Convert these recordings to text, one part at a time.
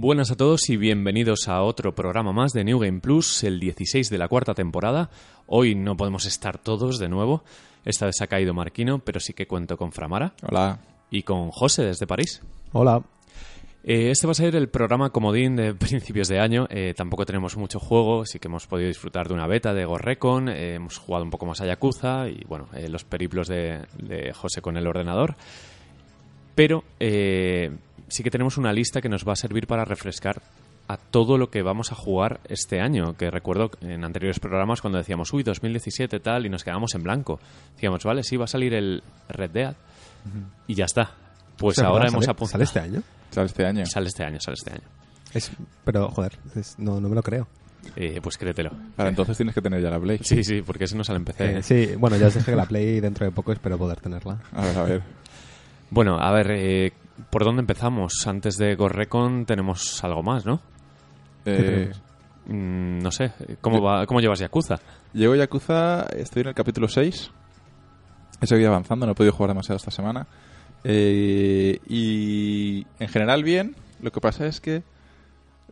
Buenas a todos y bienvenidos a otro programa más de New Game Plus, el 16 de la cuarta temporada. Hoy no podemos estar todos de nuevo. Esta vez ha caído Marquino, pero sí que cuento con Framara. Hola. Y con José desde París. Hola. Eh, este va a ser el programa comodín de principios de año. Eh, tampoco tenemos mucho juego, sí que hemos podido disfrutar de una beta de Gorrecon. Eh, hemos jugado un poco más a Yakuza y bueno, eh, los periplos de, de José con el ordenador. Pero eh, sí que tenemos una lista que nos va a servir para refrescar a todo lo que vamos a jugar este año. Que recuerdo en anteriores programas cuando decíamos, uy, 2017 tal, y nos quedamos en blanco. Decíamos, vale, sí, va a salir el Red Dead. Y ya está. Pues O sea, ahora hemos ¿Sale- apuntado. ¿Sale este año? Sale este año. Sale este año, sale este año. Es, pero, joder, es- no, no me lo creo. Eh, pues créetelo. Para entonces tienes que tener ya la Play. Sí, sí, porque ese no sale en PC. Eh, sí, bueno, ya os dije que la Play dentro de poco espero poder tenerla. A ver, a ver. Bueno, a ver, eh, ¿por dónde empezamos? Antes de Gorrecon tenemos algo más, ¿no? Eh, Mm, no sé, ¿cómo, va, ¿cómo llevas Yakuza? llego Yakuza, estoy en el capítulo 6. He seguido avanzando, no he podido jugar demasiado esta semana. Eh, y en general bien. Lo que pasa es que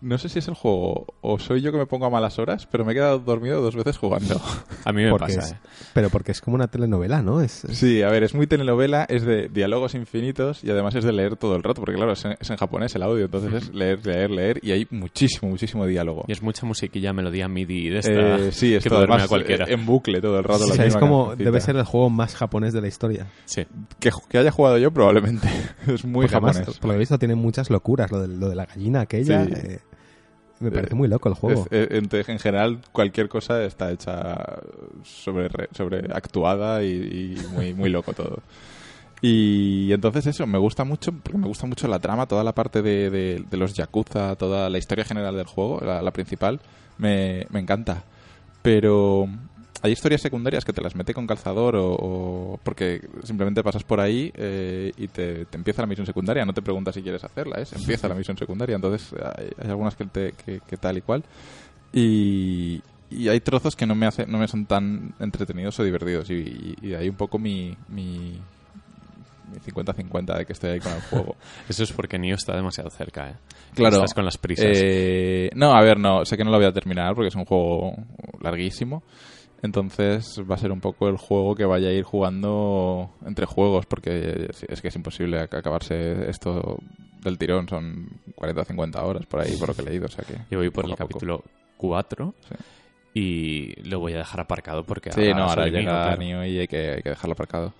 no sé si es el juego o soy yo que me pongo a malas horas, pero me he quedado dormido dos veces jugando. A mí me Porque pasa, es- ¿eh? Pero porque es como una telenovela, ¿no? Es, es- Sí, a ver, es muy telenovela, es de diálogos infinitos y además es de leer todo el rato, porque claro, es en, es en japonés el audio, entonces es leer, leer, leer y hay muchísimo, muchísimo diálogo. Y es mucha musiquilla, melodía MIDI de esta Eh, sí, es que todo además, a cualquiera. en bucle todo el rato. o la sea, es como, cancioncita. debe ser el juego más japonés de la historia. Sí. Que, que haya jugado yo probablemente. es muy Porque además, japonés. por lo que he visto, tiene muchas locuras. Lo de, lo de la gallina aquella. Sí. eh, me parece Eh, muy loco el juego. Es- eh, en, en general, cualquier cosa está hecha sobre, re- sobre actuada y, y muy, muy loco todo. Y entonces eso, me gusta mucho, porque me gusta mucho la trama, toda la parte de, de- de los Yakuza, toda la historia general del juego, la, la principal, me, me encanta. Pero hay historias secundarias que te las mete con calzador o, o porque simplemente pasas por ahí eh, y te, te empieza la misión secundaria, no te preguntas si quieres hacerla, es empieza la misión secundaria, entonces hay, hay algunas que, te, que, que tal y cual. Y, y hay trozos que no me hace, no me son tan entretenidos o divertidos y, y, ahí un poco mi, mi, mi 50-50 de que estoy ahí con el juego. Eso es porque Nio está demasiado cerca, ¿eh? Claro. Estás con las prisas. Eh, no, a ver, no, sé que no lo voy a terminar porque es un juego larguísimo. Entonces va a ser un poco el juego que vaya a ir jugando entre juegos porque es que es imposible ac- acabarse esto del tirón. Son 40 o 50 horas por ahí, por lo que he leído. O sea que Yo voy por el capítulo 4 Sí. y lo voy a dejar aparcado porque Sí, no, ahora llega. Nio y hay que, hay que dejarlo aparcado.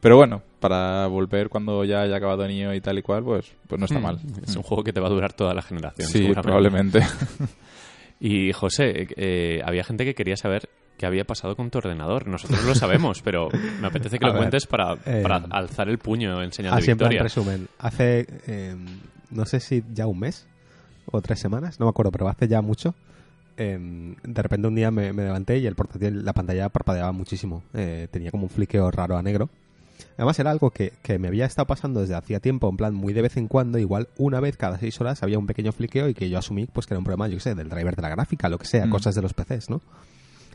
Pero bueno, para volver cuando ya haya acabado Nio y tal y cual, pues, pues no está Mm, mal. Es un juego que te va a durar toda la generación. Sí, probablemente. Y José, eh, había gente que quería saber qué había pasado con tu ordenador. Nosotros lo sabemos, pero me apetece que A lo ver, cuentes para, eh, para alzar el puño en señal de Así en victoria. resumen. Hace, eh, no sé si ya un mes o tres semanas, no me acuerdo, pero hace ya mucho. eh, de repente un día me, me levanté y el portátil, la pantalla parpadeaba muchísimo. Eh, tenía como un fliqueo raro a negro. Además era algo que, que me había estado pasando desde hacía tiempo, en plan muy de vez en cuando, igual una vez cada seis horas había un pequeño fliqueo y que yo asumí pues que era un problema, yo qué sé, del driver de la gráfica, lo que sea, Mm. cosas de los PCs, ¿no?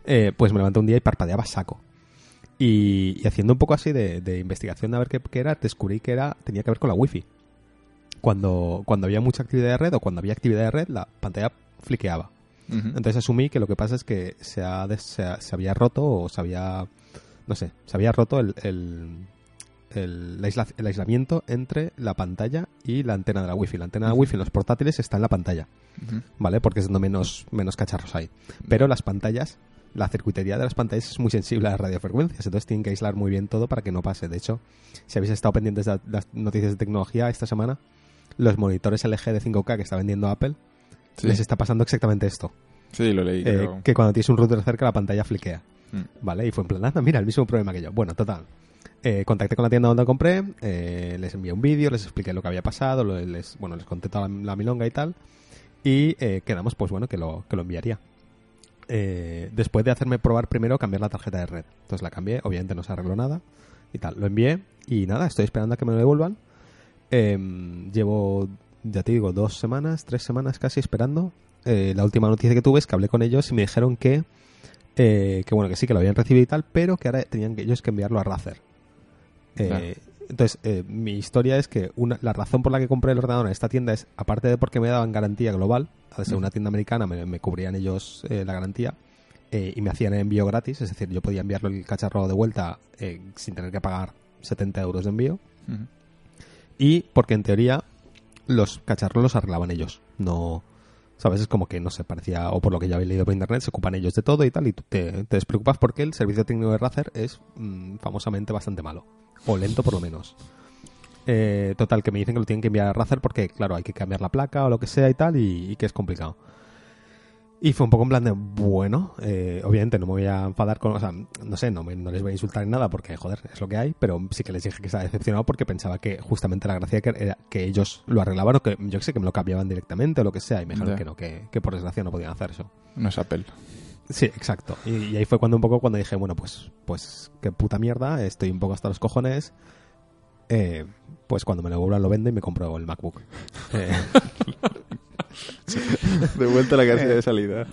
Eh, pues me levanté un día y parpadeaba saco. Y, y haciendo un poco así de, de investigación a ver qué, qué era, descubrí que era tenía que ver con la wifi. Cuando, cuando había mucha actividad de red o cuando había actividad de red, la pantalla fliqueaba. Entonces asumí que lo que pasa es que se, ha se, ha- se había roto o se había, no sé, se había roto el, el, el, el aislamiento entre la pantalla y la antena de la wifi. La antena de la wifi en los portátiles está en la pantalla. ¿vale? Porque es donde menos, menos cacharros hay. Pero las pantallas, la circuitería de las pantallas es muy sensible a las radiofrecuencias, entonces tienen que aislar muy bien todo para que no pase. De hecho, si habéis estado pendientes de las noticias de tecnología esta semana, los monitores LG de 5K que está vendiendo Apple, Sí. les está pasando exactamente esto. Sí, lo leí. Eh, creo. que cuando tienes un router cerca la pantalla fliquea. Mm. ¿Vale? Y fue en plan, anda, mira, el mismo problema que yo. Bueno, total. Eh, contacté con la tienda donde compré, eh, les envié un vídeo, les expliqué lo que había pasado, les, bueno, les conté toda la, la milonga y tal. Y eh, quedamos, pues bueno, que lo, que lo enviaría. Eh, después de hacerme probar primero cambiar la tarjeta de red. Entonces la cambié, obviamente no se arregló nada y tal. Lo envié y nada, estoy esperando a que me lo devuelvan. Em, llevo, ya te digo, dos semanas, tres semanas casi esperando. Eh, la última noticia que tuve es que hablé con ellos y me dijeron que, eh, que bueno, que sí, que lo habían recibido y tal, pero que ahora tenían ellos que enviarlo a Razer. Eh, Entonces, eh, mi historia es que una, la razón por la que compré el ordenador en esta tienda es, aparte de porque me daban garantía global, al ser una tienda americana me, me cubrían ellos eh, la garantía eh, y me hacían el envío gratis, es decir, yo podía enviarlo el cacharro de vuelta eh, sin tener que pagar 70 euros de envío y porque en teoría los cacharros los arreglaban ellos, no... ¿Sabes? Es como que, no sé, parecía, o por lo que ya habéis leído por internet, se ocupan ellos de todo y tal, y tú te, te despreocupas porque el servicio técnico de Razer es mm, famosamente bastante malo. O lento, por lo menos. Eh, total, que me dicen que lo tienen que enviar a Razer porque, claro, hay que cambiar la placa o lo que sea y tal, y, y que es complicado. Y fue un poco en plan de, bueno, eh, obviamente no me voy a enfadar con, o sea, no sé, no, me- no les voy a insultar en nada porque, joder, es lo que hay, pero sí que les dije que estaba decepcionado porque pensaba que justamente la gracia que era que ellos lo arreglaban o que yo sé, que me lo cambiaban directamente o lo que sea, y me dijeron Ya. que no, que, que por desgracia no podían hacer eso. No es Apple. Sí, exacto. Y, y ahí fue cuando un poco cuando dije, bueno, pues, pues qué puta mierda, estoy un poco hasta los cojones. Eh, pues cuando me lo vuelvan lo vendo y me compro el MacBook. Eh, De vuelta a la casilla de salida.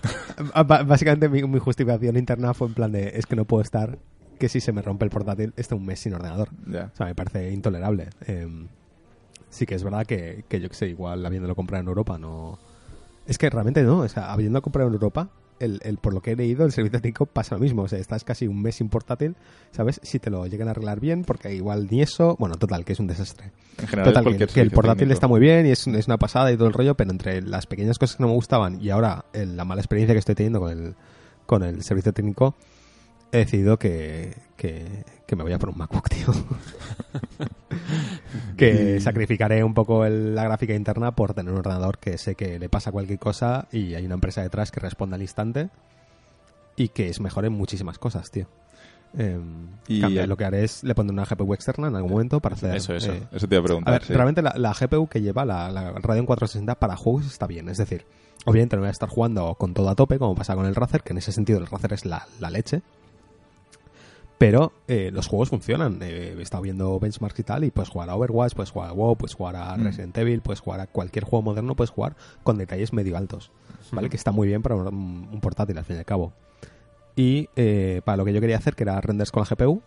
Ba- Básicamente mi, mi justificación interna fue en plan de es que no puedo estar que si se me rompe el portátil esté un mes sin ordenador. Ya. O sea, me parece intolerable. Eh, sí que es verdad que, que yo que sé, igual habiéndolo comprado en Europa no... Es que realmente no, o sea, habiendo comprado en Europa, el, el- por lo que he leído, el servicio técnico pasa lo mismo. O sea, estás casi un mes sin portátil, ¿sabes? Si te lo llegan a arreglar bien, porque igual ni eso... Bueno, total, que es un desastre. En general, Total, es que, el portátil técnico. está muy bien y es, es una pasada y todo el rollo, pero entre las pequeñas cosas que no me gustaban y ahora el- la mala experiencia que estoy teniendo con el, con el servicio técnico, he decidido que, que, que me voy a por un MacBook, tío. que sacrificaré un poco el- la gráfica interna por tener un ordenador que sé que le pasa cualquier cosa y hay una empresa detrás que responde al instante y que es mejor en muchísimas cosas, tío. Em, Y cambia, lo que haré es le pondré una GPU externa en algún momento para hacer Eso, eso. eh, Eso te iba a a preguntar. ver, sí. realmente la, la GPU que lleva la, la Radeon 460 para juegos está bien. Es decir, obviamente no voy a estar jugando con todo a tope, como pasa con el Razer, que en ese sentido el Razer es la, la leche. Pero eh, los juegos funcionan. Eh, he estado viendo benchmarks y tal, y puedes jugar a Overwatch, puedes jugar a WoW, puedes jugar a Mm. Resident Evil, puedes jugar a cualquier juego moderno, puedes jugar con detalles medio altos. ¿Vale? Que está muy bien para un, un portátil, al fin y al cabo. Y eh, para lo que yo quería hacer, que era renders con la GPU,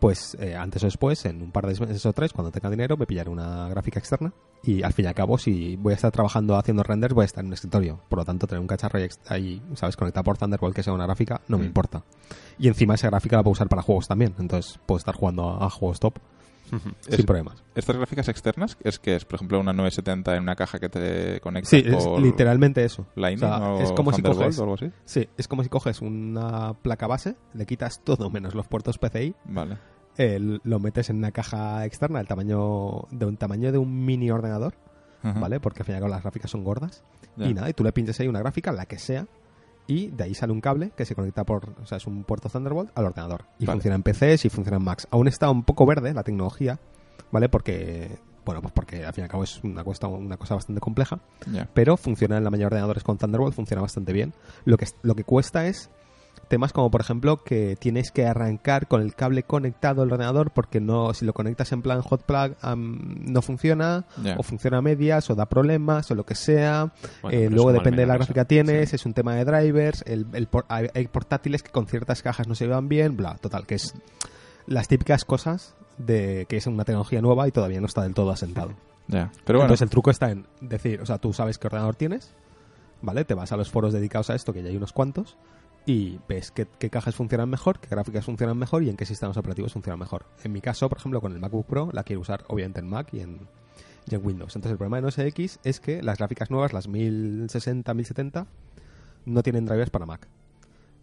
pues eh, antes o después, en un par de meses o tres, cuando tenga dinero, me pillaré una gráfica externa. Y al fin y al cabo, si voy a estar trabajando haciendo renders, voy a estar en un escritorio. Por lo tanto, tener un cacharro ahí, ¿sabes? Conectado por Thunderbolt que sea una gráfica, no me Mm. importa. Y encima esa gráfica la puedo usar para juegos también. Entonces puedo estar jugando a, a juegos top Es- sin problemas. Estas gráficas externas, es que es, por ejemplo, una 970 en una caja que te conecta Sí, es literalmente eso. Lightning O sea, o es como si coges o algo así. Sí, es como si coges una placa base, le quitas todo menos los puertos PCI, Vale. eh, lo metes en una caja externa del tamaño de un tamaño de un mini ordenador. ¿vale? Porque al final las gráficas son gordas. Y nada, y tú le pinches ahí una gráfica, la que sea, y de ahí sale un cable que se conecta por, o sea, es un puerto Thunderbolt al ordenador. Y Vale. funciona en PCs y funciona en Macs. Aún está un poco verde la tecnología, ¿vale? Porque, bueno, pues porque al fin y al cabo es una, cuesta, una cosa bastante compleja pero funciona en la mayoría de ordenadores con Thunderbolt, funciona bastante bien. Lo que, lo que cuesta es temas como, por ejemplo, que tienes que arrancar con el cable conectado al ordenador porque no si lo conectas en plan hot plug am, no funciona, o funciona a medias, o da problemas, o lo que sea. Bueno, Eh, luego depende de la gráfica que tienes, es un tema de drivers, el, el por- hay, hay portátiles que con ciertas cajas no se llevan bien, bla, total, que es las típicas cosas de que es una tecnología nueva y todavía no está del todo asentado. Ya. Pero bueno, Entonces el truco está en decir, o sea, tú sabes qué ordenador tienes, ¿vale? Te vas a los foros dedicados a esto, que ya hay unos cuantos, y ves qué, qué cajas funcionan mejor, qué gráficas funcionan mejor y en qué sistemas operativos funcionan mejor. En mi caso, por ejemplo, con el MacBook Pro, la quiero usar obviamente en Mac y en, Windows. Entonces el problema de OS es que las gráficas nuevas, las 1060, 1070, no tienen drivers para Mac.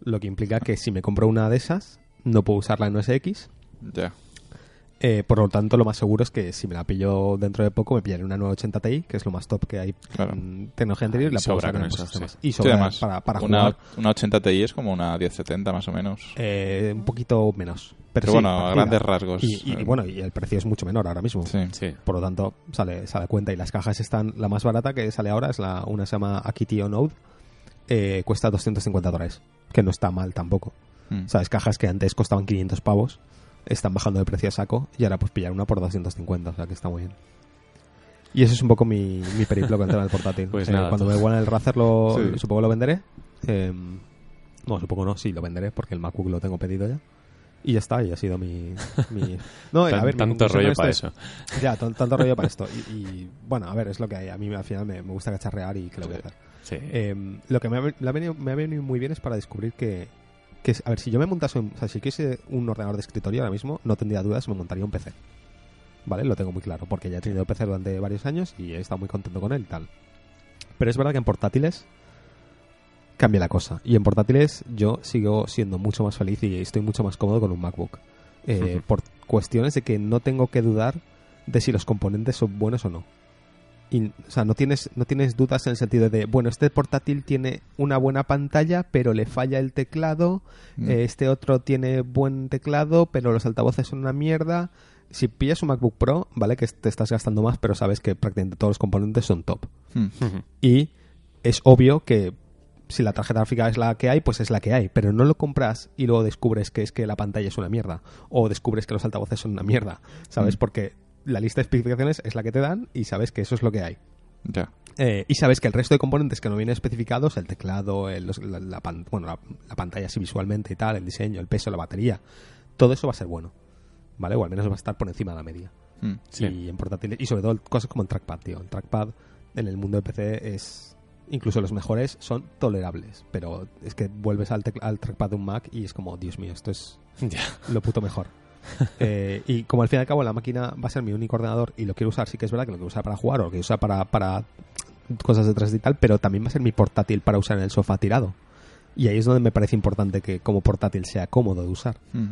Lo que implica que si me compro una de esas, no puedo usarla en OS ya. Eh, por lo tanto, lo más seguro es que si me la pillo dentro de poco, me pillaré una 980 Ti, que es lo más top que hay Claro. en tecnología anterior, y y la puedo en sí. Y Sí, sobra además, para, para una, jugar una 80 Ti es como una 1070 más o menos. eh, un poquito menos. Pero, Pero sí, bueno, a grandes rasgos. Y, y- y bueno, y el precio es mucho menor ahora mismo. Sí. Sí. Por lo tanto, sale, sale cuenta. Y las cajas están, la más barata que sale ahora es la, una se llama Akitio Node, eh, cuesta 250 dólares, que no está mal tampoco. Mm. ¿Sabes? Cajas que antes costaban 500 pavos, están bajando de precio a saco y ahora pues pillar una por 250, o sea que está muy bien. Y eso es un poco mi, mi periplo con el tema del portátil. Pues Eh, nada, cuando tú- me vuelvan el Razer lo, Sí. supongo que lo venderé. Eh, no, supongo no, sí, lo venderé porque el MacBook lo tengo pedido ya. Y ya está, y ha sido mi... mi- No, Tan- a ver, mi tanto rollo esto para es- eso. Ya, tan- tanto rollo para esto. Y, y, bueno, a ver, es lo que hay. A mí al final me, me gusta cacharrear y que lo voy a hacer. Sí. Eh, lo que me ha, me ha venido, me ha venido muy bien es para descubrir que, que a ver, si yo me montase, un, o sea, si quisiese un ordenador de escritorio ahora mismo, no tendría dudas, me montaría un PC. ¿Vale? Lo tengo muy claro, porque ya he tenido PC durante varios años y he estado muy contento con él y tal. Pero es verdad que en portátiles cambia la cosa. Y en portátiles yo sigo siendo mucho más feliz y estoy mucho más cómodo con un MacBook. Eh. Por cuestiones de que no tengo que dudar de si los componentes son buenos o no. Y, o sea, no tienes, no tienes dudas en el sentido de, bueno, este portátil tiene una buena pantalla, pero le falla el teclado. Mm. eh, este otro tiene buen teclado, pero los altavoces son una mierda. Si pillas un MacBook Pro, ¿vale? Que te estás gastando más, pero sabes que prácticamente todos los componentes son top. Mm. Y es obvio que si la tarjeta gráfica es la que hay, pues es la que hay. Pero no lo compras y luego descubres que es que la pantalla es una mierda. O descubres que los altavoces son una mierda. ¿Sabes? Mm. Porque la lista de especificaciones es la que te dan y sabes que eso es lo que hay. Ya. Eh, y sabes que el resto de componentes que no vienen especificados, el teclado, el- los- la, la pan- bueno, la, la pantalla así visualmente y tal, el diseño, el peso, la batería, todo eso va a ser bueno. ¿Vale? O al menos va a estar por encima de la media. Mm. Sí. Y en portátiles, y sobre todo cosas como el trackpad, tío. El trackpad en el mundo de PC es. Incluso los mejores son tolerables, pero es que vuelves al, tec- al trackpad de un Mac y es como, Dios mío, esto es Ya. lo puto mejor. Eh, y como al fin y al cabo la máquina va a ser mi único ordenador y lo quiero usar, sí que es verdad que lo quiero usar para jugar o lo quiero usar para, para cosas detrás y tal, pero también va a ser mi portátil para usar en el sofá tirado. Y ahí es donde me parece importante que como portátil sea cómodo de usar. Mm.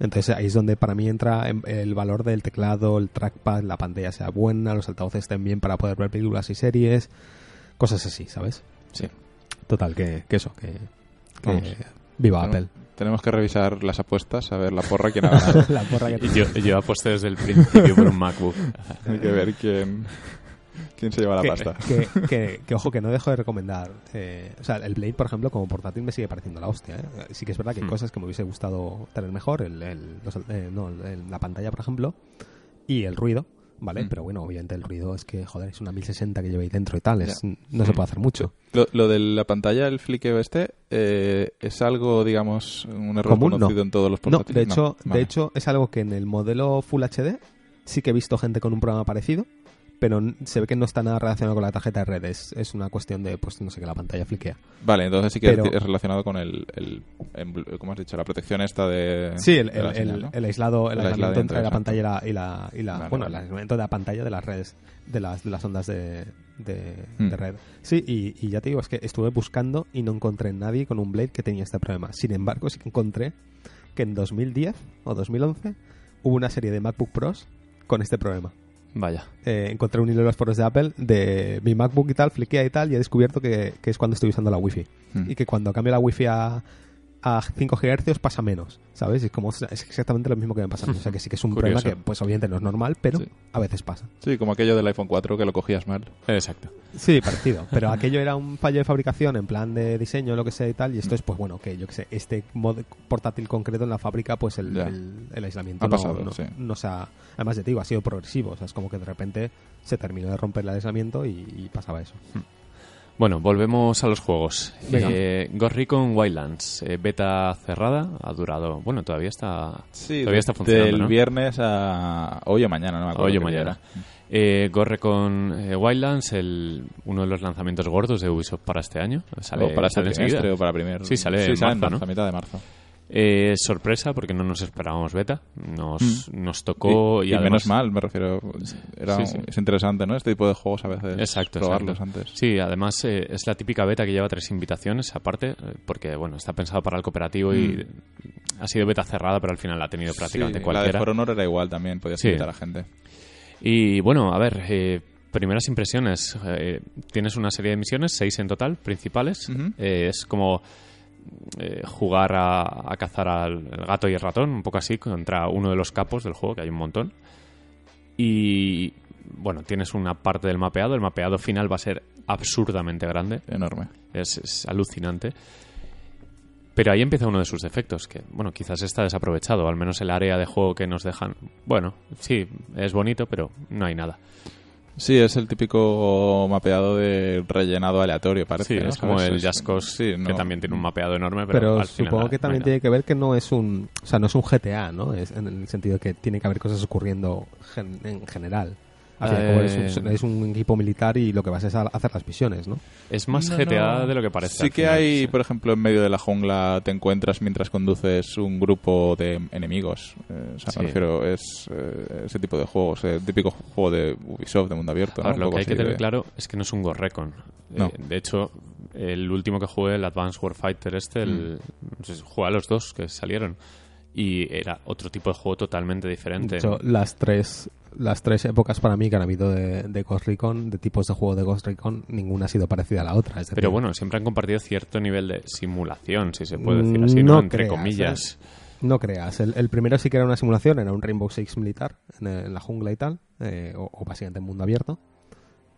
Entonces ahí es donde para mí entra en- el valor del teclado, el trackpad, la pantalla sea buena, los altavoces estén bien para poder ver películas y series, cosas así, ¿sabes? Sí. Total, que, que eso, que. Viva Tenemos- Apple. Tenemos que revisar las apuestas, a ver la porra quién ha ganado. la porra que Y yo, yo aposté desde el principio por un MacBook. Hay que ver quién, quién se lleva la que, pasta. que, que- que, ojo, que no dejo de recomendar. eh, o sea, el Blade, por ejemplo, como portátil me sigue pareciendo la hostia. ¿eh? Sí que es verdad que hay Hmm. cosas que me hubiese gustado tener mejor. El, el- los- eh, no, el- la pantalla, por ejemplo, y el ruido. ¿Vale? Hmm. Pero bueno, obviamente el ruido es que, joder, es una 1060 que lleva ahí dentro y tal. es- no se Hmm. puede hacer mucho. Lo, lo de la pantalla, el fliqueo este, eh, ¿es algo, digamos, un error Común, no. conocido en todos los No, portátiles? de hecho, Vale. de hecho es algo que en el modelo Full HD sí que he visto gente con un programa parecido, pero se ve que no está nada relacionado con la tarjeta de red. Es, es una cuestión de, pues no sé, que la pantalla fliquea. Vale, entonces sí que Pero- es relacionado con el, el, embl- ¿cómo has dicho? La protección esta de... Sí, el, de el- señal, el- ¿no? el aislado, el El aislamiento entre la pantalla y la, y la, y la- Vale, bueno, vale. el aislamiento de la pantalla de las redes, de las, de las ondas de, de, Hmm. de red. Sí, y, y ya te digo, es que estuve buscando y no encontré nadie con un Blade que tenía este problema. Sin embargo, sí que encontré que en 2010 o 2011 hubo una serie de MacBook Pros con este problema. Vaya. Eh, encontré un hilo en los foros de Apple de mi MacBook y tal, fliquea y tal, y he descubierto que, que es cuando estoy usando la Wi-Fi. Mm. Y que cuando cambio la Wi-Fi a, a 5 GHz pasa menos, ¿sabes? Es como es exactamente lo mismo que me pasa. O sea que sí que es un Curioso. problema que, pues obviamente no es normal, pero Sí. a veces pasa. Sí, como aquello del iPhone 4 que lo cogías mal. Exacto. Sí, parecido. Pero aquello era un fallo de fabricación en plan de diseño, lo que sea y tal. Y esto es, pues bueno, que yo que sé, este mod portátil concreto en la fábrica, pues el, el, el aislamiento Ha no, pasado, no, sí. no se ha. Además, ya te digo, ha sido progresivo. O sea, es como que de repente se terminó de romper el aislamiento y, y pasaba eso. Bueno, volvemos a los juegos. Eh, Ghost Recon Wildlands, eh, beta cerrada, ha durado... Bueno, todavía está... Sí, Todavía está funcionando, del ¿no? viernes a hoy o mañana, no me acuerdo. Hoy o mañana. era. Eh, Ghost Recon eh, Wildlands, el, uno de los lanzamientos gordos de Ubisoft para este año. Sale, o para este sale enseguida. o para primer... Sí, sale en sale marzo, ¿no? a mitad de marzo. Eh, sorpresa, porque no nos esperábamos beta. Nos, nos tocó... y, Y, y además- menos mal, me refiero. Era, Sí, sí. Es interesante, ¿no? Este tipo de juegos a veces Exacto, probarlos exacto. antes. Sí, además eh, es la típica beta que lleva tres invitaciones aparte, eh, porque bueno, está pensado para el cooperativo y ha sido beta cerrada, pero al final la ha tenido prácticamente Mm. Sí, la de cualquiera. For Honor era igual también, podías invitar a gente. Y bueno, a ver, eh, primeras impresiones. Eh, tienes una serie de misiones, seis en total, principales. Eh, es como eh, jugar a, a cazar al gato y el ratón, un poco así, contra uno de los capos del juego, que hay un montón. Y bueno, tienes una parte del mapeado. El mapeado final va a ser absurdamente grande. Enorme. Es, es alucinante. Pero ahí empieza uno de sus defectos, que, bueno, quizás está desaprovechado, al menos el área de juego que nos dejan. Bueno, sí, es bonito, pero no hay nada. Sí, es el típico mapeado de rellenado aleatorio, parece. Sí, ¿no? es como ¿Sabes? el Cause, sí, que también tiene un mapeado enorme, pero, Pero al final supongo que también tiene que ver que no es un, o sea, no es un GTA, ¿no? Es en el sentido de que tiene que haber cosas ocurriendo gen- en general. Al fin y al cabo Eh, es, un, un equipo militar y lo que vas es a hacer las misiones, ¿no? Es más No, GTA no. de lo que parece. Sí que final, hay, sí. por ejemplo, en medio de la jungla te encuentras mientras conduces un grupo de enemigos. Eh, o sea, Sí. me refiero, es eh, ese tipo de juegos, el típico juego de Ubisoft de mundo abierto. A ¿no? Un lo que hay que tener de- claro es que no es un Ghost Recon. No. Eh, de hecho, el último que jugué, el Advanced Warfighter este, el, no sé si jugué a los dos que salieron. Y era otro tipo de juego totalmente diferente. De hecho, las tres, las tres épocas para mí que han habido de, de Ghost Recon, de tipos de juego de Ghost Recon, ninguna ha sido parecida a la otra. Es decir, Pero bueno, siempre han compartido cierto nivel de simulación, si se puede decir así, ¿no? no Entre creas, comillas. No creas, el, el primero sí que era una simulación, era un Rainbow Six militar en, la jungla y tal, eh, o, o básicamente en mundo abierto,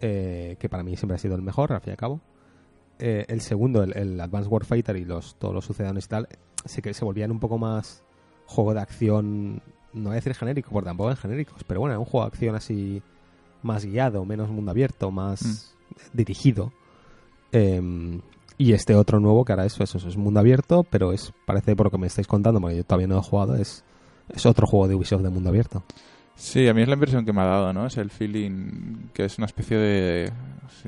eh, que para mí siempre ha sido el mejor, al fin y al cabo. Eh, el segundo, el, el Advanced Warfighter y los, todos los sucedáneos y tal, sí que se volvían un poco más juego de acción, no voy a decir genérico, porque tampoco en genéricos, pero bueno, era un juego de acción así más guiado, menos mundo abierto, más dirigido. Eh, y este otro nuevo que ahora es eso, es mundo abierto, pero es parece por lo que me estáis contando, porque yo todavía no he jugado, es, es otro juego de Ubisoft de mundo abierto. Sí, a mí es la impresión que me ha dado, ¿no? Es el feeling que es una especie de...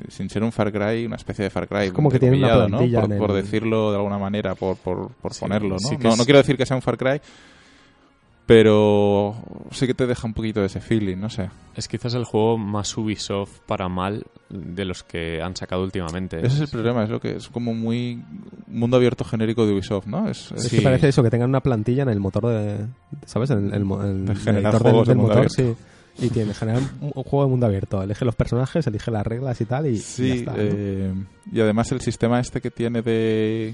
Sin ser un Far Cry, una especie de Far Cry. Es como que tiene una ¿no? Por, decirlo de alguna manera, por, por, por Sí, ponerlo, ¿no? sí no, es- no quiero decir que sea un Far Cry, pero sí que te deja un poquito de ese feeling, no sé. Es quizás el juego más Ubisoft para mal de los que han sacado últimamente. Ese es el problema, es lo que es como muy mundo abierto genérico de Ubisoft, ¿no? Es, es- Es Sí. que parece eso, que tengan una plantilla en el motor de. ¿Sabes? En el, el mo- el- De el generar editor del, motor, sí. Y tiene generar un, un juego de mundo abierto. Elige los personajes, elige las reglas y tal, y, y ya Sí, está. ¿no? eh, y además el sistema este que tiene de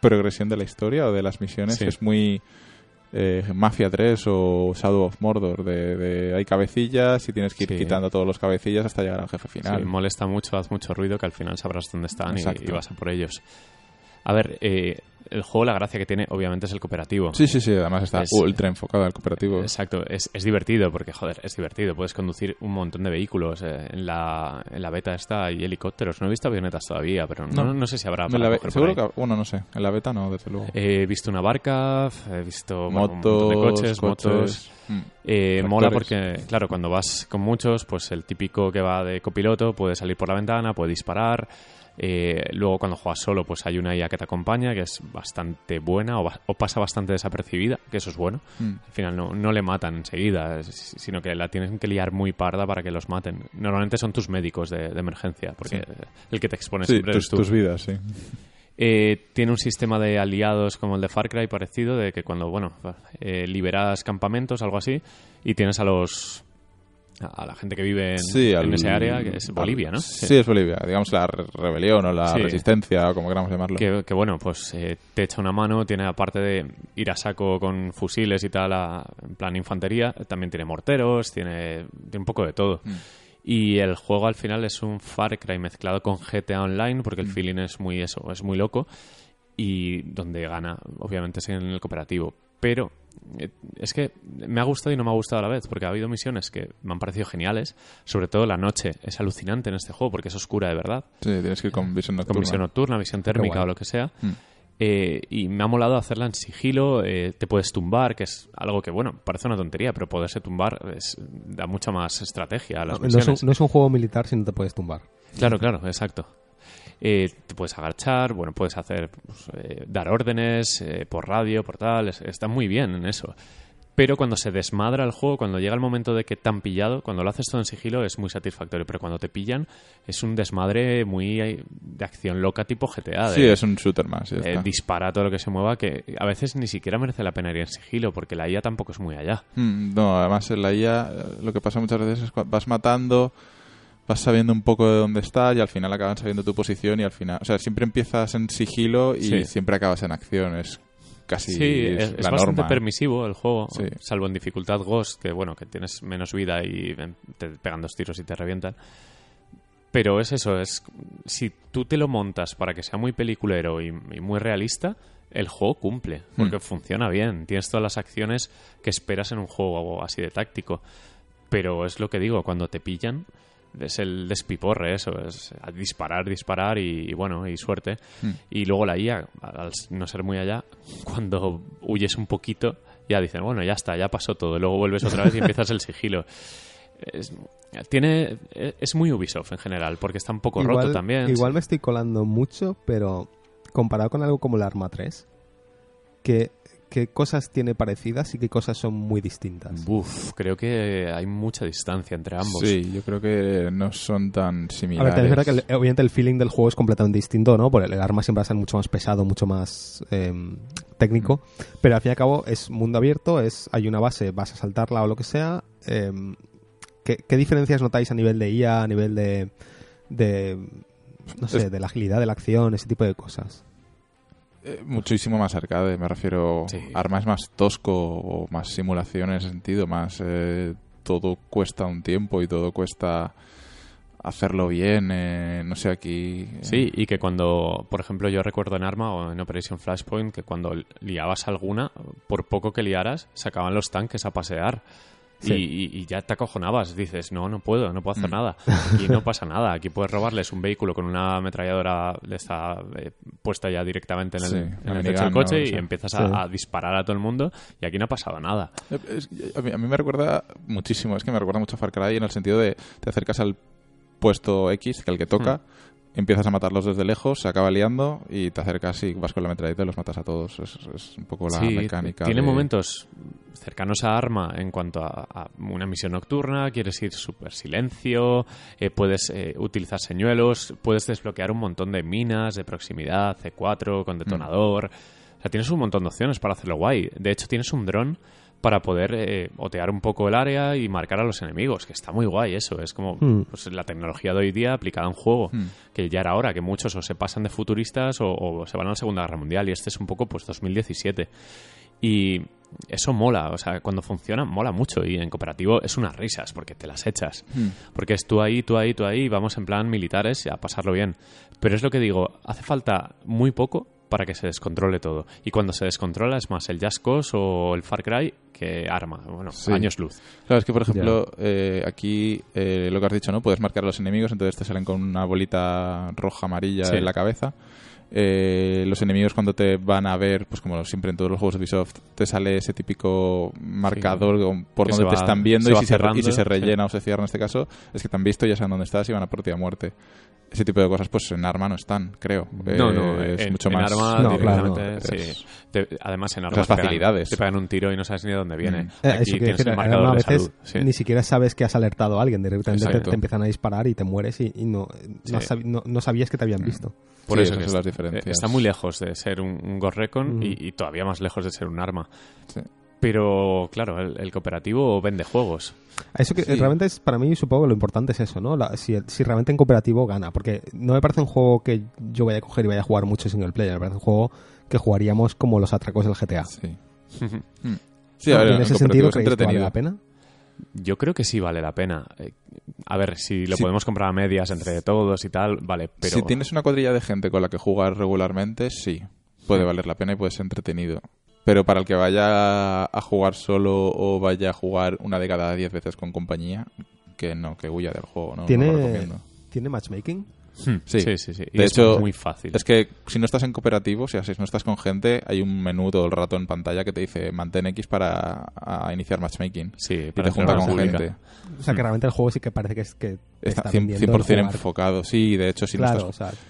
progresión de la historia o de las misiones Sí. es muy eh, Mafia 3 o Shadow of Mordor, de, de hay cabecillas y tienes que ir Sí. quitando todos los cabecillas hasta llegar al jefe final. Sí, molesta mucho, haz mucho ruido que al final sabrás dónde están y, y vas a por ellos. A ver, eh, el juego la gracia que tiene obviamente es el cooperativo. Sí, sí, sí, además está Es- ultra enfocado al cooperativo. Exacto, es, es divertido porque, joder, es divertido. Puedes conducir un montón de vehículos. eh, en, la, en la beta está hay helicópteros. No he visto avionetas todavía, pero no, No. no sé si habrá. Para la seguro que, bueno, no sé, en la beta no, desde luego. He visto una barca, he visto bueno, un motos, montón de coches, motos. Mm. Eh, mola porque, claro, cuando vas con muchos, pues el típico que va de copiloto puede salir por la ventana, puede disparar. Eh, luego cuando juegas solo, pues hay una IA que te acompaña, que es bastante buena o, o pasa bastante desapercibida, que eso es bueno. Mm. Al final no, no le matan enseguida, sino que la tienen que liar muy parda para que los maten. Normalmente son tus médicos de, de emergencia, porque Sí. el que te expone Sí, siempre tus, eres tú. tus vidas, sí. Eh, tiene un sistema de aliados como el de Far Cry parecido, de que cuando, bueno, eh, liberas campamentos, algo así, y tienes a los... a la gente que vive en, Sí, en al- ese área, que es Bolivia, ¿no? Sí. es Bolivia. Digamos la re- rebelión o la Sí. resistencia, o como queramos llamarlo. Que, que, bueno, pues eh, te echa una mano, tiene aparte de ir a saco con fusiles y tal, a- en plan infantería, también tiene morteros, tiene, tiene un poco de todo. Mm. Y el juego al final es un Far Cry mezclado con GTA Online, porque Mm. el feeling es muy eso, es muy loco. Y donde gana, obviamente, es en el cooperativo. Pero es que me ha gustado y no me ha gustado a la vez, porque ha habido misiones que me han parecido geniales. Sobre todo la noche es alucinante en este juego, porque es oscura de verdad. Sí, tienes que ir con visión nocturna. Con visión nocturna, visión térmica o lo que sea. Mm. Eh, y me ha molado hacerla en sigilo, eh, te puedes tumbar, que es algo que, bueno, parece una tontería, pero poderse tumbar es- da mucha más estrategia a las No, no es un, no es un juego militar si no te puedes tumbar. Claro, claro, exacto. Eh, te puedes agachar, bueno, puedes hacer, pues, eh, dar órdenes eh, por radio, por tal, es- está muy bien en eso. Pero cuando se desmadra el juego, cuando llega el momento de que te han pillado, cuando lo haces todo en sigilo es muy satisfactorio, pero cuando te pillan es un desmadre muy eh, de acción loca tipo GTA. De, Sí, es un shooter más. ya está. dispara todo lo que se mueva, que a veces ni siquiera merece la pena ir en sigilo, porque la IA tampoco es muy allá. Mm, No, además en la IA eh, lo que pasa muchas veces es que vas matando, vas sabiendo un poco de dónde estás y al final acabas sabiendo tu posición y al final... O sea, siempre empiezas en sigilo y Sí. siempre acabas en acción. Es casi Sí, es es, es la bastante norma. permisivo el juego, Sí. salvo en dificultad Ghost, que bueno, que tienes menos vida y em, te pegan dos tiros y te revientan. Pero es eso, es si tú te lo montas para que sea muy peliculero y, y muy realista, el juego cumple, porque Hmm. funciona bien, tienes todas las acciones que esperas en un juego así de táctico. Pero es lo que digo, cuando te pillan, es el despiporre, eso, es disparar, disparar y, y bueno, y suerte. Mm. Y luego la IA, al no ser muy allá, cuando huyes un poquito, ya dicen, bueno, ya está, ya pasó todo. Luego vuelves otra vez y empiezas el sigilo. Es, tiene, es muy Ubisoft en general, porque está un poco roto también. Igual me estoy colando mucho, pero comparado con algo como el Arma 3, ¿qué, qué cosas tiene parecidas y qué cosas son muy distintas? Uf, creo que hay mucha distancia entre ambos. Sí, yo creo que no son tan A similares. ver, también es verdad que el- obviamente el feeling del juego es completamente distinto, ¿no? Porque el arma siempre va a ser mucho más pesado, mucho más eh, técnico, pero al fin y al cabo es mundo abierto, es hay una base, vas a saltarla o lo que sea. eh, ¿qué, qué diferencias notáis a nivel de IA, a nivel de, de no sé, Es- de la agilidad de la acción, ese tipo de cosas? Eh, muchísimo más arcade, me refiero. Sí. Arma es más tosco o más simulación en ese sentido, más eh, todo cuesta un tiempo y todo cuesta hacerlo bien. eh, no sé, aquí. eh, Sí, y que cuando, por ejemplo, yo recuerdo en Arma o en Operation Flashpoint que cuando liabas alguna, por poco que liaras, sacaban los tanques a pasear. Sí. Y, y- ya te acojonabas, dices, no, no puedo, no puedo hacer Mm. nada. Aquí no pasa nada, aquí puedes robarles un vehículo con una ametralladora de esta, eh, puesta ya directamente en el, Sí, en el techo del coche ¿no? y Sí. empiezas a, a disparar a todo el mundo y aquí no ha pasado nada. Eh, es- a, mí, a mí me recuerda muchísimo, es que me recuerda mucho a Far Cry en el sentido de te acercas al puesto X, que el que toca, empiezas a matarlos desde lejos, se acaba liando y te acercas y vas con la metralleta y los matas a todos. Es, es un poco la Sí, mecánica. Tiene de- momentos cercanos a Arma en cuanto a, a una misión nocturna, quieres ir súper silencio, eh, puedes eh, utilizar señuelos, puedes desbloquear un montón de minas de proximidad, C4 con detonador. O sea, tienes un montón de opciones para hacerlo guay. De hecho, tienes un dron para poder eh, otear un poco el área y marcar a los enemigos, que está muy guay eso. Es como Hmm. pues, la tecnología de hoy día aplicada a un juego, Hmm. que ya era hora, que muchos o se pasan de futuristas o, o se van a la Segunda Guerra Mundial, y este es un poco pues 2017. Y eso mola, o sea, cuando funciona, mola mucho. Y en cooperativo es unas risas, porque te las echas. Hmm. Porque es tú ahí, tú ahí, tú ahí, y vamos en plan militares y a pasarlo bien. Pero es lo que digo, hace falta muy poco para que se descontrole todo. Y cuando se descontrola es más el Just Cause o el Far Cry que Arma. Bueno, Sí. años luz. Claro, es que por ejemplo, eh, aquí eh, lo que has dicho, ¿no? Puedes marcar a los enemigos, entonces te salen con una bolita roja amarilla Sí. en la cabeza. Eh, los enemigos cuando te van a ver, pues como siempre en todos los juegos de Ubisoft, te sale ese típico marcador por donde se te están viendo se y si, se, re- cerrando, y si se sí. rellena o se cierra en este caso, es que te han visto, ya saben dónde estás y van a por ti a muerte. Ese tipo de cosas, pues en Arma no están, creo. No, Eh, no, es en, mucho en más. Arma No, claro, directamente, no. sí. Es- Te- además en Arma te pegan- facilidades. Te pegan un tiro y no sabes ni de dónde viene. Mm. Eh, Aquí eso quiere tienes decir, el además, marcador a de veces salud. sí. ni siquiera sabes que has alertado a alguien, de repente te, te empiezan a disparar y te mueres y, y no, no, Sí. sab- no- no sabías que te habían visto. Por Sí, eso esas son las es- diferencias. eh, Está muy lejos de ser un, un Ghost Recon Mm. y, y todavía más lejos de ser un arma. Pero, claro, el, el cooperativo vende juegos. Eso que Sí. realmente es, para mí supongo que lo importante es eso, ¿no? La- si, si realmente en cooperativo gana, porque no me parece un juego que yo vaya a coger y vaya a jugar mucho single player, me parece un juego que jugaríamos como los atracos del GTA. Sí. Mm. Sí, a ver, ¿Y en ese sentido es creéis que vale la pena? Yo creo que sí vale la pena. Eh, a ver, si lo Sí. podemos comprar a medias entre todos y tal, vale, pero... Si tienes una cuadrilla de gente con la que jugar regularmente, sí, puede valer la pena y puede ser entretenido. Pero para el que vaya a jugar solo o vaya a jugar una de cada diez veces con compañía, que no, que huya del juego, ¿no? No ¿Tiene, lo recomiendo. ¿Tiene matchmaking? Hmm, Sí. sí, sí, sí. Y De es hecho, muy fácil. Es que si no estás en cooperativo, si así no estás con gente, hay un menú todo el rato en pantalla que te dice mantén X para a iniciar matchmaking. Sí, Y para te junta con pública. gente. O sea, que realmente el juego sí que parece que es que Está está 100%, vendiendo el 100 jugar. enfocado. Sí, de hecho, si Claro, no o estás... sea,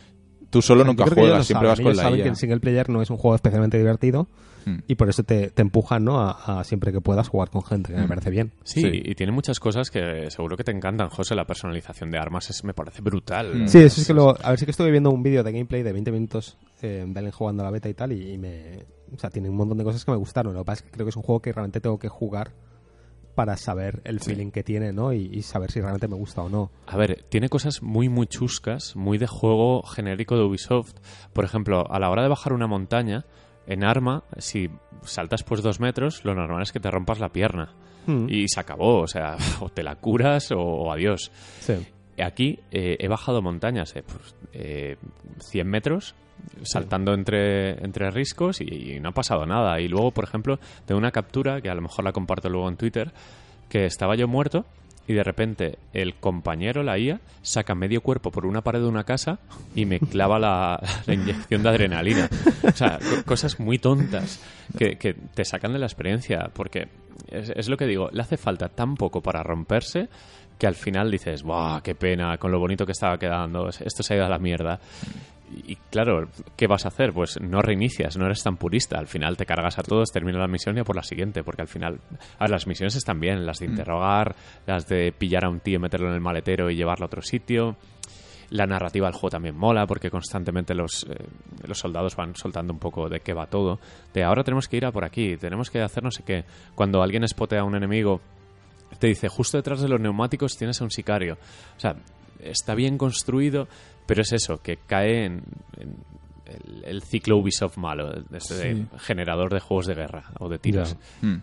Tú solo o sea, nunca juegas, siempre saben, vas con ellos la saben IA. que el single player no es un juego especialmente divertido Mm. y por eso te, te empujan ¿no? a, a siempre que puedas jugar con gente, que me Mm. parece bien. Sí, Sí. y tiene muchas cosas que seguro que te encantan, José. La personalización de armas es, me parece brutal. Mm. Sí, eso es que lo, a ver, sí que estuve viendo un vídeo de gameplay de 20 minutos eh, de alguien jugando a la beta y tal, y, y me. O sea, tiene un montón de cosas que me gustaron. Lo que pasa es que creo que es un juego que realmente tengo que jugar para saber el Sí. feeling que tiene, ¿no? Y, y saber si realmente me gusta o no. A ver, tiene cosas muy, muy chuscas, muy de juego genérico de Ubisoft. Por ejemplo, a la hora de bajar una montaña, en arma, si saltas pues dos metros, lo normal es que te rompas la pierna. Mm. Y se acabó, o sea, o te la curas o, o adiós. Sí. Aquí eh, he bajado montañas, eh, pues, eh, 100 metros, saltando entre, entre riscos y, y no ha pasado nada. Y luego, por ejemplo, tengo una captura, que a lo mejor la comparto luego en Twitter, que estaba yo muerto y de repente el compañero, la IA, saca medio cuerpo por una pared de una casa y me clava la, inyección de adrenalina. O sea, co- cosas muy tontas que, que te sacan de la experiencia, porque es, es lo que digo, le hace falta tan poco para romperse que al final dices, ¡buah, qué pena, con lo bonito que estaba quedando, esto se ha ido a la mierda! Y claro, ¿qué vas a hacer? Pues no reinicias, no eres tan purista. Al final te cargas a todos, termina la misión y a por la siguiente, porque al final. A ver, las misiones están bien, las de interrogar, las de pillar a un tío, meterlo en el maletero y llevarlo a otro sitio. La narrativa del juego también mola, porque constantemente los, eh, los soldados van soltando un poco de qué va todo. De ahora tenemos que ir a por aquí, tenemos que hacer no sé qué. Cuando alguien espotea a un enemigo, te dice, justo detrás de los neumáticos tienes a un sicario. O sea, está bien construido, pero es eso, que cae en, en el, el ciclo Ubisoft malo, este de Sí. generador de juegos de guerra o de tiros. Mm.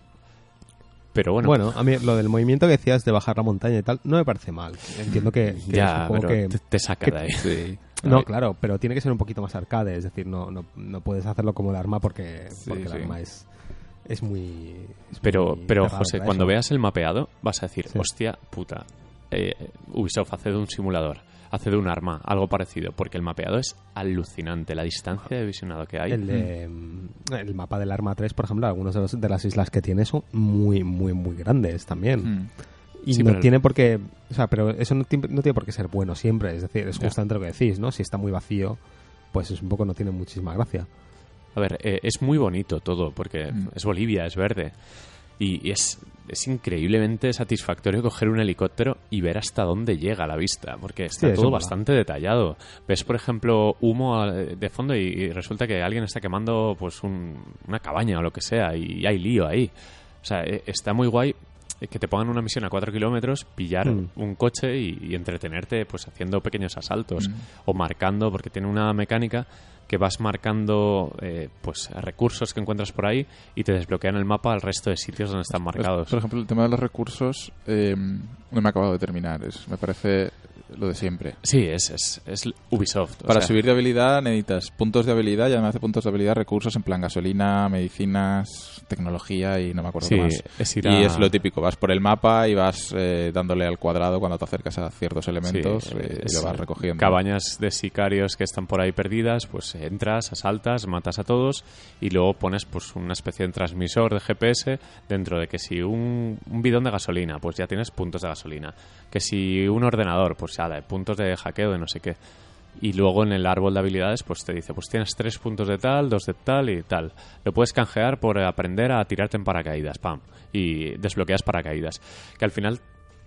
Pero bueno, Bueno, a mí lo del movimiento que decías de bajar la montaña y tal, no me parece mal. Entiendo que, que es ya, un juego pero que... te, te saca que- de ahí. Sí. No, claro, pero tiene que ser un poquito más arcade, es decir, no, no, no puedes hacerlo como el arma porque, Sí, porque sí. el arma es, es muy... es Pero, muy pero José, cuando eso. veas el mapeado, vas a decir, Sí. hostia puta, eh, Ubisoft hace de un simulador, hace de un arma, algo parecido, porque el mapeado es alucinante, la distancia de visionado que hay. El, de, mm, el mapa del Arma 3, por ejemplo, algunas de, los- de las islas que tiene son muy, muy, muy grandes también. mm. Y Sí, no pero- tiene por qué... O sea, pero eso no, tiene- no tiene por qué ser bueno siempre. Es decir, es justamente lo que decís, ¿no? Si está muy vacío, pues es un poco no tiene muchísima gracia. A ver, eh, es muy bonito todo, porque Mm. es Bolivia, es verde. Y, y es, es increíblemente satisfactorio coger un helicóptero y ver hasta dónde llega la vista, porque está Sí, todo bastante detallado. Ves, por ejemplo, humo a- de fondo y, y resulta que alguien está quemando pues un- una cabaña o lo que sea y hay lío ahí. O sea, eh, está muy guay que te pongan una misión a 4 kilómetros, pillar Mm. un coche y, y entretenerte pues haciendo pequeños asaltos Mm. o marcando, porque tiene una mecánica que vas marcando eh, pues recursos que encuentras por ahí y te desbloquean el mapa al resto de sitios donde están marcados. Por ejemplo, el tema de los recursos eh, no me ha acabado de terminar. Es, me parece lo de siempre. Sí, es, es, es Ubisoft. Para sea, subir de habilidad necesitas puntos de habilidad y además de puntos de habilidad recursos en plan gasolina, medicinas, tecnología y no me acuerdo sí, qué más. es ir Y es lo típico, vas por el mapa y vas eh, dándole al cuadrado cuando te acercas a ciertos elementos Sí, eh, y es lo vas recogiendo. Cabañas de sicarios que están por ahí perdidas, pues entras, asaltas, matas a todos y luego pones pues una especie de transmisor de GPS dentro de que si un, un bidón de gasolina, pues ya tienes puntos de gasolina. Que si un ordenador, pues ya puntos de hackeo de no sé qué. Y luego en el árbol de habilidades, pues te dice, pues tienes tres puntos de tal, dos de tal y tal. Lo puedes canjear por aprender a tirarte en paracaídas, pam. Y desbloqueas paracaídas. Que al final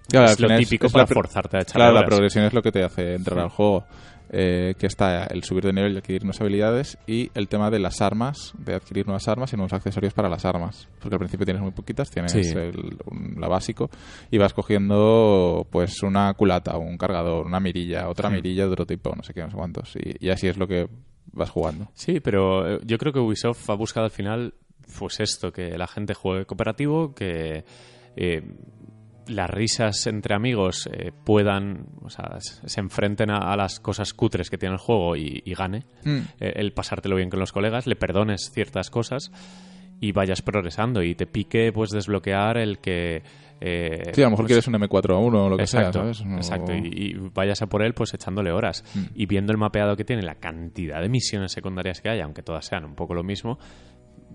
Claro, es al lo típico es para la forzarte a echar Claro, la horas. progresión es lo que te hace entrar al juego. Eh, que está el subir de nivel y adquirir nuevas habilidades y el tema de las armas, de adquirir nuevas armas y nuevos accesorios para las armas. Porque al principio tienes muy poquitas, tienes Sí. el, un- la básico y vas cogiendo pues una culata, un cargador, una mirilla, otra mirilla de otro tipo, no sé qué, no sé cuántos. Y, y así es lo que vas jugando. Sí, pero eh, yo creo que Ubisoft ha buscado al final, pues esto, que la gente juegue cooperativo, que eh, las risas entre amigos eh, puedan, o sea, se enfrenten a, a las cosas cutres que tiene el juego y, y gane. Mm. Eh, el pasártelo bien con los colegas, le perdones ciertas cosas y vayas progresando y te pique pues desbloquear el que... eh, Sí, a lo mejor pues, quieres un M4A1 o lo que Exacto, sea, ¿sabes? No- exacto. Y, y vayas a por él pues echándole horas. Mm. Y viendo el mapeado que tiene, la cantidad de misiones secundarias que hay, aunque todas sean un poco lo mismo,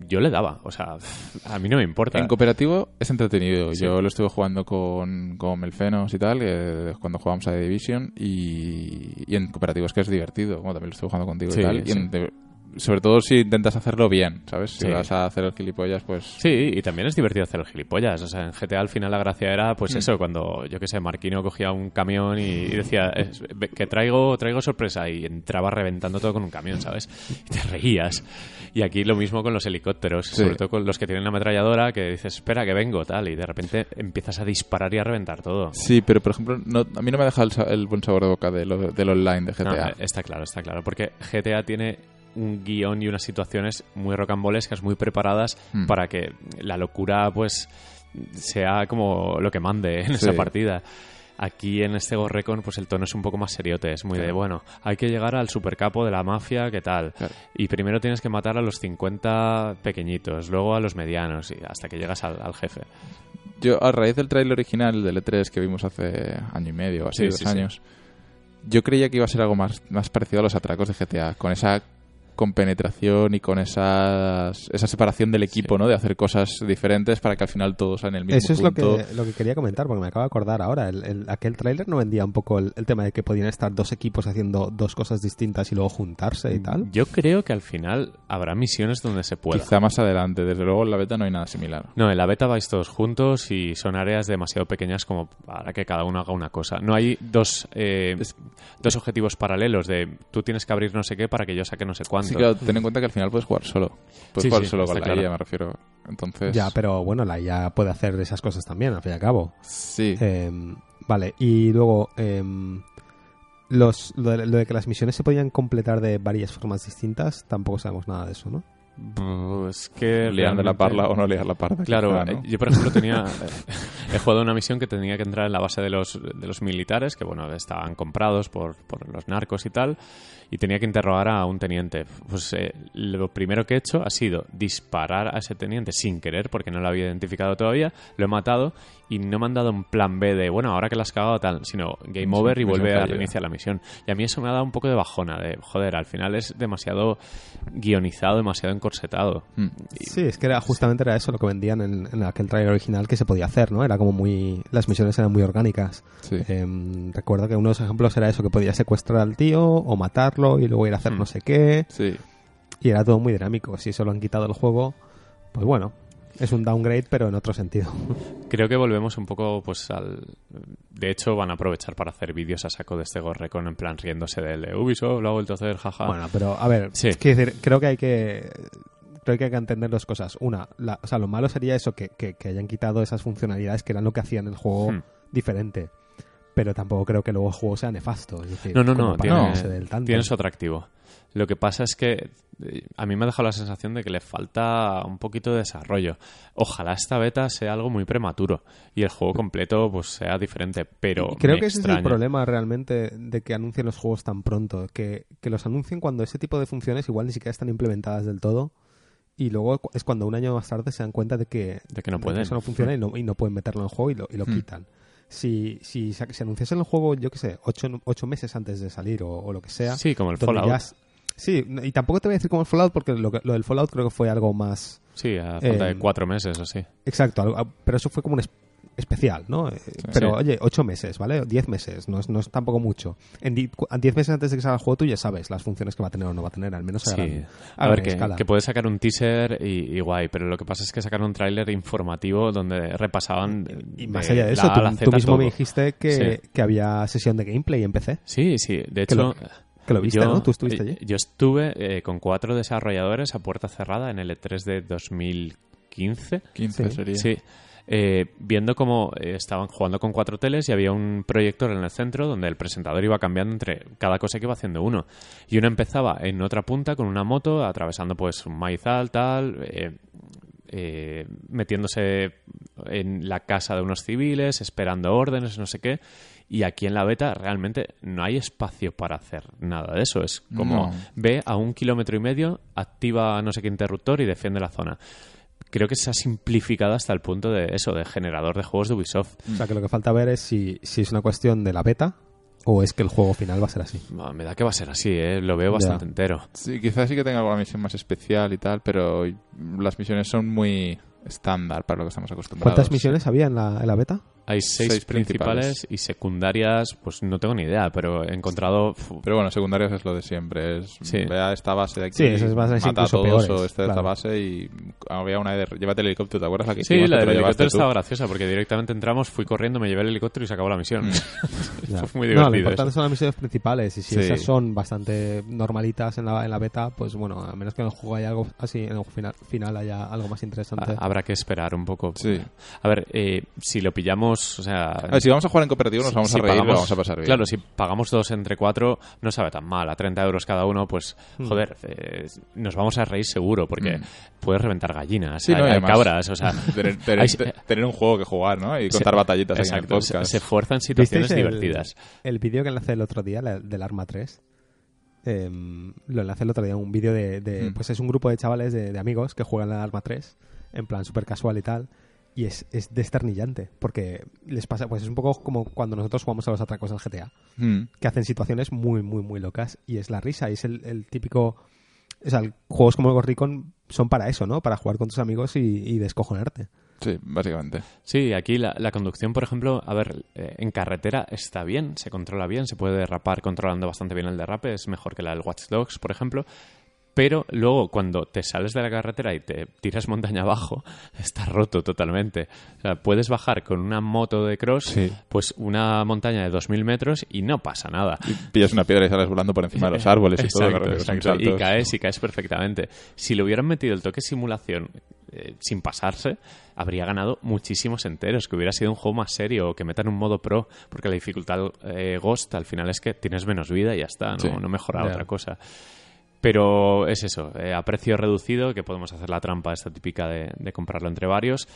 yo le daba. O sea, a mí no me importa. En cooperativo es entretenido. Sí. Yo lo estuve jugando con, con Melfenos y tal, eh, cuando jugábamos a The Division, y, y en cooperativo es que es divertido. Bueno, también lo estuve jugando contigo Sí, y tal. y en- de- sobre todo si intentas hacerlo bien, ¿sabes? Si Sí. vas a hacer el gilipollas, pues... Sí, y también es divertido hacer el gilipollas. O sea, en GTA al final la gracia era, Mm. pues eso, cuando, yo qué sé, Marquino cogía un camión y, y decía es- que traigo, traigo sorpresa y entraba reventando todo con un camión, ¿sabes? Y te reías. Y aquí lo mismo con los helicópteros, Sí. sobre todo con los que tienen la ametralladora, que dices, espera que vengo, tal, y de repente empiezas a disparar y a reventar todo. Sí, pero por ejemplo, no- a mí no me deja el, sa- el buen sabor de boca de lo- del online de GTA. eh, está claro, está claro. Porque GTA tiene un guion y unas situaciones muy rocambolescas, muy preparadas Mm. para que la locura, pues, sea como lo que mande en Sí. esa partida. Aquí en este Gorrecon, pues el tono es un poco más seriote. Es muy de, bueno, hay que llegar al supercapo de la mafia, ¿qué tal? Claro. Y primero tienes que matar a los 50 pequeñitos, luego a los medianos, y hasta que llegas al, al jefe. Yo, a raíz del trailer original del E3 que vimos hace año y medio, así Sí, dos sí, sí. años, yo creía que iba a ser algo más, más parecido a los atracos de GTA, con esa compenetración y con esas, esa separación del equipo, ¿no? De hacer cosas diferentes para que al final todos en el mismo Eso es lo punto. que, lo que quería comentar, porque me acabo de acordar ahora. El, el- aquel tráiler no vendía un poco el, el tema de que podían estar dos equipos haciendo dos cosas distintas y luego juntarse y tal. Yo creo que al final habrá misiones donde se pueda. Quizá más adelante, desde luego en la beta no hay nada similar. No, en la beta vais todos juntos y son áreas demasiado pequeñas como para que cada uno haga una cosa. No hay dos, eh, dos objetivos paralelos de tú tienes que abrir no sé qué para que yo saque no sé cuánto. Sí, claro, ten en cuenta que al final puedes jugar solo. Puedes Sí, jugar sí, solo con la claro. IA, me refiero. Entonces, Ya, pero bueno, la IA puede hacer esas cosas también, al fin y al cabo. sí. Eh, vale, y luego eh, los, lo, de, lo de que las misiones se podían completar de varias formas distintas, tampoco sabemos nada de eso, ¿no? Es que liar de la parla o no liar la parda. Claro, quizá, ¿no? eh, yo por ejemplo tenía eh, he jugado una misión que tenía que entrar en la base de los, de los militares que bueno estaban comprados por, por los narcos y tal y tenía que interrogar a un teniente. Pues eh, lo primero que he hecho ha sido disparar a ese teniente sin querer porque no lo había identificado todavía, lo he matado y no me han dado un plan B de bueno ahora que la has cagado tal, sino game Sí, over y vuelve a reiniciar la misión. Y a mí eso me ha dado un poco de bajona de joder, al final es demasiado guionizado, demasiado encorsetado. Mm. Sí, es que era, justamente era eso lo que vendían en, en aquel trailer original que se podía hacer, ¿no? Era como muy... Las misiones eran muy orgánicas. Sí. Em, recuerdo que uno de los ejemplos era eso, que podía secuestrar al tío o matarlo y luego ir a hacer Hmm. no sé qué. Sí. Y era todo muy dinámico. Si eso lo han quitado del juego, pues bueno, es un downgrade, pero en otro sentido. Creo que volvemos un poco pues al... De hecho, van a aprovechar para hacer vídeos a saco de este Gorrecon en plan riéndose del de Ubisoft, lo ha vuelto a hacer, jaja. Bueno, pero a ver, Sí. decir, creo que hay que creo que hay que entender dos cosas. Una, la- o sea, lo malo sería eso, que, que- que hayan quitado esas funcionalidades que eran lo que hacían el juego Hmm. diferente. Pero tampoco creo que luego el juego sea nefasto. Es decir, No, no, no, tiene, su atractivo. Lo que pasa es que eh, a mí me ha dejado la sensación de que le falta un poquito de desarrollo. Ojalá esta beta sea algo muy prematuro y el juego completo pues sea diferente, pero creo me que ese es el problema realmente de que anuncien los juegos tan pronto. Que, que los anuncien cuando ese tipo de funciones igual ni siquiera están implementadas del todo. Y luego es cuando un año más tarde se dan cuenta de que, De que no pueden. eso no funciona y no, y no pueden meterlo en el juego y lo, y lo Hmm. quitan. Si, si, sa- si anunciasen el juego, yo qué sé, ocho, ocho meses antes de salir o, o lo que sea. Sí, como el Fallout. ya Sí, y tampoco te voy a decir como el Fallout porque lo, lo del Fallout creo que fue algo más... Sí, a falta Eh, de cuatro meses o así. Exacto, algo- ah, pero eso fue como un especial, ¿no? Eh, Pero Sí. oye, ocho meses, ¿vale? Diez meses, no es, no es tampoco mucho. En di- cu- a diez meses antes de que salga el juego tú ya sabes las funciones que va a tener o no va a tener, al menos a Sí. gran, A gran ver, que, escala. que puedes sacar un teaser y, y guay, pero lo que pasa es que sacaron un tráiler informativo donde repasaban... Y más de allá de la eso, A tú, a la tú Z mismo me todo. dijiste que, Sí. que había sesión de gameplay en PC. Sí, sí, de hecho... lo- Que lo viste, yo, ¿no? Tú estuviste allí. Yo estuve eh, con cuatro desarrolladores a puerta cerrada en el E3 de 2015. 15 Sí. sería. Sí. Eh, viendo cómo eh, estaban jugando con cuatro teles y había un proyector en el centro donde el presentador iba cambiando entre cada cosa que iba haciendo uno. Y uno empezaba en otra punta con una moto, atravesando pues un maizal, tal, eh, eh, metiéndose en la casa de unos civiles, esperando órdenes, no sé qué. Y aquí en la beta realmente no hay espacio para hacer nada de eso. Es como No. ve a un kilómetro y medio, activa no sé qué interruptor y defiende la zona. Creo que se ha simplificado hasta el punto de eso, de generador de juegos de Ubisoft. O sea, que lo que falta ver es si, si es una cuestión de la beta o es que el juego final va a ser así. Me da que va a ser así, ¿eh? lo veo bastante Ya. entero. Sí, quizás sí que tenga alguna misión más especial y tal, pero las misiones son muy estándar para lo que estamos acostumbrados. ¿Cuántas misiones había en la, en la beta? Hay seis, Seis principales, principales. y secundarias, pues no tengo ni idea, pero he encontrado... Pero bueno, secundarias es lo de siempre. Es, Sí. Ve a esta base de aquí, Sí, esas bases mata a todos peores, o esta de esta claro. base y había una de... Llévate el helicóptero, ¿te acuerdas la que Sí, la del llevaste helicóptero tú? estaba graciosa porque directamente entramos, fui corriendo, me llevé el helicóptero y se acabó la misión. Ya. Fue muy no, lo divertido. importante eso. son las misiones principales y si Sí. esas son bastante normalitas en la, en la beta, pues bueno, a menos que en el juego haya algo así, en el final, final haya algo más interesante. Ha- Habrá que esperar un poco. Sí. A ver, eh, si lo pillamos, o sea... A ver, si vamos a jugar en cooperativo nos si- vamos si a reír lo pagamos- vamos a pasar bien. Claro, si pagamos dos entre cuatro, no sabe tan mal. A 30 euros cada uno, pues, Hmm. joder, eh, nos vamos a reír seguro, porque Mm. puedes reventar gallinas, Sí, hay, no, y hay además- cabras, o sea... Tener, tener- hay- te- tener un juego que jugar, ¿no? Y contar se- batallitas aquí en el Exacto, se, se fuerzan situaciones ¿Visteis el- divertidas. El vídeo que enlacé el otro día, la- del Arma 3, em, lo enlacé el otro día, un vídeo de, de- Mm. Pues es un grupo de chavales, de, de amigos, que juegan al Arma 3, en plan súper casual y tal. Y es, es desternillante, porque les pasa, pues es un poco como cuando nosotros jugamos a los atracos del GTA, Mm. que hacen situaciones muy, muy, muy locas, y es la risa, y es el, el típico... O sea, juegos como el Ghost Recon son para eso, ¿no? Para jugar con tus amigos y, y descojonarte. Sí, básicamente. Sí, aquí la, la conducción, por ejemplo, a ver, eh, en carretera está bien, se controla bien, se puede derrapar controlando bastante bien el derrape, es mejor que la del Watch Dogs, por ejemplo. Pero luego, cuando te sales de la carretera y te tiras montaña abajo, está roto totalmente. O sea, puedes bajar con una moto de cross, Sí. pues una montaña de 2.000 metros y no pasa nada. Y pillas una piedra y sales volando por encima de los árboles y todo. Exacto, son exacto. Y caes y caes perfectamente. Si le hubieran metido el toque simulación eh, sin pasarse, habría ganado muchísimos enteros, que hubiera sido un juego más serio, o que metan un modo pro, porque la dificultad eh, Ghost al final es que tienes menos vida y ya está, no, Sí. no mejora otra cosa. Pero es eso, eh, a precio reducido, que podemos hacer la trampa esta típica de, de comprarlo entre varios.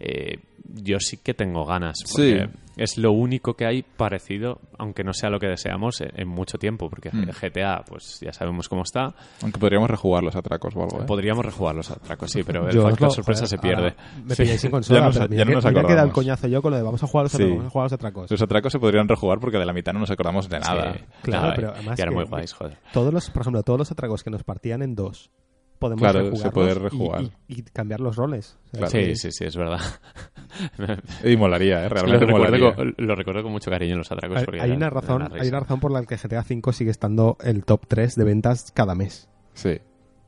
eh, yo sí que tengo ganas, porque Sí. Es lo único que hay parecido, aunque no sea lo que deseamos, en, en mucho tiempo, porque Mm. GTA, pues ya sabemos cómo está. Aunque podríamos rejugar los atracos o algo, ¿eh? Podríamos rejugar los atracos, sí, pero el Yo factor lo- sorpresa joder, se pierde. Me Sí. pilláis sin consola, Ya nos- pero ya no nos mira que da el coñazo yo con lo de vamos a jugar los Sí. atracos, vamos a jugar a los atracos. Los atracos se podrían rejugar porque de la mitad no nos acordamos de nada. Sí, Claro, nada, pero además que- muy guays, joder. Todos los, por ejemplo, todos los atracos que nos partían en dos, podemos Claro, se rejugarlos puede y- rejugar. Y, y cambiar los roles. O sea, Claro. Sí, sí, sí, es verdad. Y molaría, ¿eh? lo, Realmente recuerdo molaría. con, lo recuerdo con mucho cariño en los atracos. Hay, porque hay era- una razón, hay una razón por la que GTA V sigue estando el top 3 de ventas cada mes. Sí,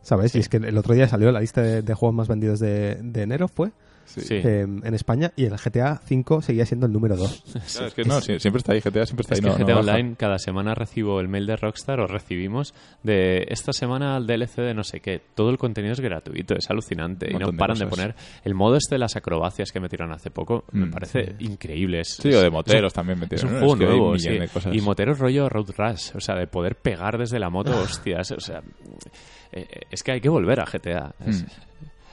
¿Sabes? Y es que el otro día salió la lista de, de juegos más vendidos de, de enero, fue sí. Sí. eh, en España, y el GTA V seguía siendo el número 2. Claro, es que no, sí, siempre está ahí, GTA siempre está Es ahí. que no- no GTA baja. Online cada semana recibo el mail de Rockstar o recibimos de esta semana el DLC de no sé qué. Todo el contenido es gratuito, es alucinante y no de paran de, poner el modo este de las acrobacias que metieron hace poco. me Mm, parece increíble. Es, Sí, o de es- moteros también Es metieron. un ¿no? juego nuevo, un sí. millón de cosas. Y moteros rollo Road Rush, o sea, de poder pegar desde la moto, hostias, o sea, eh, es que hay que volver a GTA. Es, Mm.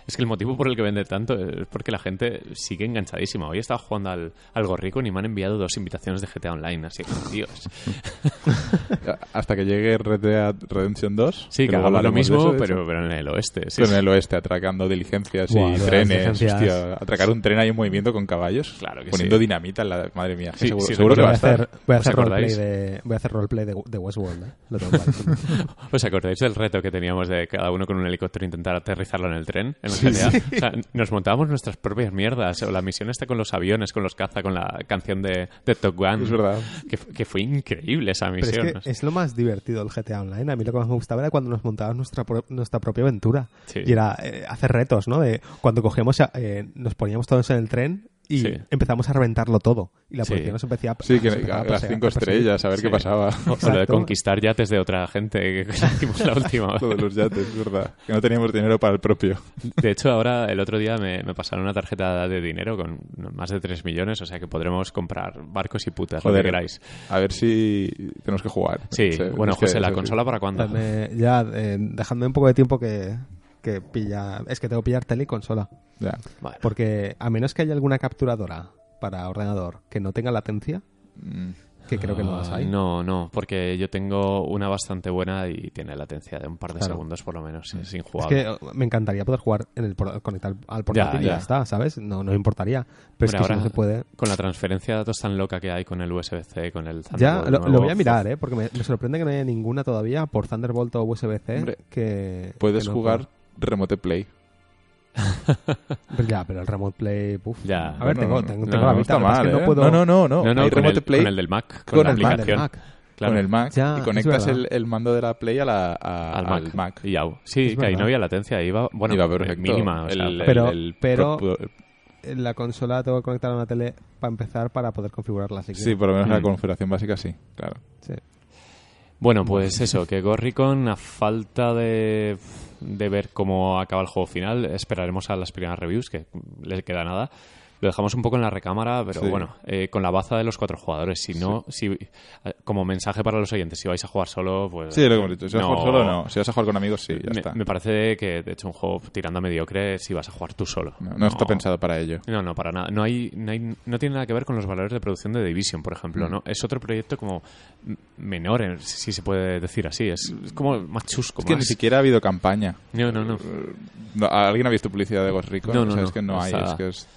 Es que el motivo por el que vende tanto es porque la gente sigue enganchadísima. Hoy estaba jugando al, al Gorrico y me han enviado dos invitaciones de GTA Online, así que, Dios. Hasta que llegue Red Dead Redemption 2. Sí, que hagamos lo mismo, eso, pero, pero en el oeste. Sí, Pero en el oeste, atracando diligencias y trenes. Hostia, atracar un tren ahí en movimiento con caballos. Claro que Poniendo sí. dinamita en la. Madre mía. Sí, seguro sí, seguro que va a estar. hacer, voy a ¿Os hacer roleplay de, voy a hacer roleplay de, de Westworld. ¿eh? Lo tengo. ¿Os acordáis del reto que teníamos de cada uno con un helicóptero intentar aterrizarlo en el tren? En O sea, nos montábamos nuestras propias mierdas. O la misión está con los aviones, con los caza, con la canción de, de Top Gun. Es verdad. Que, que fue increíble esa Pero misión. es que es lo más divertido del GTA Online. A mí lo que más me gustaba era cuando nos montábamos nuestra, pro- nuestra propia aventura. Sí. Y era eh, hacer retos, ¿no? De cuando cogíamos, eh, nos poníamos todos en el tren y Sí. empezamos a reventarlo todo. Y la Sí. policía nos empezaba a Sí, que a a las cinco a perseguir. estrellas, a ver qué Sí. pasaba. O lo de conquistar yates de otra gente que hicimos la última vez. Todos los yates, es verdad. Que no teníamos dinero para el propio. De hecho, ahora el otro día me, me pasaron una tarjeta de dinero con más de 3 millones, o sea que podremos comprar barcos y putas, lo Joder. que queráis. A ver si tenemos que jugar. Sí, Sí, bueno, que José, ¿la sí. consola para cuándo? Ya, eh, dejadme un poco de tiempo que, que pilla... Es que tengo que pillar tele y consola. Ya. Bueno, Porque a menos que haya alguna capturadora para ordenador que no tenga latencia, Mm. que creo que no las Ah, hay. No, no, porque yo tengo una bastante buena y tiene latencia de un par de Claro. segundos por lo menos, es Es injugable. que eh, me encantaría poder jugar en el por- conectar al portátil y Ya, ya ya. está, ¿sabes? No, no me importaría. Pero es que si no ahora- se puede... Con la transferencia de datos tan loca que hay con el USB-C, con el Ya, Thunderbolt lo, lo nuevo, voy a mirar, ¿eh? Porque me, me sorprende que no haya ninguna todavía por Thunderbolt o USB-C Hombre, que... Puedes que no jugar Remote Play. Ya, pero el Remote Play... Uf. Ya. A ver, No, tengo, no, no. tengo, No, tengo no la que pasa es mal, que ¿eh? no puedo... No, no, no, no. No, no, Hay con Remote el, Play con el del Mac, con, con la el Mac, del aplicación. Mac. Claro. con el Mac Ya, y conectas el, el mando de la Play a la, a- al Mac. Mac. Y ya. Sí, Es que ahí no había latencia, iba, bueno, Iba perfecto. mínima. o sea, El- Pero- el- el pero- pro- la consola tengo que conectar a una tele para empezar para poder configurarla. Si Sí, quiero. por lo menos la Mm. configuración básica sí, claro. Sí. Bueno, pues eso, que Gorricon, a falta de, de ver cómo acaba el juego final, esperaremos a las primeras reviews, que le queda nada. Lo dejamos un poco en la recámara, pero Sí. bueno, eh, con la baza de los cuatro jugadores. Si no, si, eh, como mensaje para los oyentes, si vais a jugar solo, pues. Sí, lo que hemos dicho. Si vas a jugar solo, no. Si vas a jugar con amigos, sí, ya me, está. me parece que, de hecho, un juego tirando a mediocre si vas a jugar tú solo. No, no está pensado para ello. No, no, para nada. No, hay, no, hay- no tiene nada que ver con los valores de producción de Division, por ejemplo. Mm. ¿no? Es otro proyecto como menor, en- si se puede decir así. Es, es como más chusco. Es que ni siquiera ha habido campaña. No, no, no. No, ¿Alguien ha visto publicidad de Ghost Recon? No, O no, sea, no. Es que no O hay. sea, Es que es...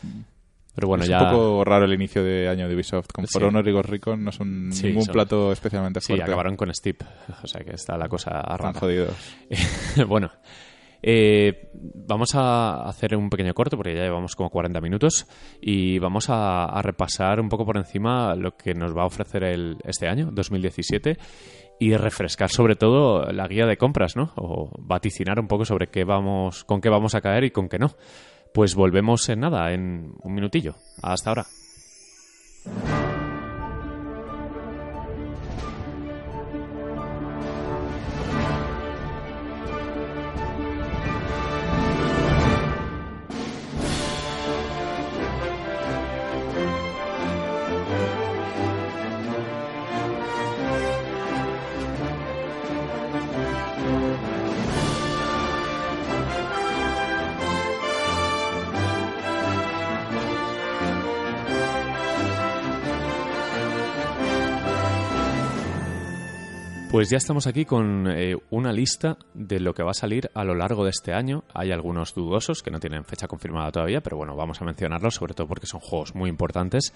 Pero bueno, es ya... un poco raro el inicio de año de Ubisoft. Con Sí. For Honor y Ghost Recon no son Sí, ningún son- plato especialmente Sí, fuerte. acabaron con Steep. O sea que está la cosa rara. jodidos. bueno, eh, vamos a hacer un pequeño corte porque ya llevamos como 40 minutos y vamos a, a repasar un poco por encima lo que nos va a ofrecer el, este año, 2017, y refrescar sobre todo la guía de compras, ¿no? O vaticinar un poco sobre qué vamos, con qué vamos a caer y con qué no. Pues volvemos en nada, en un minutillo. Hasta ahora. Pues ya estamos aquí con eh, una lista de lo que va a salir a lo largo de este año. Hay algunos dudosos que no tienen fecha confirmada todavía, pero bueno, vamos a mencionarlos, sobre todo porque son juegos muy importantes.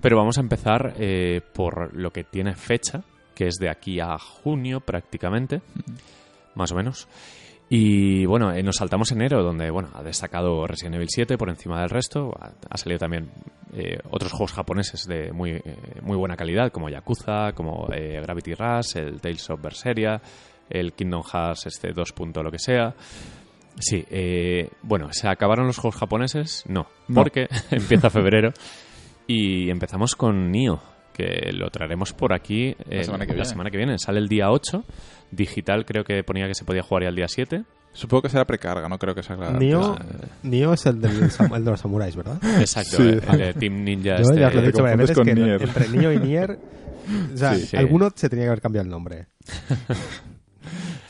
Pero vamos a empezar eh, por lo que tiene fecha, que es de aquí a junio prácticamente, más o menos. Y bueno, eh, nos saltamos enero, donde bueno, ha destacado Resident Evil 7 por encima del resto. Ha, ha salido también eh, otros juegos japoneses de muy, eh, muy buena calidad, como Yakuza, como eh, Gravity Rush, el Tales of Berseria, el Kingdom Hearts este 2. punto lo que sea. Sí, eh, bueno, ¿se acabaron los juegos japoneses? No, No. porque empieza febrero y empezamos con Nio, que lo traeremos por aquí eh, semana que la semana que viene. Sale el día 8. Digital creo que ponía que se podía jugar ya el día 7. Supongo que será precarga, no creo que sea... Nio, eh, Nio es el, del, sam- el de los samuráis, ¿verdad? Exacto, Sí. eh, el de Team Ninja. Yo este- ya os lo he dicho varias veces con que Nier. entre Nio y Nier, o sea, Sí, sí. alguno se tenía que haber cambiado el nombre.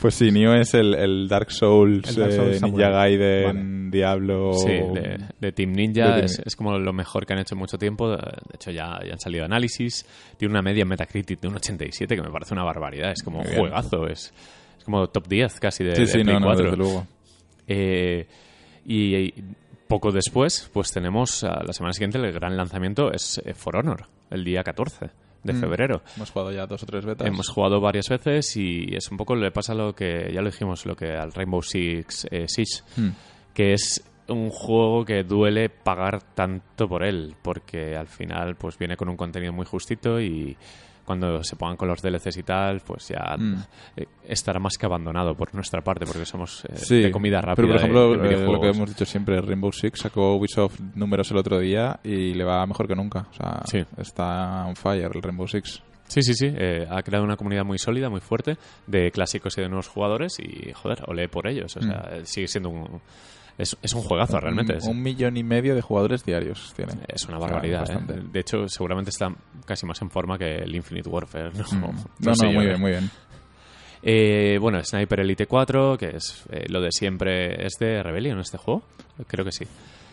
Pues sí, Nio es el, el Dark Souls, El Dark Souls eh, Ninja. Gaiden, Diablo... Sí, de, de Team Ninja. De Team es, como lo mejor que han hecho en mucho tiempo. De hecho, ya, ya han salido análisis. Tiene una media en Metacritic de un 87, que me parece una barbaridad. Es como un juegazo. Es, es como top 10 casi de, Sí, de sí, Play no, no, 4. desde luego. Eh, y, y poco después, pues tenemos a la semana siguiente el gran lanzamiento es eh, For Honor, el día 14 de Mm. febrero. Hemos jugado ya dos o tres betas. Hemos jugado varias veces y es un poco le pasa lo que ya lo dijimos, lo que al Rainbow Six eh, Siege, Hmm. que es un juego que duele pagar tanto por él, porque al final pues viene con un contenido muy justito y cuando se pongan con los DLCs y tal, pues ya Mm. eh, estará más que abandonado por nuestra parte, porque somos eh, Sí, de comida rápida. Pero, por ejemplo, de eh, lo que hemos dicho siempre, Rainbow Six sacó Ubisoft números el otro día y le va mejor que nunca. O sea, Sí. está on fire el Rainbow Six. Sí, sí, sí. eh, ha creado una comunidad muy sólida, muy fuerte, de clásicos y de nuevos jugadores y, joder, olé por ellos. O sea, eh, sigue siendo un... Es, es un juegazo, realmente. Un, es, un millón y medio de jugadores diarios tiene. es una O sea, barbaridad. ¿eh? De hecho, seguramente está casi más en forma que el Infinite Warfare. No, Mm. No muy bien, muy bien. Eh, bueno, Sniper Elite 4, que es eh, lo de siempre. ¿Es de Rebellion este juego? Creo que sí.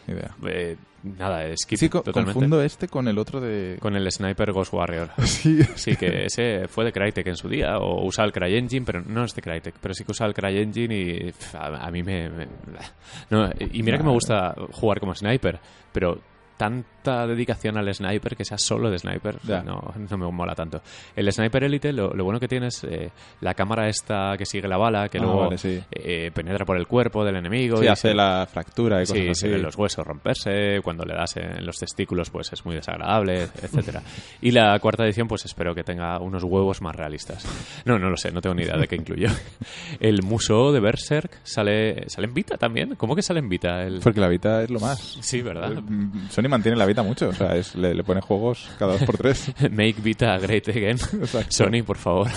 Idea. Eh, nada, es Kit Sí, co- totalmente. confundo este con el otro de... Con el Sniper Ghost Warrior. Sí, Sí, que ese fue de Crytek en su día, o usaba el CryEngine, pero no es de Crytek, pero sí que usaba el CryEngine y a, a mí me... me- no, y mira que me gusta jugar como sniper, pero tanta dedicación al sniper que sea solo de sniper Ya. no, no me mola tanto. El Sniper Elite lo, lo bueno que tiene es eh, la cámara esta que sigue la bala, que Ah, luego vale, sí. eh, penetra por el cuerpo del enemigo. Sí, y hace se- la fractura y cosas Sí, así. se los huesos romperse, cuando le das en los testículos pues es muy desagradable, etcétera. Y la cuarta edición pues espero que tenga unos huevos más realistas. No, no lo sé, no tengo ni idea de qué incluyó. El Museo de Berserk sale sale en Vita también. ¿Cómo que sale en Vita? El... Porque la Vita es lo más. Sí, ¿verdad? Sony mantiene la Vita mucho, o sea, es- le, le pone juegos cada dos por tres. Make Vita great again. Exacto. Sony, por favor.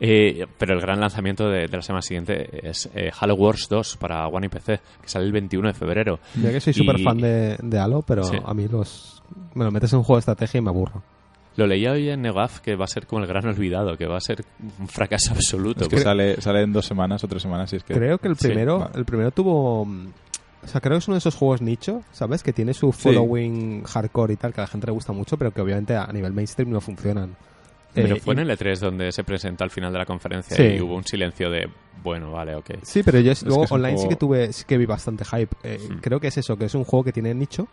Eh, pero el gran lanzamiento de, de la semana siguiente es eh, Halo Wars 2 para One y PC, que sale el 21 de febrero. Mira que soy Y- súper fan de, de Halo, pero Sí. a mí los me lo metes en un juego de estrategia y me aburro. Lo leía hoy en Negaf que va a ser como el gran olvidado, que va a ser un fracaso absoluto. Es que sale, sale en dos semanas o tres semanas, y es que... Creo que el primero, el primero tuvo o sea, creo que es uno de esos juegos nicho, ¿sabes? Que tiene su following hardcore y tal, que a la gente le gusta mucho, pero que obviamente a nivel mainstream no funcionan. Pero Eh, fue y- en el E3 donde se presentó al final de la conferencia Sí. y hubo un silencio de, bueno, vale, ok. Sí, pero yo luego es un online sí que tuve, sí que vi bastante hype. Eh, Mm. Creo que es eso, que es un juego que tiene nicho,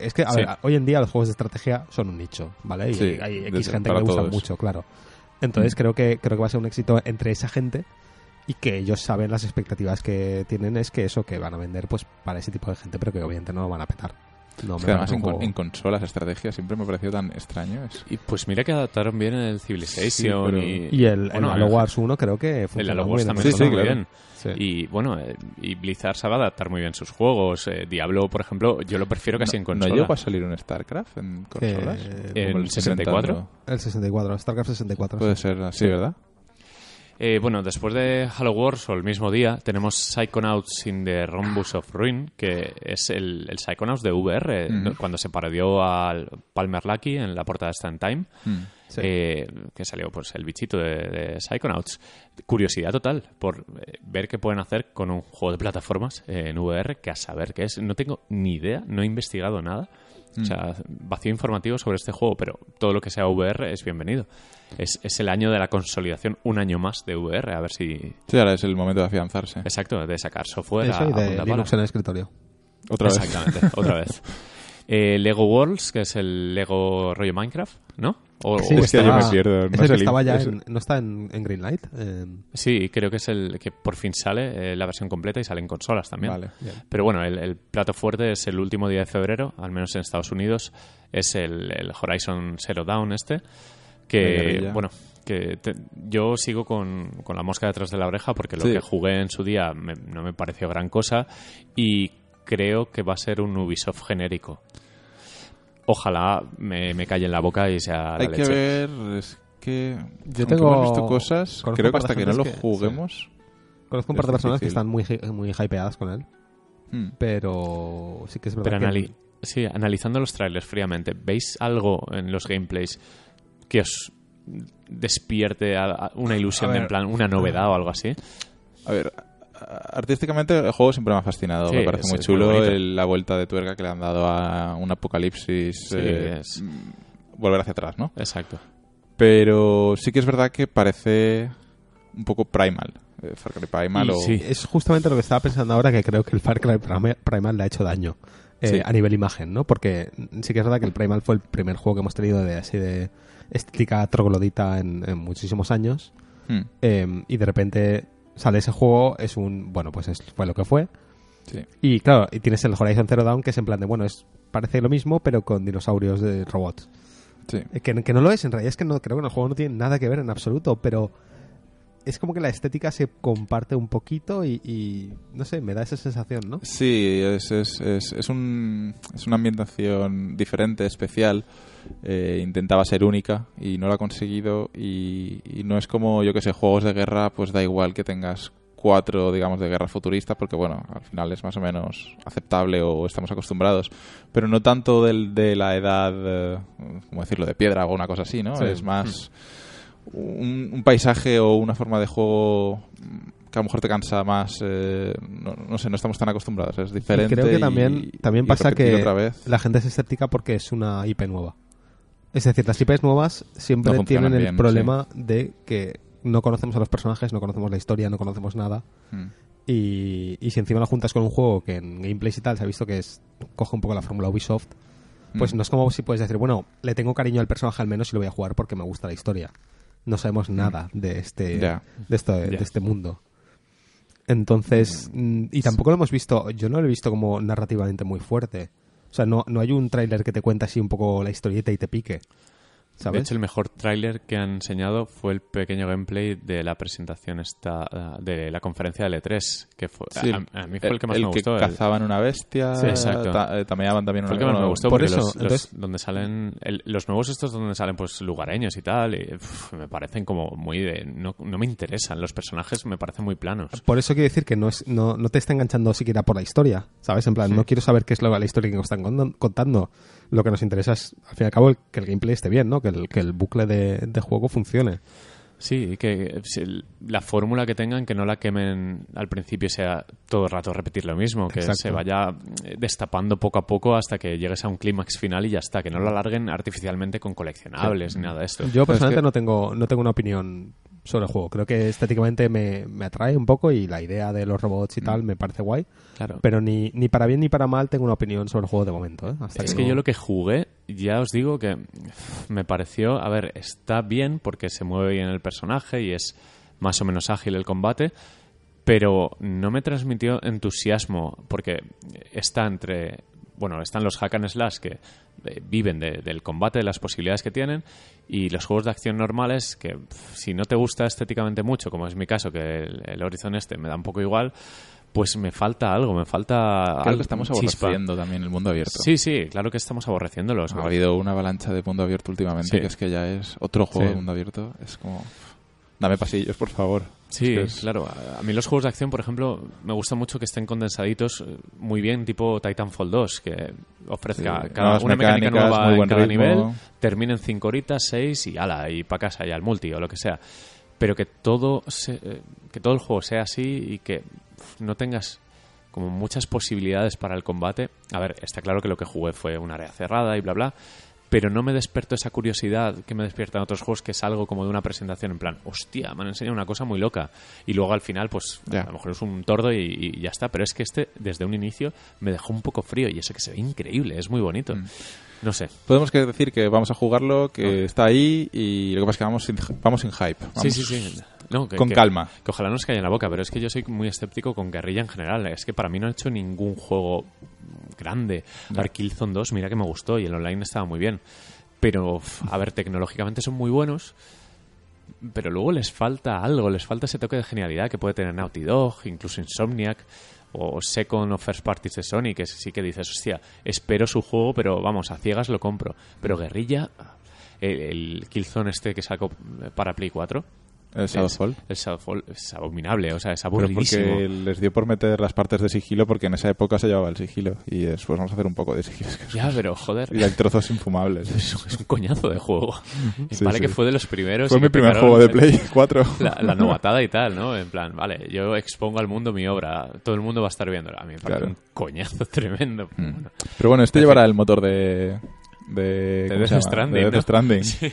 Es que, a Sí. ver, hoy en día los juegos de estrategia son un nicho, ¿vale? Y hay X gente que usa todos. mucho, claro. Entonces creo que creo que va a ser un éxito entre esa gente y que ellos saben las expectativas que tienen es que eso que van a vender pues para ese tipo de gente, pero que obviamente no lo van a petar. No, Es me que además en, con- en consolas, estrategia, siempre me ha parecido tan extraño. Es- Y pues mira que adaptaron bien el Civilization Sí, pero- y, Y el, bueno, el Halo el- Wars 1 creo que El funciona Halo Wars también Sí, sí, muy claro. bien. Sí. Y bueno, eh, y Blizzard sabe adaptar muy bien sus juegos. Eh, Diablo, por ejemplo, yo lo prefiero casi en ¿No, ¿No consola. llegó a salir un StarCraft en consolas? Eh, ¿En el 64? 70, El 64, StarCraft 64. Puede sí. ser así, ¿verdad? Eh, bueno, después de Halo Wars, o el mismo día, tenemos Psychonauts in the Rhombus of Ruin, que es el, el Psychonauts de VR, Ujú. ¿no? cuando se parodió al Palmer Lucky en la portada de Stand Time. Sí. eh, que salió pues el bichito de, de Psychonauts. Curiosidad total por eh, ver qué pueden hacer con un juego de plataformas eh, en VR, que a saber qué es. No tengo ni idea, no he investigado nada. O sea, vacío informativo sobre este juego, pero todo lo que sea VR es bienvenido. Es, es el año de la consolidación, un año más de VR, a ver si... Sí, ahora es el momento de afianzarse. Exacto, de sacar software Eso a, y a de punta Linux en el escritorio. Otra vez. Exactamente, otra vez. Eh, Lego Worlds, que es el Lego rollo Minecraft, ¿no? O- Sí, o- es que yo me pierdo, no que estaba ya en, ¿No está en, en Greenlight? Eh, Sí, creo que es el que por fin sale eh, la versión completa y sale en consolas también. Vale. Pero bueno, el, el plato fuerte es el último día de febrero, al menos en Estados Unidos, es el, el Horizon Zero Dawn este, que bueno, que te- yo sigo con, con la mosca detrás de la oreja porque lo Sí. que jugué en su día me- no me pareció gran cosa y creo que va a ser un Ubisoft genérico. Ojalá me, me calle en la boca y sea la Hay que leche. ver, es que... Yo tengo- hemos visto cosas, conozco creo un que par de hasta que no lo que- juguemos... conozco un par de personas que están muy, muy hypeadas con él, Hmm. pero sí que es verdad Pero que... anali- sí, analizando los trailers fríamente, ¿veis algo en los gameplays que os despierte a- a una ilusión A de ver. en plan una novedad o algo así? A ver, artísticamente el juego siempre me ha fascinado. Sí, me parece muy chulo el- la vuelta de tuerca que le han dado a un apocalipsis. Sí, eh, es- Volver hacia atrás, ¿no? Exacto. Pero sí que es verdad que parece un poco Primal. eh, Far Cry Primal Y o... sí. Es justamente lo que estaba pensando ahora, que creo que el Far Cry Primal le ha hecho daño eh, Sí. a nivel imagen, ¿no? Porque sí que es verdad que el Primal fue el primer juego que hemos tenido de así de estética troglodita en, en muchísimos años. Hmm, Eh, y de repente sale ese juego, es un... Bueno, pues es- fue lo que fue. sí. Y claro, y tienes el Horizon Zero Dawn, que es en plan de, bueno, es parece lo mismo, pero con dinosaurios de robots. Sí. Eh, Que, que no lo es, en realidad es que no, creo que en el juego no tiene nada que ver en absoluto, pero es como que la estética se comparte un poquito y, y, no sé, me da esa sensación, ¿no? Sí, es, es, es, es, un, es una ambientación diferente, especial. Eh, intentaba ser única y no lo ha conseguido. Y, y no es como, yo que sé, juegos de guerra, pues da igual que tengas cuatro, digamos, de guerra futurista, porque bueno, al final es más o menos aceptable o estamos acostumbrados. Pero no tanto del, de la edad, eh, ¿cómo decirlo?, de piedra o una cosa así, ¿no? Sí. Es más un, un paisaje o una forma de juego que a lo mejor te cansa más. eh, no, no sé, no estamos tan acostumbrados. Es Y diferente. creo que y- también, también y pasa que otra vez. la gente es escéptica porque es una IP nueva. Es decir, las IPs nuevas siempre No tienen el bien, problema de que no conocemos a los personajes, no conocemos la historia, no conocemos nada. Mm. Y, y si encima lo juntas con un juego que en gameplays y tal se ha visto que es coge un poco la fórmula Ubisoft, pues Mm. no es como si puedes decir, bueno, le tengo cariño al personaje al menos y lo voy a jugar porque me gusta la historia. No sabemos nada de este Mm. De, esto, de este mundo. Entonces, mm, y tampoco lo hemos visto, yo no lo he visto como narrativamente muy fuerte. O sea, no, no hay un tráiler que te cuente así un poco la historieta y te pique. De hecho, el mejor tráiler que han enseñado fue el pequeño gameplay de la presentación esta, ah, de la conferencia del E3, que fue, Sí, a, a mí fue el, que más me gustó. el- cazaban una bestia, Sí, exacto. ta- eh, tameaban también Fue una el que más me gustó por porque eso, los, donde salen el- los nuevos estos donde salen pues lugareños y tal y, uf, me parecen como muy de no, no me interesan los personajes me parecen muy planos Por eso quiero decir que no, es, no, no te está enganchando siquiera por la historia, ¿sabes? En plan, no quiero saber qué es lo, la historia que nos están con- contando. Lo que nos interesa es, al fin y al cabo, el- que el gameplay esté bien, ¿no? Que el, que el bucle de, de juego funcione. sí que la fórmula que tengan que no la quemen al principio sea todo el rato repetir lo mismo que Exacto. se vaya eh, destapando poco a poco hasta que llegues a un clímax final y ya está que no lo alarguen artificialmente con coleccionables ni nada de esto Yo Pero es personalmente que- no tengo no tengo una opinión sobre el juego. Creo que estéticamente me, me atrae un poco y la idea de los robots y Mm. tal me parece guay. Claro. Pero ni, ni para bien ni para mal tengo una opinión sobre el juego de momento. ¿eh? Hasta Es que que yo lo que jugué, ya os digo que me pareció, a ver, está bien porque se mueve bien el personaje y es más o menos ágil el combate, pero no me transmitió entusiasmo porque está entre, bueno, están los hack and slash que eh, viven de- del combate, de las posibilidades que tienen y los juegos de acción normales que si no te gusta estéticamente mucho, como es mi caso, que el, el Horizon este me da un poco igual, pues me falta algo, me falta Creo algo, que estamos chispa. aborreciendo también el mundo abierto. Sí, sí, claro que estamos aborreciéndolos. Ha habido una avalancha de mundo abierto últimamente, Sí. que es que ya es otro juego Sí. de mundo abierto. Es como... Dame pasillos, por favor. Sí, Es claro. A mí los juegos de acción, por ejemplo, me gusta mucho que estén condensaditos eh, muy bien, tipo Titanfall 2, que ofrezca Sí, cada, una mecánica nueva en cada ritmo. nivel, terminen cinco horitas, seis y ala, y para casa, y al multi o lo que sea. Pero que todo, se- eh, que todo el juego sea así y que no tengas como muchas posibilidades para el combate. A ver, está claro que lo que jugué fue un área cerrada y bla bla, pero no me despertó esa curiosidad que me despierta en otros juegos, que es algo como de una presentación en plan, hostia, me han enseñado una cosa muy loca. Y luego al final, pues a lo mejor es un tordo y, y ya está. Pero es que este, desde un inicio, me dejó un poco frío y eso que se ve increíble, es muy bonito. Mm. No sé. Podemos que decir que vamos a jugarlo, que está ahí y lo que pasa es que vamos sin, vamos sin hype. Sí, sí, sí. No, que- Con que- calma. Que ojalá no nos caiga en la boca, pero es que yo soy muy escéptico con guerrilla en general. Es que para mí no han hecho ningún juego grande. Ya. Killzone 2, mira que me gustó y el online estaba muy bien. Pero, a ver, tecnológicamente son muy buenos, pero luego les falta algo, les falta ese toque de genialidad que puede tener Naughty Dog, incluso Insomniac o Second o First Parties de Sony, que sí que dices, hostia, espero su juego, pero vamos, a ciegas lo compro. Pero guerrilla, el, el Killzone este que sacó para Play 4, El Shadowfall. el Shadowfall es abominable, o sea, es Pero aburridísimo. porque les dio por meter las partes de sigilo porque en esa época se llevaba el sigilo y después vamos a hacer un poco de sigilo. Ya, pero joder, Y hay trozos infumables. es, es un coñazo de juego. Sí, vale sí. que fue de los primeros. Fue mi primer juego de Play 4. La, la novatada y tal, ¿no? En plan, vale, yo expongo al mundo mi obra, todo el mundo va a estar viéndola. A mí me parece Claro. un coñazo tremendo. Mm. Pero bueno, este llevará el motor de... De, De ¿cómo Death? Stranding, De Death ¿no? Stranding. Sí.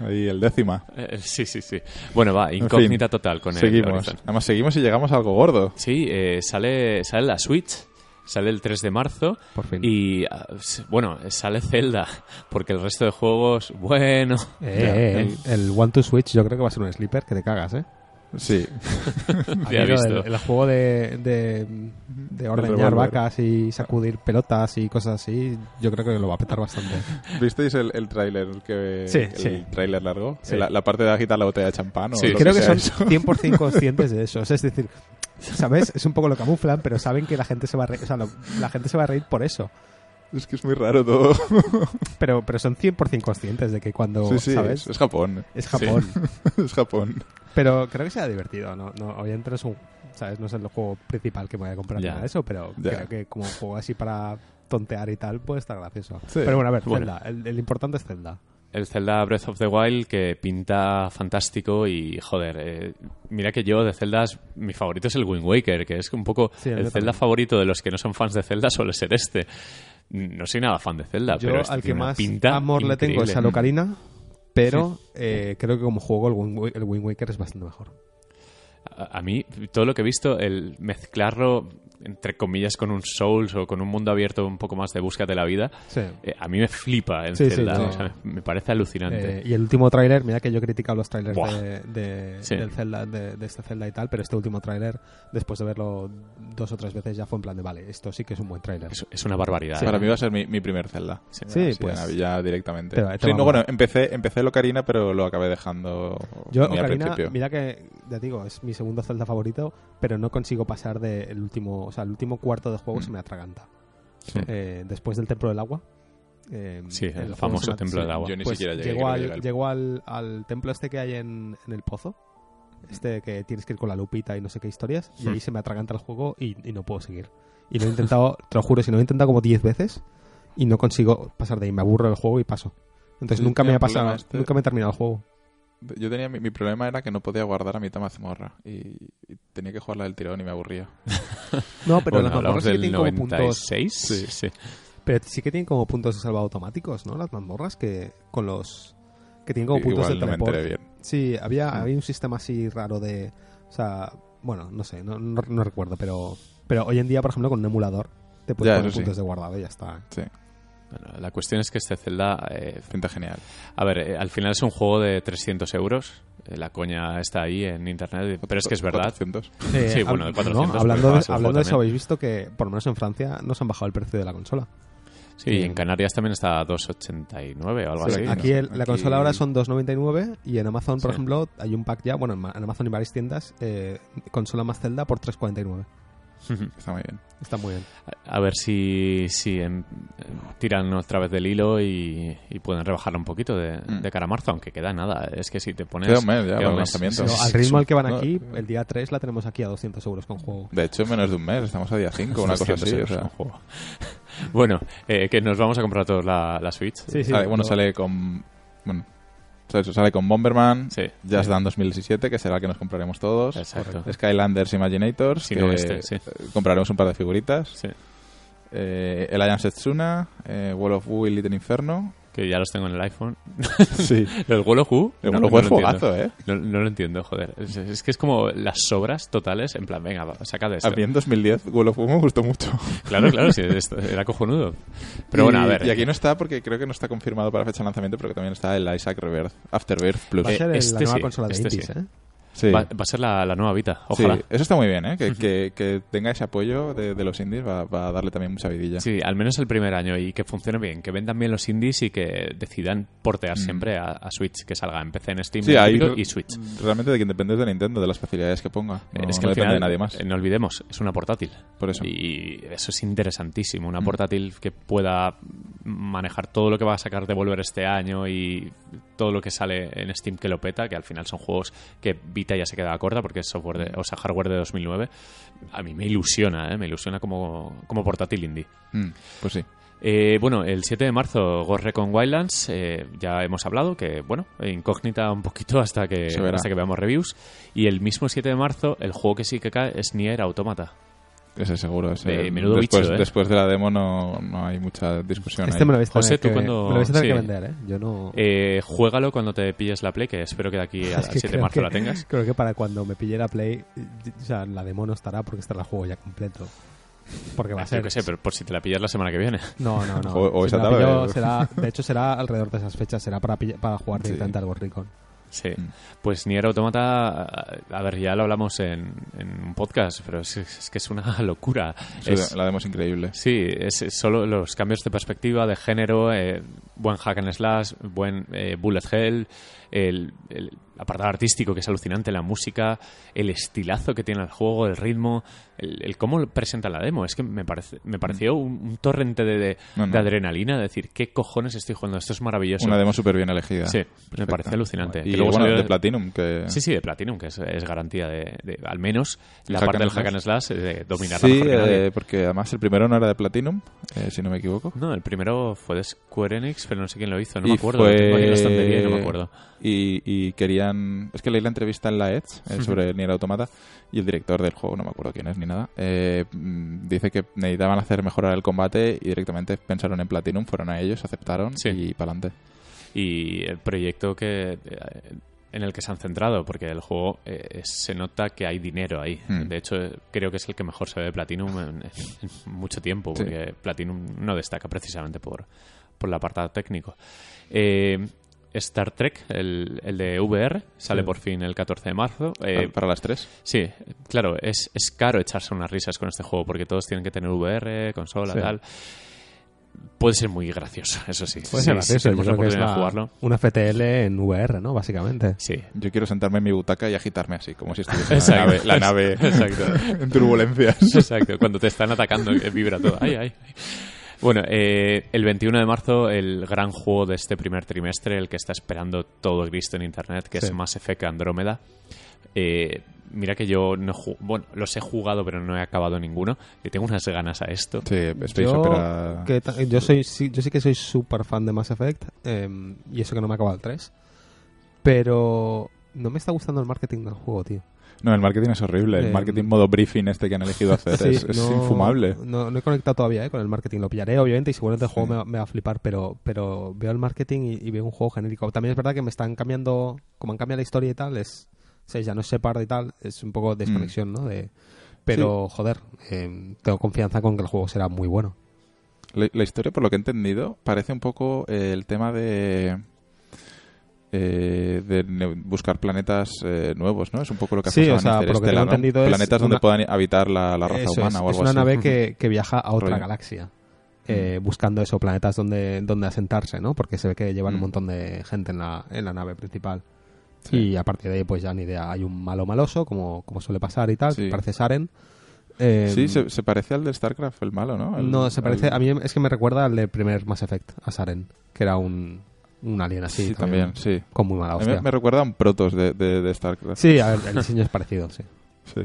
Ahí, el décima. Eh, sí, sí, sí. Bueno, va, En incógnita fin, total con el Seguimos. Horizon. Además, seguimos y llegamos a algo gordo. Sí, eh, sale, sale la Switch. Sale el 3 de marzo. Por fin. Y, ah, bueno, sale Zelda. Porque el resto de juegos, bueno. Eh, eh, el, el One to Switch yo creo que va a ser un sleeper que te cagas, ¿eh? Sí. Amigo, visto. El, el juego de, de, de ordeñar vacas y sacudir pelotas y cosas así, yo creo que lo va a petar bastante. ¿Visteis el, el tráiler que Sí, el sí. tráiler largo? Sí. La, la parte de agitar la botella de champán o Sí. lo creo que sea son eso. 100% conscientes de eso. O sea, es decir, ¿sabes? Es un poco lo camuflan, pero saben que la gente se va a reír, o sea, lo- la gente se va a reír por eso. Es que es muy raro todo. Pero, pero son 100% conscientes de que cuando, sí, sí, ¿sabes? es, es Japón. Es Japón. es Japón. Pero creo que será divertido, ¿no? no obviamente no es un, ¿sabes? No es el juego principal que me voy a comprar Ya. nada de eso, pero creo que como juego así para tontear y tal puede estar gracioso. Sí. Pero bueno, a ver, Bueno. Zelda. El, el importante es Zelda. el Zelda Breath of the Wild que pinta fantástico y joder, eh, mira que yo de Zelda mi favorito es el Wind Waker, que es un poco Sí, el el Zelda también. favorito de los que no son fans de Zelda suele ser este. No soy nada fan de Zelda, Yo pero este al que más amor le tengo es a. Locarina, pero eh, creo que como juego el Wind, el Wind Waker es bastante mejor. A, a mí, todo lo que he visto, el mezclarlo, entre comillas, con un Souls o con un mundo abierto un poco más de búsqueda de la vida, Sí. eh, a mí me flipa Sí, sí, Zelda. no. o sea, me parece alucinante. Eh, y el último tráiler, mira que yo he criticado los trailers de, de- Sí. del Zelda, de, de este Zelda y tal, pero este último tráiler, después de verlo dos o tres veces, ya fue en plan de, vale, esto sí que es un buen tráiler. es, es una barbaridad. Para ¿eh? mí va a ser mi, mi primer Zelda. Sí. Pues. Ya directamente. Te te no, bueno, empecé, empecé Locarina, pero lo acabé dejando Yo, muy al principio. mira que, ya digo, es mi segundo Zelda favorito, pero no consigo pasar del último, o sea, el último cuarto de juego Mm. se me atraganta. Sí. Eh, después del Templo del Agua. eh, Sí, el famoso me- Templo del Agua. Yo ni pues siquiera llegué. llegó, al, al- llegó al, al templo este que hay en, en el pozo. Este que tienes que ir con la lupita y no sé qué historias. Y ahí se me atraganta el juego y, y no puedo seguir. Y lo he intentado, te lo juro, si no lo he intentado como 10 veces y no consigo pasar de ahí. Me aburro del juego y paso. Entonces Sí, nunca me ha pasado, este. nunca me he terminado el juego. Yo tenía mi, mi problema era que no podía guardar a mitad mazmorra y, y tenía que jugarla del tirón y me aburría. No, pero Bueno, las mazmorras sí que tienen como puntos. 96. Sí. sí. Pero sí que tienen como puntos de salvado automáticos, ¿no? Las mazmorras que con los que tienen como puntos Igual de no me bien. Sí, había, Mm. había un sistema así raro de... O sea, bueno, no sé, no, no, no recuerdo, pero, pero hoy en día, por ejemplo, con un emulador te puedes Ya, poner sí. puntos de guardado y ya está. Sí, Bueno, la cuestión es que este Zelda, eh, pinta genial. a ver, eh, al final es un juego de 300 euros. Eh, la coña está ahí en internet, pero es que es verdad. 400. Sí, bueno, hab- de 400, ¿no? Hablando, de, hablando de eso, también. habéis visto que, por lo menos en Francia, no se han bajado el precio de la consola. Sí, y en Canarias también está a 2,89 o algo Sí, así. Aquí no, el- la aquí- consola ahora son 2,99 y en Amazon, por Sí. ejemplo, hay un pack ya, bueno, en Amazon y varias tiendas, eh, consola más Zelda por 3,49. Está muy bien. Está muy bien. A ver si, si em, tiran otra vez del hilo y, y pueden rebajarlo un poquito de, Mm. de cara a marzo, aunque queda nada. Es que si te pones. Queda un mes ya queda para un el mes. lanzamiento. Pero Sí, al ritmo al que van aquí, eh. el día 3 la tenemos aquí a 200 euros con juego. De hecho, menos de un mes. Estamos a día 5, una cosa 200 así. O sea, juego. Bueno, eh, que nos vamos a comprar todos la, la Switch. Sí, sí. sale- bueno, sale con... Bueno, sale, sale con Bomberman, Sí. Just Dance 2017, que será el que nos compraremos todos. Exacto. Skylanders Imaginators, Si que no este, sí. compraremos un par de figuritas. Sí, Eh, el Alliance Setsuna, eh, Wall of y Little Inferno. Que ya los tengo en el iPhone. sí. ¿El Wall of Who? El No, ¿eh? No, no lo entiendo, joder. Es, es que es como las sobras totales, en plan, venga, va, saca de esto. A mí en 2010 Wall of Wu me gustó mucho. Claro, claro, sí, esto era cojonudo. Pero bueno, a ver. Y aquí no está porque creo que no está confirmado para fecha de lanzamiento, pero que también está el Isaac Rebirth, Afterbirth Plus. Va a ser el- este la nueva sí, consola de este indies, sí. ¿eh? Sí. Va, va a ser la, la nueva Vita, ojalá. Sí, eso está muy bien, ¿eh? Que, que, que tenga ese apoyo de, de los indies va, va a darle también mucha vidilla. Sí, al menos el primer año y que funcione bien, que vendan bien los indies y que decidan portear siempre a, a Switch, que salga en PC, en Steam Mm. Sí, ahí y Switch. Realmente de quien depende de Nintendo, de las facilidades que ponga. No, es que no al depende final, de nadie más. eh, no olvidemos, es una portátil. Por eso. Mm. Y eso es interesantísimo, una portátil que pueda manejar todo lo que va a sacar Devolver este año y todo lo que sale en Steam que lo peta, que al final son juegos que Vita ya se quedaba corta porque es software de, o sea, hardware de 2009. A mí me ilusiona, ¿eh? me ilusiona como, como portátil indie. Mm, pues sí. Eh, bueno, el 7 de marzo, Ghost Recon Wildlands, eh, ya hemos hablado que, bueno, incógnita un poquito hasta que, hasta que veamos reviews. Y el mismo 7 de marzo, el juego que sí que cae es Nier Automata. Ese seguro. Ese, Eh, menudo después, bicho, ¿eh? después de la demo no, no hay mucha discusión. Este ahí. me lo vais a tener José, tú que, cuando- me lo vais a tener sí. que vender, ¿eh? Yo no... Eh, juégalo cuando te pilles la Play, que espero que de aquí al Es que 7 de marzo que- la tengas. Creo que para cuando me pille la Play, o sea, la demo no estará porque estará el juego ya completo. Porque va a Yo ser... qué sé, pero por si te la pillas la semana que viene. No, no, no. O- Si la tarde. pillo, será, de hecho, será alrededor de esas fechas. Será para, pilla- para jugar Sí. directamente al Ghost Recon. Sí. Mm. Pues Nier Automata, a ver, ya lo hablamos en, en un podcast, pero es, es que es una locura. Es- La demo es increíble. Sí, es es solo los cambios de perspectiva, de género, eh, buen hack and slash, buen eh, bullet hell, el, el apartado artístico que es alucinante, la música, el estilazo que tiene el juego, el ritmo, el, el cómo presenta la demo. Es que me, parece, me pareció un, un torrente de, de- No, no. de adrenalina, de decir, ¿qué cojones estoy jugando? Esto es maravilloso. Una demo súper bien elegida. Sí, me Perfecta. parece alucinante. Y Que luego bueno, de Platinum, que... Sí, sí, de Platinum, que es, es garantía de, de- al menos la Hack parte del hack and slash, de dominarla Sí, mejor que nadie. eh, porque además el primero no era de Platinum, eh, si no me equivoco. No, el primero fue de Square Enix, pero no sé quién lo hizo, no Y me acuerdo. fue- Lo tengo aquí en la estantería y no me acuerdo. Y, y querían... Es que leí la entrevista en la Edge eh, sobre Nier Automata y el director del juego, no me acuerdo quién es ni nada, eh, mm, dice que necesitaban hacer mejorar el combate y directamente pensaron en Platinum, fueron a ellos, aceptaron Sí. y para adelante. Y el proyecto que eh, en el que se han centrado, porque el juego eh, se nota que hay dinero ahí. Hmm. De hecho, creo que es el que mejor se ve de Platinum en, en mucho tiempo, Sí. porque Platinum no destaca precisamente por, por el apartado técnico. Eh, Star Trek, el, el de VR, sale Sí. por fin el 14 de marzo. Eh, para las tres. Sí, claro, es, es caro echarse unas risas con este juego porque todos tienen que tener VR, consola, Sí. tal. Puede ser muy gracioso, eso sí. Puede Sí, ser gracioso. yo creo que es la- jugarlo. una FTL en VR, ¿no? Básicamente. Sí, Yo quiero sentarme en mi butaca y agitarme así, como si estuviese la nave, la nave Exacto. en turbulencias. exacto. Cuando te están atacando, que vibra todo. Ay, ay. Bueno, eh, el 21 de marzo, el gran juego de este primer trimestre, el que está esperando todo el visto en internet, que Sí. es Mass Effect Andrómeda. Eh, mira que yo no bueno, los he jugado, pero no he acabado ninguno. Y tengo unas ganas a esto. Sí, Space yo, Opera... que ta- yo, soy, sí, yo sí que soy súper fan de Mass Effect, eh, y eso que no me ha acabado el 3. Pero no me está gustando el marketing del juego, tío. No, el marketing es horrible. El Eh, marketing modo briefing este que han elegido hacer Sí, es, es no- infumable. No, no he conectado todavía eh, con el marketing. Lo pillaré, obviamente, y seguramente el Sí. juego me, va- me va a flipar, pero, pero veo el marketing y, y veo un juego genérico. También es verdad que me están cambiando, como han cambiado la historia y tal, es, o sea, ya no es Shepard y tal, es un poco desconexión, ¿no? De, pero, joder, eh, tengo confianza con que el juego será muy bueno. La, la historia, por lo que he entendido, parece un poco eh, el tema de... eh, de buscar planetas eh, nuevos, ¿no? Es un poco lo que Sí, o sea, por lo que tengo entendido es Planetas donde una- puedan habitar la, la raza Eso humana es, o es algo una así. nave que, que viaja a otra Rollo. galaxia. eh, buscando eso, planetas donde, donde asentarse, ¿no? Porque se ve que llevan un Mm. montón de gente en la, en la nave principal. Sí. Y a partir de ahí, pues ya ni idea. Hay un malo maloso, como, como suele pasar y tal, Sí. que parece Saren. Eh, Sí, se, se parece al de StarCraft, el malo, ¿no? El- no, se parece. A mí es que me recuerda al de primer Mass Effect, a Saren, que era un, un alien así. Sí, también, sí. Con muy mala A mí hostia. me, me recuerda a un Protoss de, de, de StarCraft. Sí, a ver, el diseño es parecido, sí. Sí.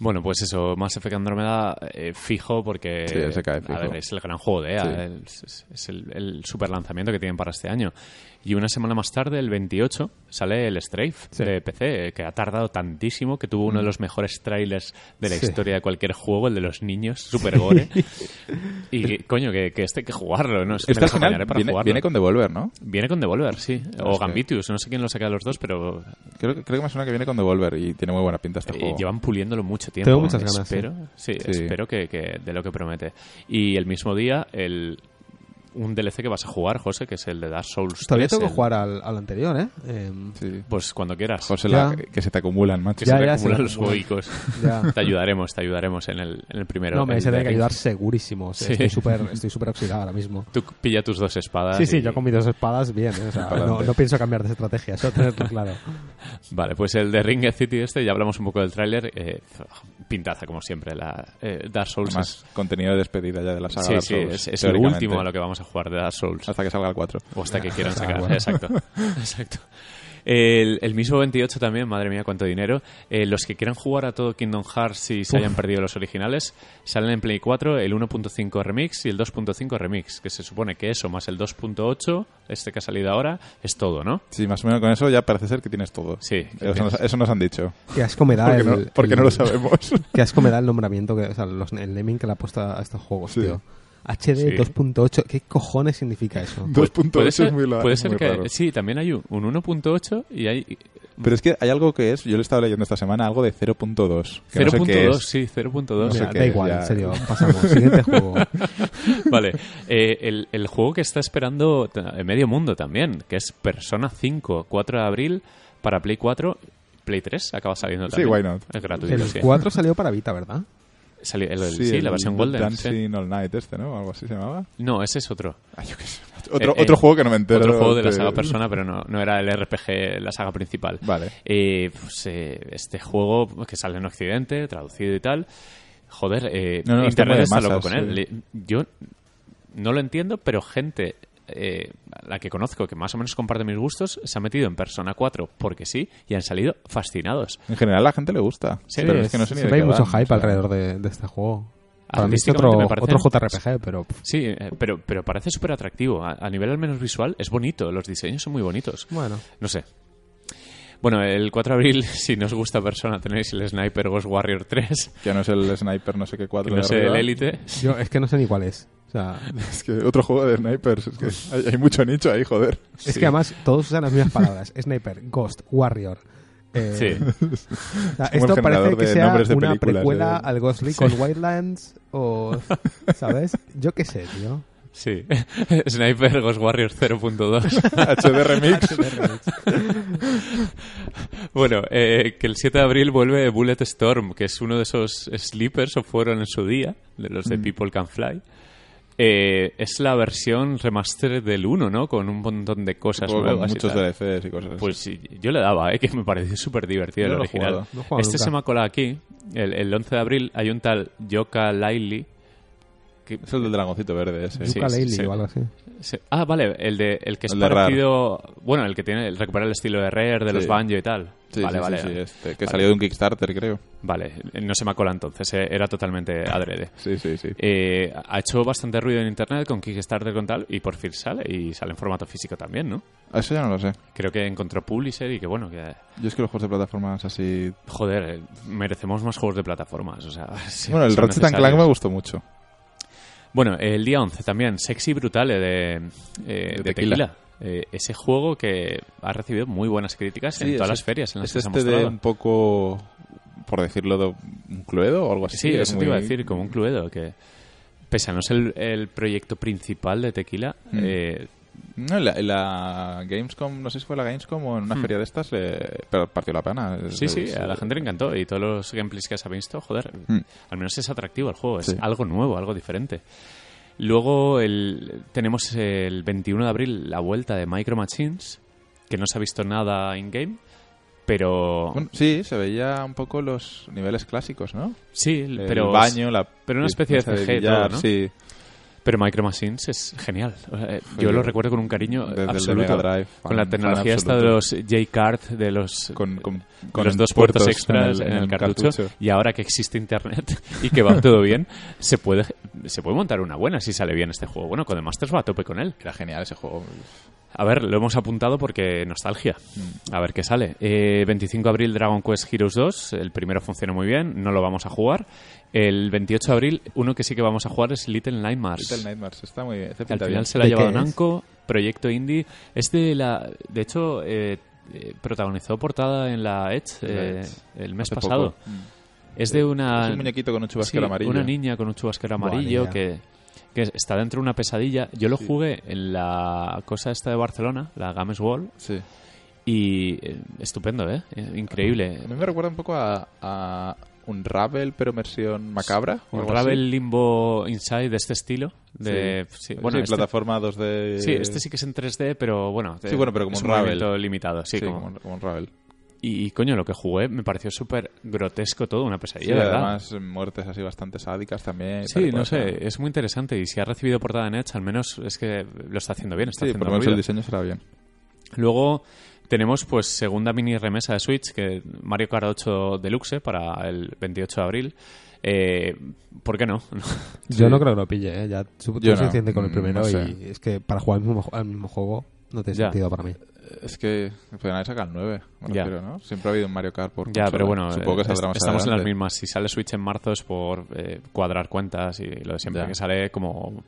Bueno, pues eso, Mass Effect Andromeda eh, fijo porque Sí, ese cae fijo. a ver, es el gran juego de EA, Sí. es, es el, el super lanzamiento que tienen para este año. Y una semana más tarde, el 28, sale el Strafe Sí. de PC, que ha tardado tantísimo, que tuvo uno de los mejores trailers de la Sí. historia de cualquier juego, el de los niños, super gore. y coño, que, que este hay que jugarlo, ¿no? Es que Este me al final para viene, jugarlo. viene con Devolver, ¿no? Viene con Devolver, sí. O es que- Gambitius, no sé quién lo saca de los dos, pero Creo, que- creo que me suena que viene con Devolver y tiene muy buena pinta este Eh, juego. llevan puliéndolo mucho tiempo. Tengo muchas ganas, Espero, sí, Sí. espero que, que de lo que promete. Y el mismo día, el un DLC que vas a jugar, José, que es el de Dark Souls Todavía 3, tengo que el- jugar al, al anterior, ¿eh? Em, Sí. Pues cuando quieras. José, la- que se te acumulan, macho. que Ya, se te ya, acumulan se los juegos. Te ayudaremos, te ayudaremos en el, en el primero. No, me el se tiene que ayudar segurísimo. o sea, Sí. Estoy súper oxidado ahora mismo. Tú pilla tus dos espadas. Sí, sí, y- yo con mis dos espadas, bien. ¿eh? O sea, no, no pienso cambiar de estrategia, eso tenerlo claro. Vale, pues el de Ring City este, ya hablamos un poco del tráiler. eh, pintaza, como siempre. La, eh, Dark Souls Más contenido de despedida ya de la es, saga sí, Dark sí, Souls, es, es lo teóricamente. último a lo que vamos a jugar de Dark Souls. Hasta que salga el 4. O hasta que quieran Ah, sacar, bueno. exacto. exacto. El, el mismo 28 también, madre mía, cuánto dinero. Eh, los que quieran jugar a todo Kingdom Hearts y se hayan perdido los originales, salen en Play 4 el 1.5 Remix y el 2.5 Remix, que se supone que eso más el 2.8, este que ha salido ahora, es todo, ¿no? Sí, más o menos con eso ya parece ser que tienes todo. Sí. Eso nos, eso nos han dicho. Qué asco me da Porque, el, no, porque el- no lo sabemos. Qué asco me da el nombramiento, que, o sea, los- el naming que le ha puesto a estos juegos, Sí. tío. HD Sí. 2.8, ¿qué cojones significa eso? 2.8 Puede ser, es muy, la- puede ser que raro. sí, también hay un, un 1.8 y hay Pero es que hay algo que es, yo lo he estado leyendo esta semana, algo de 0.2. que no sé 0.2, sí, 0.2. sé Mira, qué da es, igual, ya. en serio, pasamos. Siguiente juego. Vale, eh, el, el juego que está esperando t- medio mundo también, que es Persona 5, 4 de abril para Play 4, Play 3 acaba saliendo Sí, también. why not? Es gratuito, El sí. 4 salió para Vita, ¿verdad? Salió- el- el- sí, la versión Golden. sí. Dancing All Night este, ¿no? Algo así se llamaba. No, ese es otro. Ay, yo qué sé. Otro, Eh, otro eh, juego que no me entero. Otro juego de la saga Persona, pero no, no era el RPG, la saga principal. Vale. Eh, pues, eh, este juego que sale en Occidente, traducido y tal. Joder, eh, No, no, está Internet está loco con él. Yo no lo entiendo, pero gente eh, la que conozco que más o menos comparte mis gustos se ha metido en Persona 4 porque sí y han salido fascinados. En general a la gente le gusta. Sí, pero es que no sé ni de siempre hay qué mucho van, hype o sea. alrededor de, de este juego. Para mí es Artísticamente otro, me parece- otro JRPG, pero Sí, eh, pero, pero parece súper atractivo. A, a nivel al menos visual es bonito, los diseños son muy bonitos. bueno. No sé. Bueno, el 4 de abril, si no os gusta Persona, tenéis el Sniper Ghost Warrior 3, Que no es el Sniper no sé qué que cuatro no de sé, el. Elite. Yo es que no sé ni cuál es. O sea, Es que otro juego de snipers. Es que hay, hay mucho nicho ahí, joder. es Sí. que además todos usan las mismas palabras. Sniper, Ghost, Warrior. Eh, Sí. o sea, esto parece que sea una precuela ¿eh? al Ghostly con Wildlands o... ¿Sabes? Yo qué sé, tío. Sí. Sniper Ghost Warrior 0.2. HD Remix. bueno, eh, que el 7 de abril vuelve Bullet Storm, que es uno de esos sleepers o fueron en su día, de los de Mm. People Can Fly. Eh, es la versión remaster del 1, ¿no? Con un montón de cosas Con nuevas. y muchos tal. DLCs y cosas así. Pues sí, yo le daba, ¿eh? que me pareció súper divertido el no original. jugado. No este nunca. se me ha colado aquí, el, el 11 de abril, hay un tal Yoka Laili, que- Es el del dragoncito verde ese. Sí, sí. o algo así. sí. Ah, vale, el, de, el que es El parecido... Bueno, el que tiene... El recupera el estilo de Rare, de los. Banjo y tal. Sí, vale, sí, vale. este, que Vale. salió de un Kickstarter, creo. Vale, no se me acola entonces, eh, era totalmente adrede. Sí, sí, sí. Eh, ha hecho bastante ruido en internet con Kickstarter con tal y por fin sale y sale en formato físico también, ¿no? Eso ya no lo sé. Creo que encontró publisher y que bueno, que Yo es que los juegos de plataformas así... joder, eh, merecemos más juegos de plataformas, o sea, sí, bueno, el Ratchet and Clank me gustó mucho. Bueno, el día 11 también, Sexy Brutale de, eh, De de Tequila. Tequila. Eh, ese juego que ha recibido muy buenas críticas en todas las ferias en las Es que se ha este de mostrado. un poco, por decirlo, de un cluedo o algo así. Sí, es eso muy- te iba a decir, como un cluedo, que pese a no ser el, el proyecto principal de Tequila, Mm. eh, No, la, Gamescom, no sé si fue la Gamescom o en una Hmm. feria de estas, le- pero partió la pena. Sí, sí, Es- a la gente le encantó y todos los gameplays que se ha visto, joder, Mm. al menos es atractivo el juego, es Sí. algo nuevo, algo diferente. Luego el, tenemos el 21 de abril la vuelta de Micro Machines, que no se ha visto nada in-game, pero Bueno, sí, se veía un poco los niveles clásicos, ¿no? sí, El pero, baño, la pero una especie de CG billar, todo, ¿no? Sí, pero Micro Machines es genial. Eh, Yo lo recuerdo con un cariño desde el de absoluto. Mega Drive. con la fan- tecnología fan esta de los J-Card, de los Con, con- con con los dos puertos, extras en en el, cartucho, cartucho. y ahora que existe internet y que va todo bien se puede se puede montar una buena si sale bien este juego bueno Codemasters va a tope con él Era genial ese juego. a ver lo hemos apuntado porque nostalgia Mm. a ver qué sale eh, 25 de abril Dragon Quest Heroes 2 el primero funciona muy bien no lo vamos a jugar el 28 de abril uno que sí que vamos a jugar es Little Nightmares Little Nightmares, está muy bien. al final bien. se la ha ¿De llevado? Namco proyecto indie es de la de hecho eh, eh, protagonizó portada en la Edge eh, el mes Hace pasado Mm. es de una Es un muñequito con un chubasquero Sí, amarillo. Una niña con un chubasquero amarillo que, que está dentro de una pesadilla. Yo lo Sí. jugué en la cosa esta de Barcelona, la Games Wall, Sí. y eh, estupendo, ¿eh? Eh, Increíble. A mí me recuerda un poco a, a un Ravel, pero versión macabra. Un Ravel así. Limbo Inside de este estilo. De, sí, bueno, Sí, este, plataforma 2D. sí, este sí que es en 3D, pero bueno, Sí, bueno, pero como es un un Ravel. limitado. Sí, Sí, como- como, como un Ravel. y, coño, lo que jugué me pareció súper grotesco todo, una Sí, pesadilla, ¿verdad? además muertes así bastante sádicas también. Sí, no sé, es muy interesante y si ha recibido portada en Edge, al menos es que lo está haciendo bien, está Sí, haciendo por lo menos el diseño será bien. Luego tenemos pues segunda mini remesa de Switch, que Mario Kart 8 Deluxe para el 28 de abril. Eh, ¿Por qué no? Yo no creo que lo pille, ¿eh? Ya su- Yo tuve no. suficiente con el Mm, primero no sé. y es que para jugar al mismo, al mismo juego no tiene Ya. sentido para mí. Es que podrían haber sacado el 9, me Ya. refiero, ¿no? Siempre ha habido un Mario Kart por ya, consola. pero bueno, Supongo que eh, estamos en las mismas. Si sale Switch en marzo es por eh, cuadrar cuentas y lo de siempre Ya. que sale como...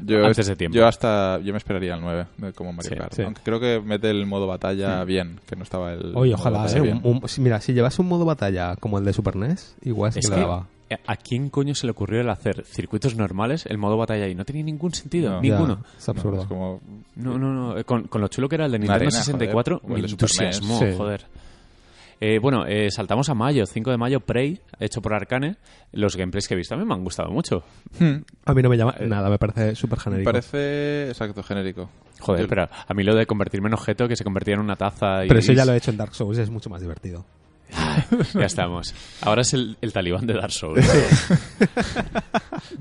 Yo, antes es- de tiempo. Yo hasta yo me esperaría el 9 de- como Mario Sí, Kart. sí. Aunque creo que mete el modo batalla bien, que no estaba el. Oye, ojalá, ¿eh? Un- un- mira, si llevas un modo batalla como el de Super NES, igual sí Es que que, le daba. eh, ¿A quién coño se le ocurrió el hacer circuitos normales, el modo batalla y no tenía ningún sentido? No. Ninguno. Ya, es absurdo. No, es como. No, no, no. eh, Con, con lo chulo que era el de Nintendo arena, 64, joder, me Super entusiasmó. Sí. joder. Eh, bueno, eh, saltamos a mayo, 5 de mayo, Prey, hecho por Arcane. Los gameplays que he visto a mí me han gustado mucho. Hmm, A mí no me llama nada, me parece súper me genérico. parece exacto, genérico. Joder, Yo- pero a mí lo de convertirme en objeto que se convertía en una taza y... Pero eso ya lo he hecho en Dark Souls, es mucho más divertido. Ya estamos. Ahora es el, el talibán de Dark Souls.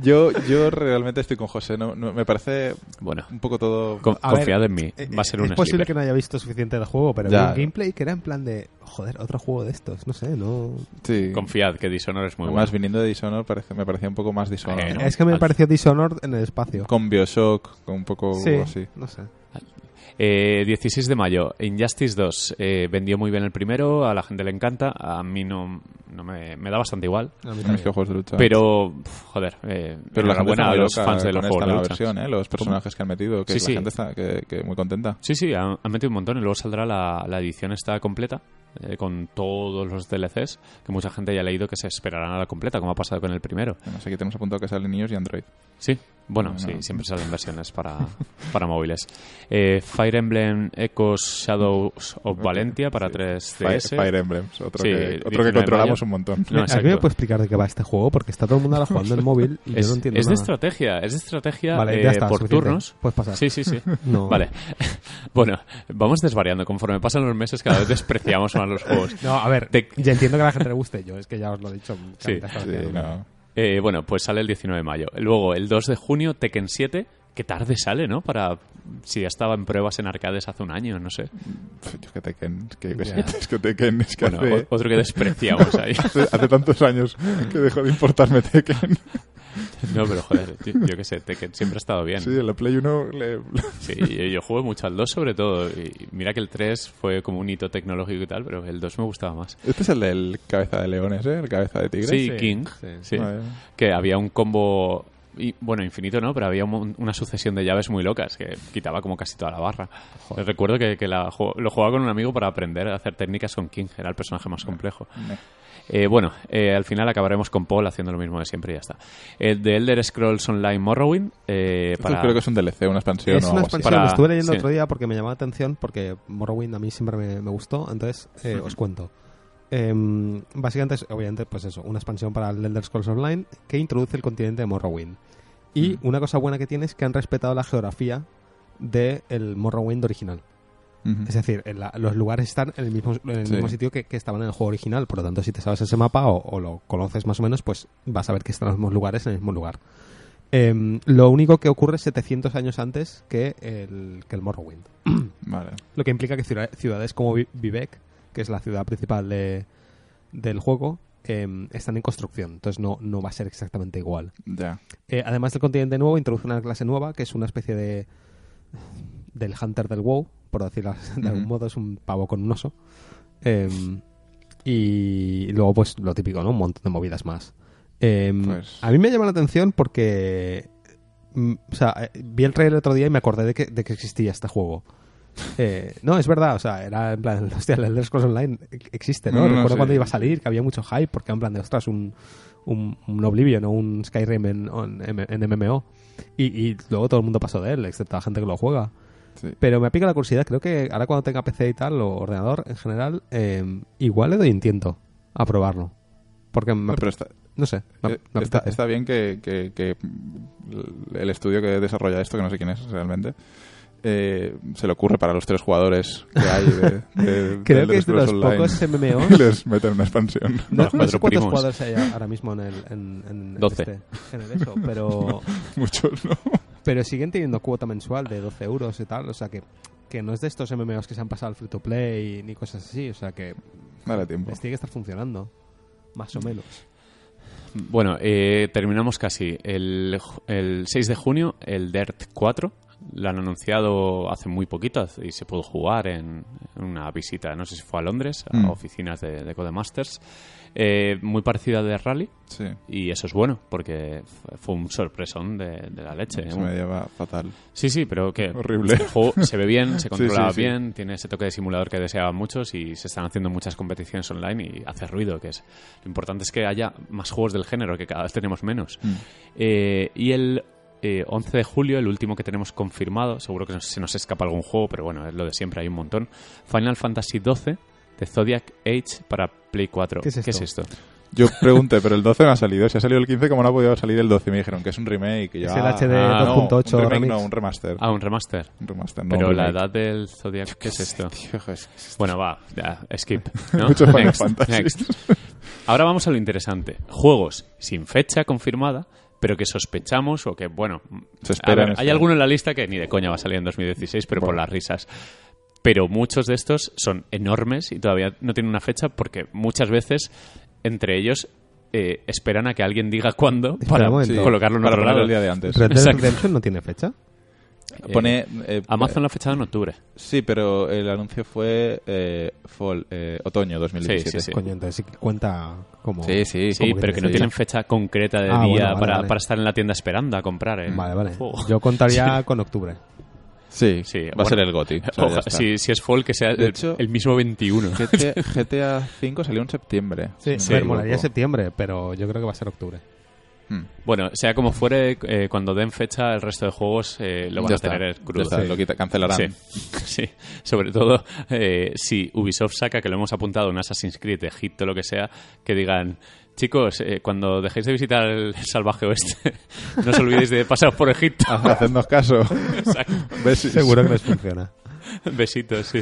Yo, yo realmente estoy con José. No, no- me parece bueno, un poco todo. con- A ver, confiad en mí. Eh, Va a ser es un posible sleeper. que no haya visto suficiente del juego, pero Ya. vi un gameplay que era en plan de, joder, otro juego de estos, no sé, no... Sí. Confiad que Dishonor es muy Además, bueno. viniendo de Dishonored, parece, me parecía un poco más Dishonored. Bueno. ¿no? Es que me al- pareció Dishonored en el espacio. Con Bioshock, con un poco Sí, así. no sé. Eh, 16 de mayo, Injustice 2. Eh, vendió muy bien el primero, a la gente le encanta. A mí no, no me, me da bastante igual. A mí también. que juegos de lucha. Pero, joder, eh, Pero la está a los fans de los juegos de lucha. versión, ¿eh? Los personajes que han metido, que Sí, la sí. gente está que, que muy contenta. Sí, sí, han, han metido un montón y luego saldrá la, la edición esta completa eh, con todos los DLCs que mucha gente ya ha leído que se esperarán a la completa, como ha pasado con el primero. Además, aquí tenemos apuntado que salen niños y Android. Sí, bueno, No, sí, no. siempre salen versiones para, para móviles. Eh, Fire Emblem Echoes Shadows of Valentia para 3DS. Fire, Fire Emblems, otro, Sí, que, 19 otro que controlamos un montón. No, ¿Alguien me exacto. puede explicar de qué va este juego? Porque está todo el mundo ahora jugando en el móvil y Es, yo no entiendo es de estrategia, es de estrategia Vale, eh, está, por suficiente. turnos. Puedes pasar. Sí, sí, sí. No. Vale. bueno, vamos desvariando. Conforme pasan los meses, cada vez despreciamos más los juegos. No, a ver, Te- ya entiendo que a la gente le guste yo, es que ya os lo he dicho. Sí, Sí, no. Eh, bueno, pues sale el 19 de mayo. Luego, el 2 de junio, Tekken 7. Que tarde sale, ¿no? Para si ya estaba en pruebas en arcades hace un año, no sé. Es que Tekken, es que, Ya. es que Tekken, es que Bueno, hace, otro que despreciamos ahí. hace, hace tantos años que dejó de importarme Tekken. No, pero joder, yo, yo qué sé, Tekken siempre ha estado bien. Sí, en la Play 1 le... Sí, yo, yo juego mucho al 2 sobre todo. Y mira que el 3 fue como un hito tecnológico y tal, pero el 2 me gustaba más. Este es el del cabeza de leones, ¿eh? El cabeza de tigre. Sí, Sí, King. sí. Que había un combo... Y, bueno, infinito no, pero había un una sucesión de llaves muy locas que quitaba como casi toda la barra. Recuerdo que, que la lo jugaba con un amigo para aprender a hacer técnicas con King, era el personaje más complejo. Eh, bueno, eh, al final acabaremos con Paul haciendo lo mismo de siempre y ya está. El de Elder Scrolls Online Morrowind. eh, para... creo que es un DLC, una expansión Es o una algo así. expansión, Para- lo estuve leyendo sí. otro día porque me llamó la atención, porque Morrowind a mí siempre me, me gustó, entonces eh, os cuento. Em, básicamente es, obviamente, pues eso, una expansión para el Elder Scrolls Online que introduce el continente de Morrowind. Y una cosa buena que tiene es que han respetado la geografía del Morrowind original. Es decir, en la- los lugares están en el mismo, en el Sí. mismo sitio que, que estaban en el juego original. Por lo tanto, si te sabes ese mapa o, o lo conoces más o menos, pues vas a ver que están los mismos lugares en el mismo lugar. Em, lo único que ocurre 700 años antes que el, que el Morrowind. Vale. Lo que implica que ciudad- ciudades como Vi- Vivek, que es la ciudad principal de, del juego, em, están en construcción. Entonces no, no va a ser exactamente igual. Eh, además del continente nuevo, introduce una clase nueva que es una especie de. del Hunter del WoW, por decirlo de algún modo, es un pavo con un oso. Em, y luego, pues lo típico, ¿no? Un montón de movidas más. Em, Pues- A mí me llama la atención porque. mm, o sea, eh, vi el trailer el otro día y me acordé de que, de que existía este juego. Eh, no, es verdad, o sea, era en plan, hostia, el Elder Scrolls Online existe, ¿no? No, no, Recuerdo sí. cuando iba a salir que había mucho hype porque en plan de, ostras, un, un, un Oblivion o un Skyrim en, en, en MMO. Y, y luego todo el mundo pasó de él, excepto la gente que lo juega. Sí. Pero me pica la curiosidad, creo que ahora cuando tenga PC y tal, o ordenador en general, eh, igual le doy intento a probarlo. Porque me, No, pero está, no sé, me- eh, me está, bien que, que- que el estudio que desarrolla esto, que no sé quién es realmente, eh, se le ocurre para los tres jugadores que hay de, de- Creo que es de los Online. pocos MMOs. les meten una expansión. No, Los cuatro cuántos primos. jugadores hay ahora mismo en el, en, en- en 12. este- en el eso, pero, Muchos, ¿no? Pero siguen teniendo cuota mensual de 12 euros y tal, o sea que, que no es de estos MMOs que se han pasado al free to play ni cosas así, o sea que Dale tiempo. les tiene que estar funcionando, más o menos. Bueno, eh, terminamos casi. El, el 6 de junio, el Dirt 4. Lo han anunciado hace muy poquito y se pudo jugar en, en una visita, no sé si fue a Londres, a Mm. oficinas de, de Codemasters eh, muy parecida de Rally. Sí. Y eso es bueno, porque fue un sorpresón de, de la leche. Se ¿eh? me lleva fatal. Sí, sí, pero que. Horrible. Este se ve bien, se controla sí, sí, bien, tiene ese toque de simulador que deseaban muchos y se están haciendo muchas competiciones online y hace ruido, que es. Lo importante es que haya más juegos del género, que cada vez tenemos menos. Mm. Eh, y el eh, 11 de julio, el último que tenemos confirmado, seguro que se nos escapa algún juego, pero bueno, es lo de siempre, hay un montón. Final Fantasy 12 The Zodiac Age para Play 4. ¿Qué es esto? ¿Qué es esto? Yo pregunté, pero el 12 no ha salido. Si ha salido el 15, ¿cómo no ha podido salir el 12? Me dijeron que es un remake. Y yo, es el HD ah, 2.8. No, un no, un remaster. Ah, un remaster. Un remaster, no, Pero la edad del Zodiac, ¿qué, ¿qué es esto? Tío, ¿qué es esto? Bueno, va, ya, skip. ¿no? Mucho next, next. Ahora vamos a lo interesante. Juegos sin fecha confirmada, pero que sospechamos o que, bueno... Se espera ver, este hay alguno en la lista que ni de coña va a salir en 2016, pero bueno. por las risas. Pero muchos de estos son enormes y todavía no tienen una fecha porque muchas veces entre ellos eh, esperan a que alguien diga cuándo para. Sí, colocarlo en para otro ponerlo lado. el día de antes. Red Dead. Redemption no tiene fecha. Eh, Pone... eh, Amazon lo ha fechado en octubre. Sí, pero el anuncio fue eh, fall, eh, otoño 2017. Sí, sí, sí. Coño, entonces cuenta como... Sí, sí. Sí, ¿Cómo que pero que no fecha? tienen fecha concreta de Ah, día bueno, vale, para, vale. para estar en la tienda esperando a comprar Vale, vale. Yo contaría con octubre. Sí, Sí, va a bueno. ser el GOTI. o sea, está. si, si es Fall, que sea De el, hecho- el mismo 21. GTA, GTA 5 salió en septiembre. Sí, me molaría septiembre, pero yo creo que va a ser octubre. Hmm. Bueno, sea como fuere, eh, cuando den fecha, el resto de juegos eh, lo van Ya a está, tener ya crudo. está, lo quita- cancelarán. Sí, sí. Sobre todo eh, si Ubisoft saca, que lo hemos apuntado en Assassin's Creed, Egipto, lo que sea, que digan, chicos, eh, cuando dejéis de visitar el salvaje oeste, no os olvidéis de pasar por Egipto. Hacednos caso. Seguro que les funciona. Besitos, sí.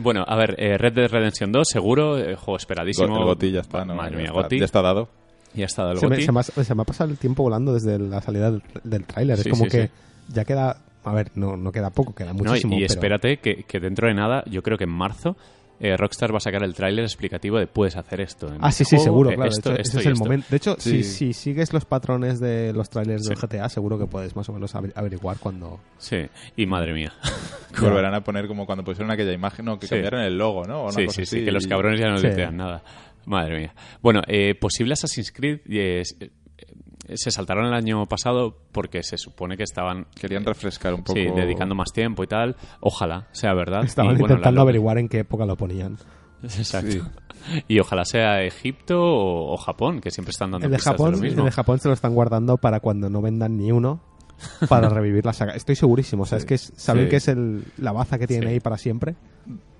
Bueno, a ver, eh, Red Dead Redemption 2, seguro, eh, juego esperadísimo. El GOTI ya está, ¿no? Madre Ya mía, está- GOTY. Ya está dado. Y el Se me, se me ha, se me ha pasado el tiempo volando desde la salida del, del tráiler. Sí, es como sí, que sí. ya queda... A ver, no, no queda poco, queda No, y- muchísimo. y pero- espérate que, que dentro de nada, yo creo que en marzo, eh, Rockstar va a sacar el tráiler explicativo de puedes hacer esto. en Ah, sí, este sí, juego, seguro, eh, claro. Esto, de hecho, esto ese y es el esto. momento. De hecho, Sí. si, si sigues los patrones de los trailers del Sí. GTA, seguro que puedes más o menos averi- averiguar cuando... Sí, y madre mía. Volverán a poner como cuando pusieron aquella imagen, no, que Sí. cambiaron el logo, ¿no? O una Sí, cosa sí, sí, que los cabrones ya no Sí. decían nada. Madre mía. Bueno, eh, posible Assassin's Creed eh, es- eh, se saltaron el año pasado porque se supone que estaban Querían refrescar un poco. sí, dedicando más tiempo y tal. Ojalá sea verdad. Estaban Y, bueno, intentando la- averiguar en qué época lo ponían. Exacto. Sí. Y ojalá sea Egipto o, o Japón, que siempre están dando El de, Japón, lo el mismo. de Japón se lo están guardando para cuando no vendan ni uno para revivir la saga. Estoy segurísimo. O sea, Sí. es que es- saben Sí. que es el, la baza que tienen Sí. ahí para siempre.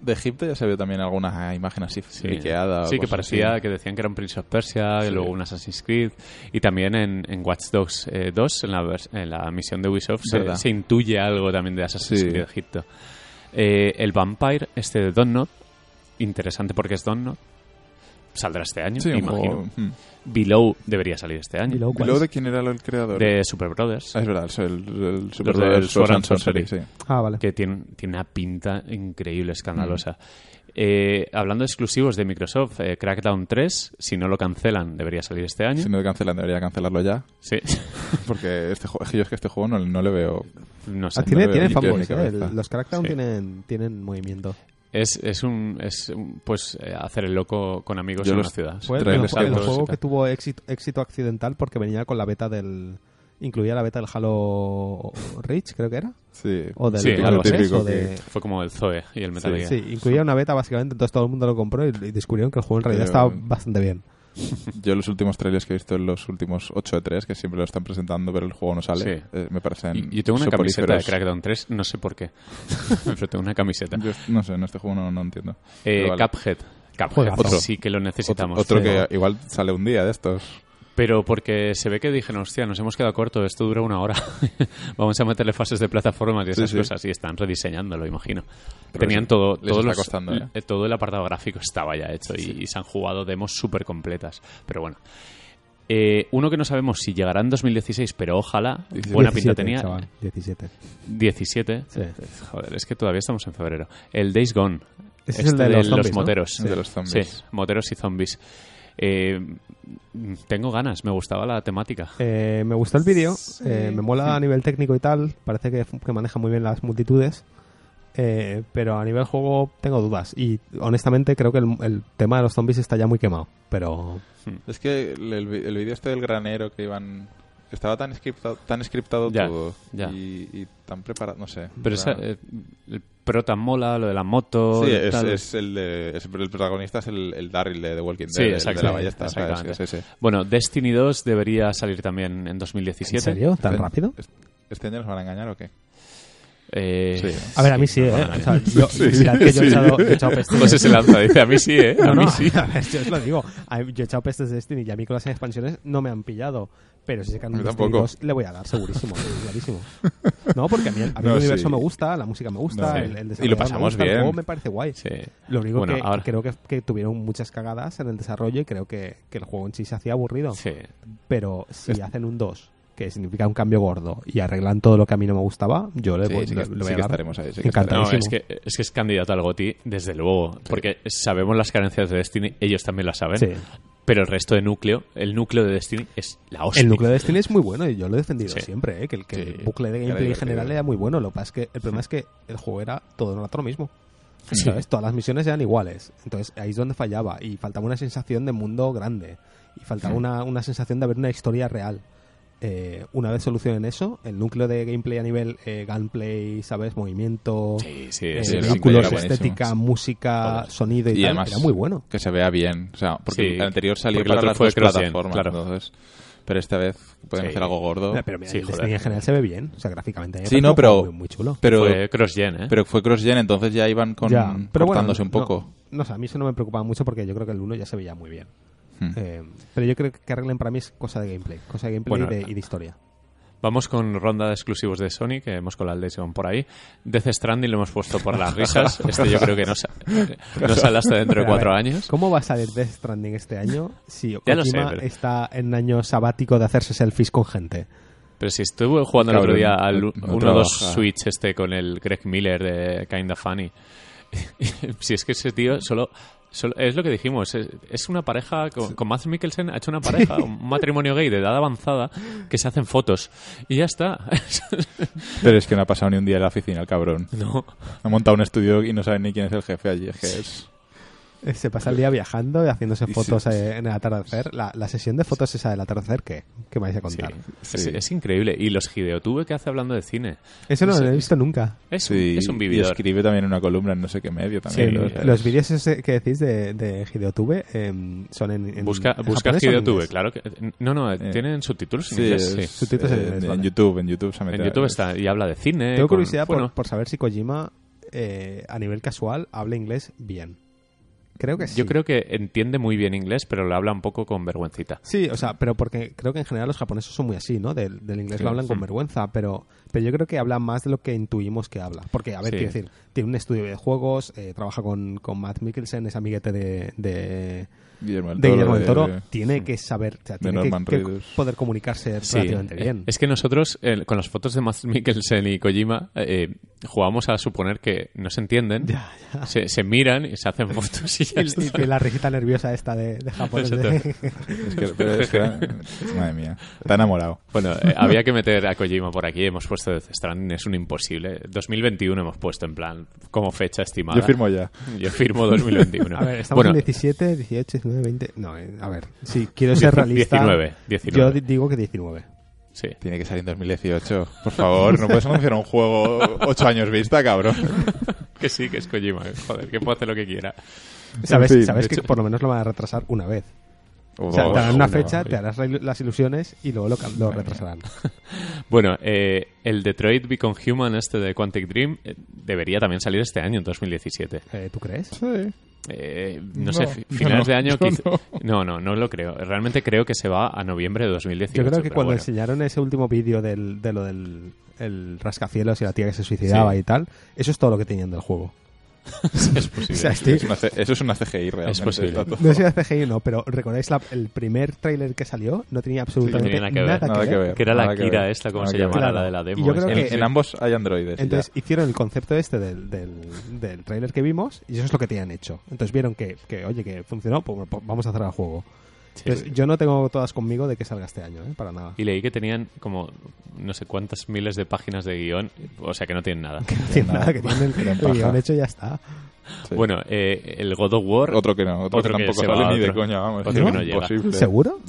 De Egipto ya se vio también alguna imagen así Sí, Sí, que parecía así. que decían que era un Prince of Persia, y luego un Assassin's Creed. Y también en, en Watch Dogs eh, 2, en la, vers- en la misión de Ubisoft, se, se intuye algo también de Assassin's Sí. Creed Egipto. Eh, el Vampire, este de Donut, interesante porque es Donut, saldrá este año, Sí, imagino. juego. hmm. Below debería salir este año. Below, ¿cuál ¿Below es? de quién era el creador? De Super Brothers. Ah, es verdad, el, el Super Los Brothers Sword and Sorcery, Sorcery. sí. Ah, vale. que tiene, tiene una pinta increíble, escandalosa. Mm. Eh, hablando de exclusivos de Microsoft, eh, Crackdown 3, si no lo cancelan, debería salir este año. Si no lo cancelan, debería cancelarlo ya. Sí, Porque este juego, yo es que este juego no, no le veo. no sé. Ah, tiene no tiene fanboys, ¿eh? Los Crackdown Sí. tienen, tienen movimiento. Es, es un. Es un, pues eh, hacer el loco con amigos Yo en los- una ciudad. Fue el, el juego que tuvo éxito, éxito accidental porque venía con la beta del... Incluía la beta del Halo Reach, creo que era. Sí, O del Sí, así. típico de- Fue como el Zoe y el Metal Sí, Gear. Sí, incluía una beta básicamente, entonces todo el mundo lo compró y, y descubrieron que el juego en realidad Pero- estaba bastante bien. Yo los últimos trailers que he visto en los últimos 8 de 3, que siempre lo están presentando, pero el juego no sale, Sí. eh, me parecen Y- Yo tengo una camiseta de. Crackdown 3, no sé por qué. Pero tengo una camiseta. Yo no sé, en este juego no, no entiendo. Eh, vale. Cuphead. Cuphead. Otro. sí que lo necesitamos. Otro que igual sale un día de estos. Pero porque se ve que dijeron, hostia, nos hemos quedado cortos, esto dura una hora. Vamos a meterle fases de plataformas y esas sí. cosas. Y están rediseñándolo, imagino. Pero Tenían todo, les todos está los- costando, ¿eh? eh, todo el apartado gráfico estaba ya hecho y, y se han jugado demos súper completas. Pero bueno. Eh, uno que no sabemos si llegará en 2016, pero ojalá, buena pinta 17, tenía. chaval, 17. 17. Sí. Joder, es que todavía estamos en febrero. El Days Gone. Ese es el de los zombies, ¿no? moteros. Sí. De los zombies. Sí, moteros y zombies. Eh, tengo ganas, me gustaba la temática. Eh, me gustó el vídeo, eh, me mola a nivel técnico y tal, parece que, que maneja muy bien las multitudes, eh, pero a nivel juego tengo dudas y honestamente creo que el, el tema de los zombies está ya muy quemado, pero Es que el, el vídeo este del granero que iban... Estaba tan scriptado, tan scriptado Ya, todo ya. Y, y tan preparado, no sé. Pero esa, eh, el prota mola, lo de la moto. Sí, y es, tal. es el de... es- el protagonista es el, el Daryl de The Walking Dead, Sí, el de la ballesta. Bueno, Destiny 2 debería salir también en 2017. ¿en serio? ¿Tan Este- rápido? ¿Este año nos van a engañar o qué? Eh, Sí. A ver, a mí sí, ¿eh? O sea, engañar. yo, Sí, mirad que yo he sí. echado, yo he echado pestes. José se lanza, dice, a mí sí, ¿eh? A No, mí no, sí. a ver, yo os lo digo. Mí- Yo he echado pestes de Destiny y a mí con las expansiones no me han pillado. Pero si Destiny tampoco. 2 le voy a dar segurísimo, clarísimo. No, porque a mí, a mí No, el universo sí. me gusta, la música me gusta, No, el, sí. el Y lo me pasamos el bien. juego me parece guay. Sí. Lo único Bueno, que ahora- creo que, que tuvieron muchas cagadas en el desarrollo y creo que, que el juego en sí se hacía aburrido. Sí. Pero si hacen un 2, que significa un cambio gordo, y arreglan todo lo que a mí no me gustaba, yo le Sí, voy, sí le voy sí a que dar. estaremos ahí. sí que. No, es que, es que es candidato al GOTI, desde luego. Porque sabemos las carencias de Destiny, ellos también las saben. Sí. Pero el resto de núcleo, el núcleo de Destiny es la hostia. El núceo de Destiny es muy bueno y yo lo he defendido Sí. siempre, ¿eh? que, el, que el Sí, bucle de gameplay en general era muy bueno. Lo que pasa es que el problema es que el juego era todo el rato lo mismo. Sí. ¿Sabes? Todas las misiones eran iguales. Entonces ahí es donde fallaba y faltaba una sensación de mundo grande y faltaba Sí. una, una sensación de haber una historia real. Eh, una vez solucionen eso, el núcleo de gameplay a nivel eh, gunplay, ¿sabes? Movimiento, Sí, sí, eh, sí, vehículos, estética, música, sonido y, Y tal, además era muy bueno. que se vea bien. O sea, porque Sí, el anterior salió para las fue dos plataformas. claro. Entonces, pero esta vez pueden Sí. hacer algo gordo. Pero mira, Sí, el. Destiny en general se ve bien, o sea, gráficamente. me Sí, no, pero- Muy, muy chulo. Pero, Fue cross-gen, ¿eh? pero fue cross-gen, entonces ya iban con, Ya, pero bueno, cortándose un no- poco. No, sé, a mí eso no me preocupaba mucho porque yo creo que el 1 ya se veía muy bien. Hmm. Eh, pero yo creo que arreglen para mí es cosa de gameplay, cosa de gameplay Bueno, y, de, y de historia. Vamos con ronda de exclusivos de Sony, que hemos colado el Days Gone por ahí. Death Stranding lo hemos puesto por las risas. Este yo creo que no, sa- no sale hasta dentro de cuatro ver, años. ¿Cómo va a salir Death Stranding este año si Ya lo sé, Kojima pero- está en un año sabático de hacerse selfies con gente? Pero si estuve jugando el otro día al no 1-2 trabaja. Switch este con el Greg Miller de Kinda Funny. si es que ese tío solo... es lo que dijimos, es, es una pareja, con, con Mads Mikkelsen ha hecho una pareja, un matrimonio gay de edad avanzada que se hacen fotos y ya está. Pero es que no ha pasado ni un día en la oficina, el cabrón. no. Ha montado un estudio y no sabe ni quién es el jefe allí. Es que es... Eh, Se pasa el día viajando y haciéndose fotos sí, eh, en el atardecer. La, la sesión de fotos esa del atardecer, ¿qué? ¿Qué me vais a contar? Sí. Es, es increíble. Y los Gideotube que hace hablando de cine. Eso no lo he visto nunca. Es, un- Sí, es un y vividor. escribe también una columna en no sé qué medio también. Los es- vídeos ese que decís de, de Hideotube em, son en, en Busca, en busca Gideotube, claro que... No, no, Eh, tienen subtítulos en Sí, inglés. es- sí. Subtítulos en eh, inglés, en vale. YouTube, en YouTube se En YouTube está y habla de cine. Tengo con- curiosidad por- por, saber si Kojima eh, a nivel casual habla inglés bien. Creo que sí. Yo creo que entiende muy bien inglés, pero lo habla un poco con vergüencita. Sí, o sea, pero porque creo que en general los japoneses son muy así, ¿no? Del, del inglés Sí. lo hablan con Mm. vergüenza, pero, pero yo creo que habla más de lo que intuimos que habla. Porque, a ver, Sí. quiero decir, tiene un estudio de juegos, eh, trabaja con, con Matt Mikkelsen, es amiguete de, de, Guillermo del de Toro, Guillermo del Toro, de- tiene que saber, o sea, de tiene que, que poder comunicarse Sí, relativamente eh, bien. Es que nosotros, eh, con las fotos de Mads Mikkelsen y Kojima, eh, jugamos a suponer que no se entienden, Ya, ya. Se, se miran y se hacen fotos y ya Y, está. y la risita nerviosa esta de, de japonés. de- Es que, pero es que madre mía, está enamorado. Bueno, eh, había que meter a Kojima por aquí. Hemos puesto Death Stranding, es un imposible. 2021 hemos puesto en plan como fecha estimada. Yo firmo ya. Yo firmo 2021. A ver, estamos bueno, en 17, 18, 19, 20. No, eh, a ver, si quiero ser realista. 19, 19. Yo di- digo que 19. Sí. Tiene que salir en 2018. Por favor, no puedes anunciar un juego ocho años vista, cabrón. Que sí, que es Kojima. Joder, que puede hacer lo que quiera. Sabes, fin, sabes que hecho- por lo menos lo van a retrasar una vez. O O sea, te darán una fecha, te harás las ilusiones y luego lo, lo retrasarán. Bueno, eh, el Detroit Become Human este de Quantic Dream eh, debería también salir este año, en 2017. Eh, ¿Tú crees? Sí. Eh, no, No, sé, finales no, de año no. no. no, no lo creo. Realmente creo que se va a noviembre de 2018. Yo creo que cuando bueno. enseñaron ese último vídeo del, de lo del el rascacielos y la tía que se suicidaba Sí. y tal, eso es todo lo que tenían del juego. es posible. O sea, estoy- Es una C- eso es una CGI realmente. posible. está todo. no sé si CGI no, pero ¿recordáis la- el primer tráiler que salió? No tenía absolutamente tenía nada que ver. nada, Nada que ver. Que era la Nada que Kira ver. esta, como se que ver. llamara, Claro. la de la demo. Yo creo. En, que- en ambos hay androides. Entonces ya. hicieron el concepto este del, del, del tráiler que vimos y eso es lo que tenían hecho. Entonces vieron que, que oye, que funcionó, pues, pues vamos a hacer el juego. Entonces, yo no tengo todas conmigo de que salga este año, ¿eh? para nada. Y leí que tenían como no sé cuántas miles de páginas de guion, o sea que no tienen nada. No tiene nada, que tienen el, el guion hecho y ya está. Sí. Bueno, eh, el God of War, Otro que no, otro, Otro que que tampoco se sale va, ni de coña, vamos. otro que no llega. ¿Seguro?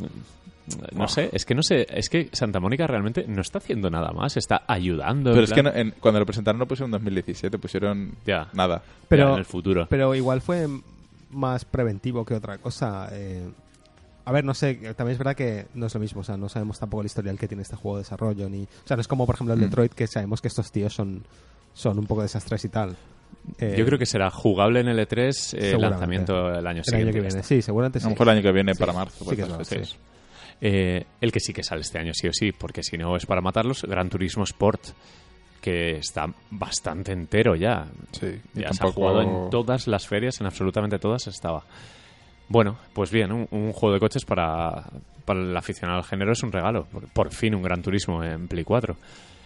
no sé, es que no sé, es que Santa Mónica realmente no está haciendo nada más, está ayudando. en Pero es que plan- no- en- cuando lo presentaron no pusieron 2017, pusieron Ya. nada. Pero- Ya, en el futuro. Pero igual fue más preventivo que otra cosa. eh. A ver, no sé, también es verdad que no es lo mismo, o sea, no sabemos tampoco el historial que tiene este juego de desarrollo, ni... O sea, no es como, por ejemplo, el Mm. Detroit, que sabemos que estos tíos son, son un poco desastres y tal. Eh, Yo creo que será jugable en el E3, eh, lanzamiento el año el año siguiente. que viene. Sí, seguramente A sí. lo mejor el año que viene Sí, para marzo. sí pues, que es no verdad, sé. sí. Eh, el que sí que sale este año, sí o sí, porque si no es para matarlos, Gran Turismo Sport, que está bastante entero ya. Sí, y Ya se ha jugado en todas las ferias, en absolutamente todas estaba. Bueno, pues bien, un, un juego de coches para, para el aficionado al género es un regalo. Por, por fin un Gran Turismo en Play 4.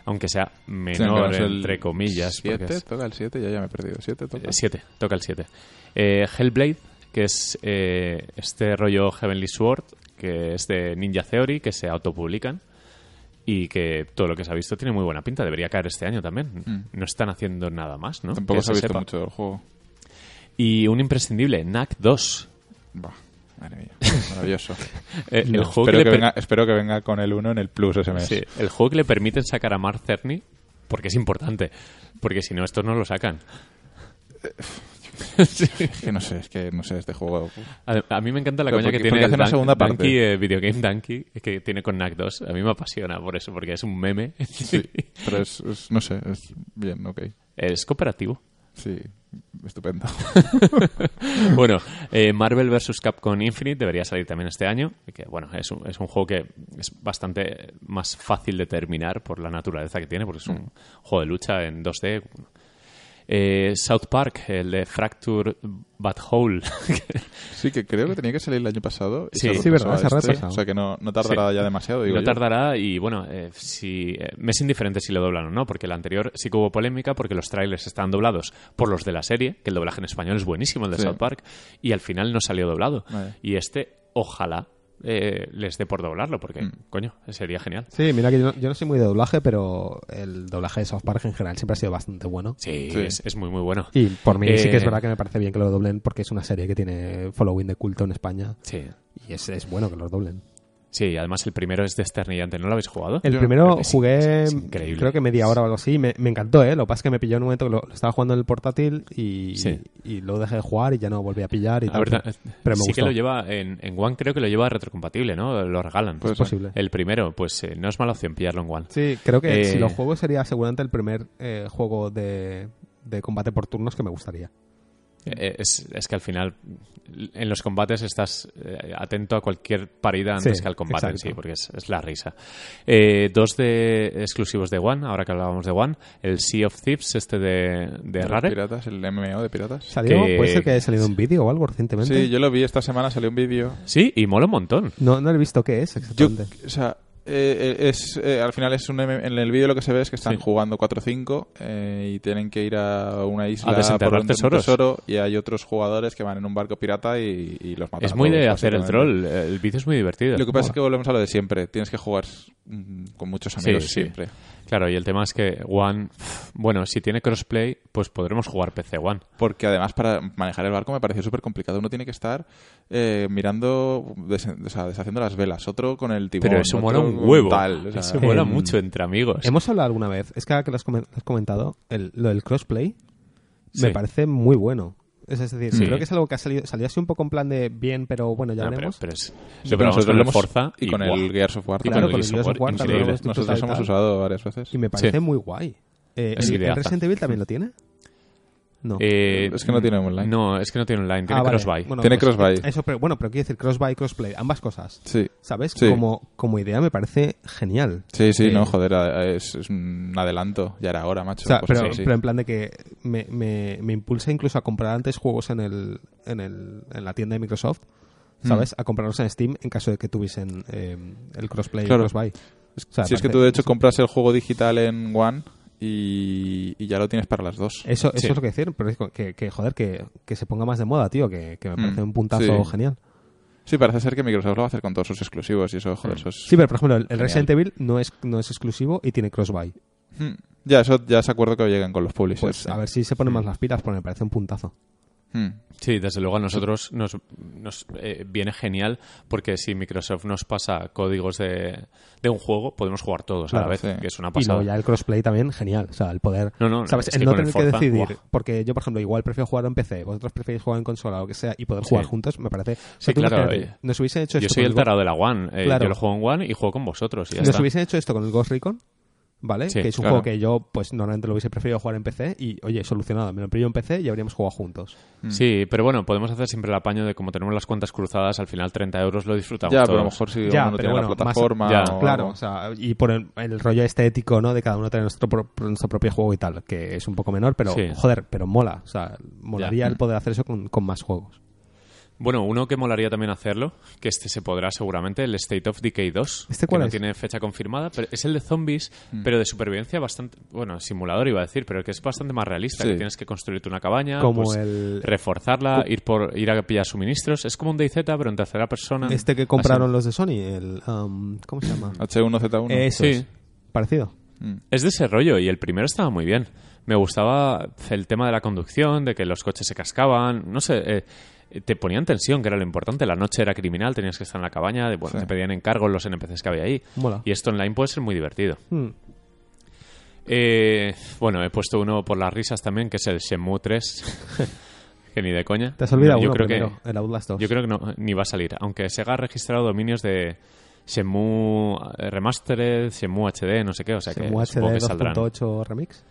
Aunque sea menor, es el entre comillas. porque ¿Siete? es- ¿Toca el 7? Ya, ya me he perdido. ¿Siete toca? eh, Siete, toca el 7. Hellblade, que es eh, este rollo Heavenly Sword, que es de Ninja Theory, que se autopublican y que todo lo que se ha visto tiene muy buena pinta. Debería caer este año también. Mm. No están haciendo nada más, ¿no? Tampoco Que se ha visto sepa. mucho del juego. Y un imprescindible, NAC 2. Bah, madre mía, maravilloso. Eh, el, No. juego espero, que venga, espero que venga con el 1 en el Plus ese mes. sí, el juego que le permiten sacar a Mark Cerny, porque es importante. Porque si no, estos no lo sacan. Es que no sé, es que no sé, este juego... A, a mí me encanta la Pero coña que tiene hace el una Dan- segunda parte. Donkey, eh, Video Game Donkey que tiene con NAC 2. A mí me apasiona por eso, porque es un meme. Sí, pero es, es- no sé, es bien, ok. Es cooperativo. Sí, estupendo. bueno, eh, Marvel vs. Capcom Infinite debería salir también este año. Que, bueno, es un, es un juego que es bastante más fácil de terminar por la naturaleza que tiene, porque es un juego de lucha en 2D. Eh, South Park, el de Fracture But Whole. Sí, que creo que tenía que salir el año pasado. y Sí. Sí, verdad, se ha este. O sea que no, no tardará Sí. ya demasiado, digo no yo. tardará y bueno, eh, si, eh, me es indiferente si lo doblan o no, porque el anterior sí que hubo polémica porque los trailers estaban doblados por los de la serie, que el doblaje en español es buenísimo, el de Sí. South Park, y al final no salió doblado. Vale. Y este, ojalá eh, les dé por doblarlo, porque, Mm. coño, sería genial. Sí, mira que yo no, yo no soy muy de doblaje, pero el doblaje de South Park en general siempre ha sido bastante bueno. Sí, Sí. Es, es muy, muy bueno. Y por mí sí que es Eh, verdad que me parece bien que lo doblen porque es una serie que tiene following de culto en España Sí. y es, es bueno que lo doblen. Sí, además el primero es desternillante. ¿No lo habéis jugado? El Yo primero sí, jugué, es increíble. creo que media hora o algo así, me, me encantó, ¿eh? Lo que pasa es que me pilló en un momento que lo, lo estaba jugando en el portátil y, Sí. y luego dejé de jugar y ya no volví a pillar y La tal. verdad, pero me sí gustó. que lo lleva en, en One, creo que lo lleva retrocompatible, ¿no? Lo regalan. Pues es posible. el primero, pues eh, no es mala opción pillarlo en One. Sí, creo que Eh, si lo juego sería seguramente el primer eh, juego de, de combate por turnos que me gustaría. Eh, Es, es que al final en los combates estás eh, atento a cualquier parida antes Sí, que al combate en sí, porque es, es la risa. Eh, dos de exclusivos de One, ahora que hablábamos de One, el Sea of Thieves, este de, de Rare. piratas, el MMO de piratas. ¿Salió? Que- ¿Puede ser que haya salido un vídeo o algo recientemente? Sí, yo lo vi esta semana, salió un vídeo. Sí, y mola un montón. No, no he visto qué es Yo, exactamente. o sea, eh, es, eh, al final es un M- en el vídeo lo que se ve es que están Sí. jugando 4 o 5 eh, y tienen que ir a una isla A desenterrar por un tesoros. tesoro y hay otros jugadores que van en un barco pirata y, y los matan. Es a muy todos, de hacer el troll. El vídeo es muy divertido. Lo que pasa es que volvemos a lo de siempre. Tienes que jugar mm, con muchos amigos sí. siempre. Claro, y el tema es que One, bueno, si tiene crossplay, pues podremos jugar PC One. Porque además para manejar el barco me pareció súper complicado. Uno tiene que estar eh, mirando, des- o sea, deshaciendo las velas. Otro con el timón. Pero eso mola un huevo. tal, o sea, eso mola em, mucho entre amigos. Hemos hablado alguna vez, es que ahora que lo has, comen- lo has comentado, el- lo del crossplay me Sí. parece muy bueno. Es decir, Sí. creo que es algo que ha salido, salió así un poco en plan de bien, pero bueno, ya No, pero, veremos. pero es, Sí, pero nosotros con lo el hemos- Forza y con el Gears of War. Claro, con el con el Gears of War, War también increíble. lo hemos Nosotros hemos usado varias veces. Y me parece Sí. muy guay. Eh, Es ¿el, el. Resident Evil también lo tiene? No. Eh, Es que no tiene online. No, es que no tiene online, tiene Ah, vale. crossbuy. Bueno, Tiene pues, crossbuy. Eso, pero bueno, pero quiero decir crossbuy, crossplay, ambas cosas. Sí. ¿Sabes? Sí. Como, como idea me parece genial. Sí, sí, Eh, no, joder, es, es un adelanto. Ya era hora, macho. O sea, cosas pero, en plan de que me, me, me impulsa incluso a comprar antes juegos en, el, en, el, en la tienda de Microsoft, ¿sabes? A comprarlos en Steam en caso de que tuviesen eh, el crossplay Claro. y crossbuy. O sea, si es que tú, de hecho, compras el juego digital en One y, y ya lo tienes para las dos. Eso, eso Sí. es lo que decir, pero es que, que, joder, que, que se ponga más de moda, tío, que, que me Mm, parece un puntazo sí. genial. Sí, parece ser que Microsoft lo va a hacer con todos sus exclusivos y eso, joder, eso es... Sí, pero por ejemplo, el, el. Resident Evil no es, no es exclusivo y tiene crossbuy. Hmm. Ya, eso ya se acuerdo que lleguen con los publishers. Pues sí. a ver si se ponen más las pilas, porque me parece un puntazo. Hmm. Sí, desde luego a nosotros nos, nos eh, viene genial porque si Microsoft nos pasa códigos de, de un juego, podemos jugar todos a la vez, sí. que es una Y pasada. luego ya el crossplay también, genial. O sea, el poder. No, no, ¿Sabes? es el no el tener que decidir. Porque yo, por ejemplo, igual prefiero jugar en PC, vosotros preferís jugar en consola o lo que sea, y poder Sí. jugar juntos, me parece. Sí, claro, eh, Nos hecho Yo esto soy el tarado de la One. eh, Claro. Yo lo juego en One y juego con vosotros. Y ya Nos está. hubiesen hecho esto con el Ghost Recon, ¿vale? Sí, que es un claro. juego que yo, pues normalmente lo hubiese preferido jugar en PC, y oye, solucionado. Me lo pillo en PC y habríamos jugado juntos. Sí, pero bueno, podemos hacer siempre el apaño de como tenemos las cuentas cruzadas, al final 30 euros lo disfrutamos Ya, todos. pero a lo mejor si Ya, uno tiene bueno, la más- plataforma ya, o Claro, algo. o sea, y por el, el rollo estético, ¿no? De cada uno tener nuestro, pro- nuestro propio juego y tal, que es un poco menor, pero Sí. joder, pero mola. O sea, molaría Ya. el poder hacer eso con, con más juegos. Bueno, uno que molaría también hacerlo, que este se podrá seguramente, el State of Decay 2. ¿Este que cuál no es? tiene fecha confirmada, pero es el de zombies, Mm. pero de supervivencia bastante, bueno, simulador iba a decir, pero que es bastante más realista, Sí. que tienes que construirte una cabaña, Como pues, el- reforzarla, ir por ir a pillar suministros, es como un DayZ pero en tercera persona. Este que compraron los de Sony, el. um, ¿Cómo se llama? H1Z1. Eso Sí. es. Parecido. Hmm. Es de ese rollo y el primero estaba muy bien. Me gustaba el tema de la conducción, de que los coches se cascaban, no sé, eh, te ponían tensión, que era lo importante. La noche era criminal, tenías que estar en la cabaña, de- bueno, Sí. te pedían encargos los NPCs que había ahí. Mola. Y esto online puede ser muy divertido. Hmm. Eh, bueno, he puesto uno por las risas también, que es el Shenmue 3. que ni de coña. Te has olvidado No, yo uno creo primero, que el Outlast 2. Yo creo que no, ni va a salir. Aunque Sega ha registrado dominios de Shenmue eh, Remastered, Shenmue HD, no sé qué. O sea que Shenmue HD que saldrán. 2.8 Remix.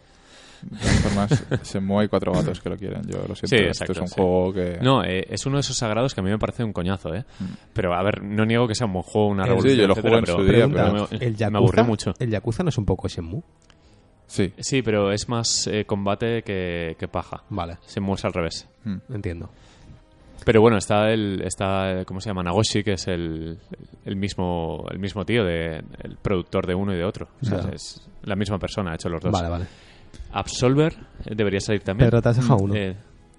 De todas formas, Shenmue hay cuatro gatos que lo quieren. Yo lo siento. Sí, esto es un sí. juego que... No, eh, es uno de esos sagrados que a mí me parece un coñazo, ¿eh? Pero, a ver, no niego que sea un buen juego, una sí, revolución, yo lo etcétera, jugué en pero, su día, pero Pregunta, me, ¿el me aburrió mucho. ¿El Yakuza no es un poco Shenmue? Sí. Sí, pero es más eh, combate que, que paja. Vale, Se mueve al revés. Mm. entiendo. Pero bueno, está el, está, ¿cómo se llama? Nagoshi, que es el, el mismo, el mismo tío, de, el productor de uno y de otro. O sea, es la misma persona, ha hecho los dos. Vale, vale. Absolver eh, debería salir también. Pedro, te has dejado uno. Eh,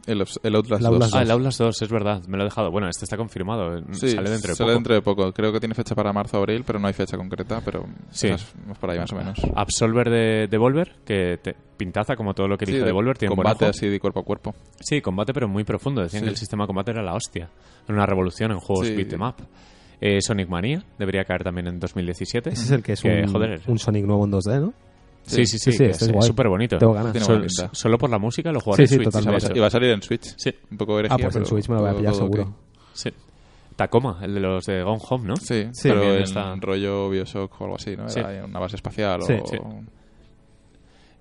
El, el Outlast El Outlast 2. ah, el Outlast 2, es verdad, me lo he dejado. Bueno, este está confirmado, Sí, sale dentro de sale poco. dentro de poco. Creo que tiene fecha para marzo o abril, pero no hay fecha concreta, pero Sí. más, más por ahí más o menos. Absolver de Devolver, que te, pintaza como todo lo que Sí, dice de Devolver, tiene combate así de cuerpo a cuerpo. Sí, combate pero muy profundo. Decían Sí. que el sistema de combate era la hostia. Era una revolución en juegos Sí. beat 'em up. Eh, Sonic Mania debería caer también en 2017. Ese es el que es un, joder, un Sonic nuevo en 2D, ¿no? Sí, sí, sí, Sí, sí, es súper bonito. Tengo ganas. Sol- solo por la música lo jugaré Sí, en sí, Switch. totalmente. Y va a salir en Switch. Sí, Un poco herejía, Ah, pues en Switch me lo voy a pillar todo seguro. ok. sí. Tacoma, el de los de Gone Home, ¿no? Sí, Sí. pero en está- rollo Bioshock o algo así, ¿no? Sí. Era una base espacial Sí, o... sí.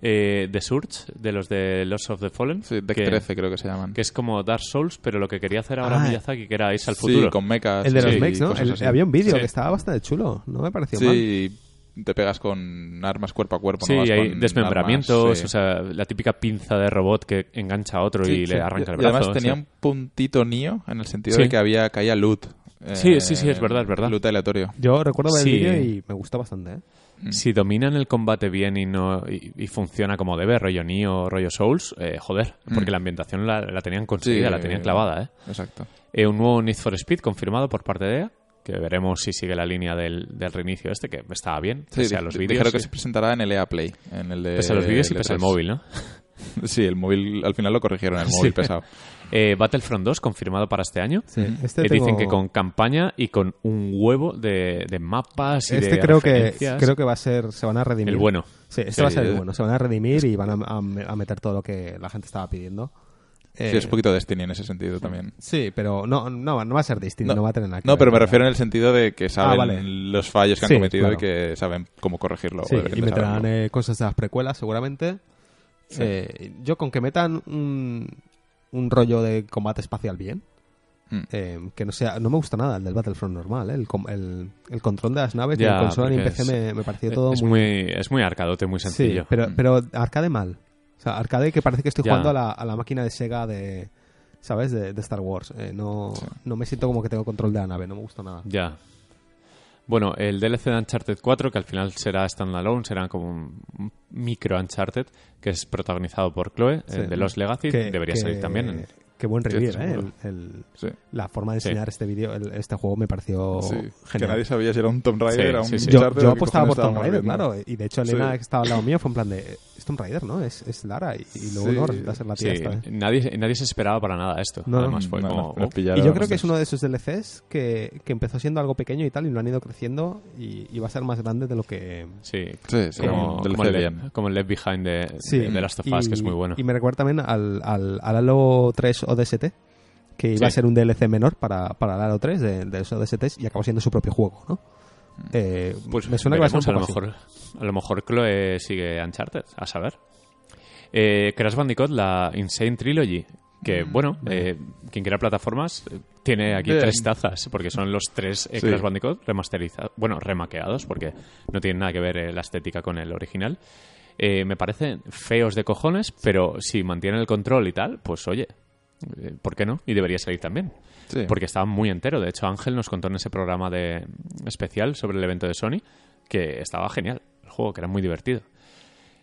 Eh, The Surge, de los de Lost of the Fallen. Sí, Deck que, 13 creo que se llaman. que es como Dark Souls, pero lo que quería hacer ahora Ah, Miyazaki, que era irse al Sí, futuro. con mechas. El de los sí, mechs, ¿no? El- había un vídeo Sí. que estaba bastante chulo. No me pareció mal. Sí, te pegas con armas cuerpo a cuerpo. Sí, no hay desmembramientos, armas, sí. o sea, la típica pinza de robot que engancha a otro Sí, y sí. le arranca el Y brazo. además tenía sí. un puntito Nio en el sentido Sí. de que había caía loot. eh, Sí, sí, sí, es verdad, es verdad. Loot aleatorio. Yo recuerdo ver Sí. el vídeo y me gustó bastante, ¿eh? Si dominan el combate bien y no y, y funciona como debe, rollo Nioh, rollo Souls, eh, joder, porque Mm. la ambientación la, la tenían conseguida, Sí, la tenían clavada, ¿eh? Exacto. Eh, Un nuevo Need for Speed confirmado por parte de EA, que veremos si sigue la línea del, del reinicio este, que estaba bien, Sí, pese a los vídeos. dijeron que se presentará en el EA Play. En el de Pese a los vídeos y el pese al E3. móvil, ¿no? Sí, el móvil al final lo corrigieron, el Sí. móvil pesado. Eh, Battlefront 2 confirmado para este año. Sí, este Eh, tengo- Dicen que con campaña y con un huevo de, de mapas y Este de creo que, creo que va a ser... Se van a redimir. El bueno. Sí, este Sí, va a ser el bueno. Se van a redimir y van a, a- a meter todo lo que la gente estaba pidiendo. Eh, Sí, es un poquito Destiny en ese sentido también. Sí, pero no, no, no va a ser Destiny, no, va a tener nada que No, ver, pero me refiero en el sentido de que saben vale. los fallos que han Sí, cometido claro. y que saben cómo corregirlo. Sí, y meterán eh, cosas de las precuelas seguramente. Sí. Eh, yo con que metan un, un rollo de combate espacial bien, Mm. eh, que no sea no me gusta nada el del Battlefront normal, eh, el, el, el control de las naves, Ya, en consola ni en PC me, me pareció todo es muy... muy... Es muy arcadote, muy sencillo. Sí, pero, Mm. pero arcade mal. O sea, arcade que parece que estoy Ya. jugando a la, a la máquina de Sega de... ¿Sabes? De, de Star Wars. Eh, no, Sí. no me siento como que tengo control de la nave, no me gusta nada. Ya. Bueno, el DLC de Uncharted 4, que al final será standalone, será como un micro Uncharted, que es protagonizado por Chloe, Sí. el de Los Legacy, Que- debería que- salir también. en- Qué buen review, estoy ¿eh? seguro. El- el- Sí. la forma de Sí. enseñar este vídeo, el- este juego me pareció Sí, que genial. nadie sabía si era un Tomb Raider, era un sí, sí. Yo, yo apostaba por Tomb Raider, claro. Y de hecho, Sí. Elena, que estaba al lado mío, fue en plan de. Es Tomb Raider, ¿no? Es, es Lara. Y, y luego Sí. no, resulta ser la tía Sí, esta. ¿eh? nadie, nadie se esperaba para nada esto. No, no. Además fue No, como... oh, pillaron Y yo creo que es uno de esos DLCs que, que empezó siendo algo pequeño y tal, y lo han ido creciendo y, y va a ser más grande de lo que. Sí, Sí, sí, como, como el, como el Left Behind de, Sí, de, de Last of Us, que es muy bueno. Y me recuerda también al, al, al Halo 3 ODST, que iba Sí. a ser un DLC menor para, para el Halo 3 de, de esos ODSTs y acabó siendo su propio juego, ¿no? Eh, Pues me suena que va a ser un poco a lo así. mejor A lo mejor Chloe sigue Uncharted, a saber. Eh, Crash Bandicoot, la Insane Trilogy. Que, bueno, eh, quien quiera plataformas eh, tiene aquí Bien. tres tazas, porque son los tres eh, Sí. Crash Bandicoot remasterizados, bueno, remaqueados, porque no tienen nada que ver eh, la estética con el original. Eh, me parecen feos de cojones, pero si mantienen el control y tal, pues oye, ¿por qué no? Y debería salir también Sí. porque estaba muy entero. De hecho, Ángel nos contó en ese programa de especial sobre el evento de Sony que estaba genial el juego, que era muy divertido.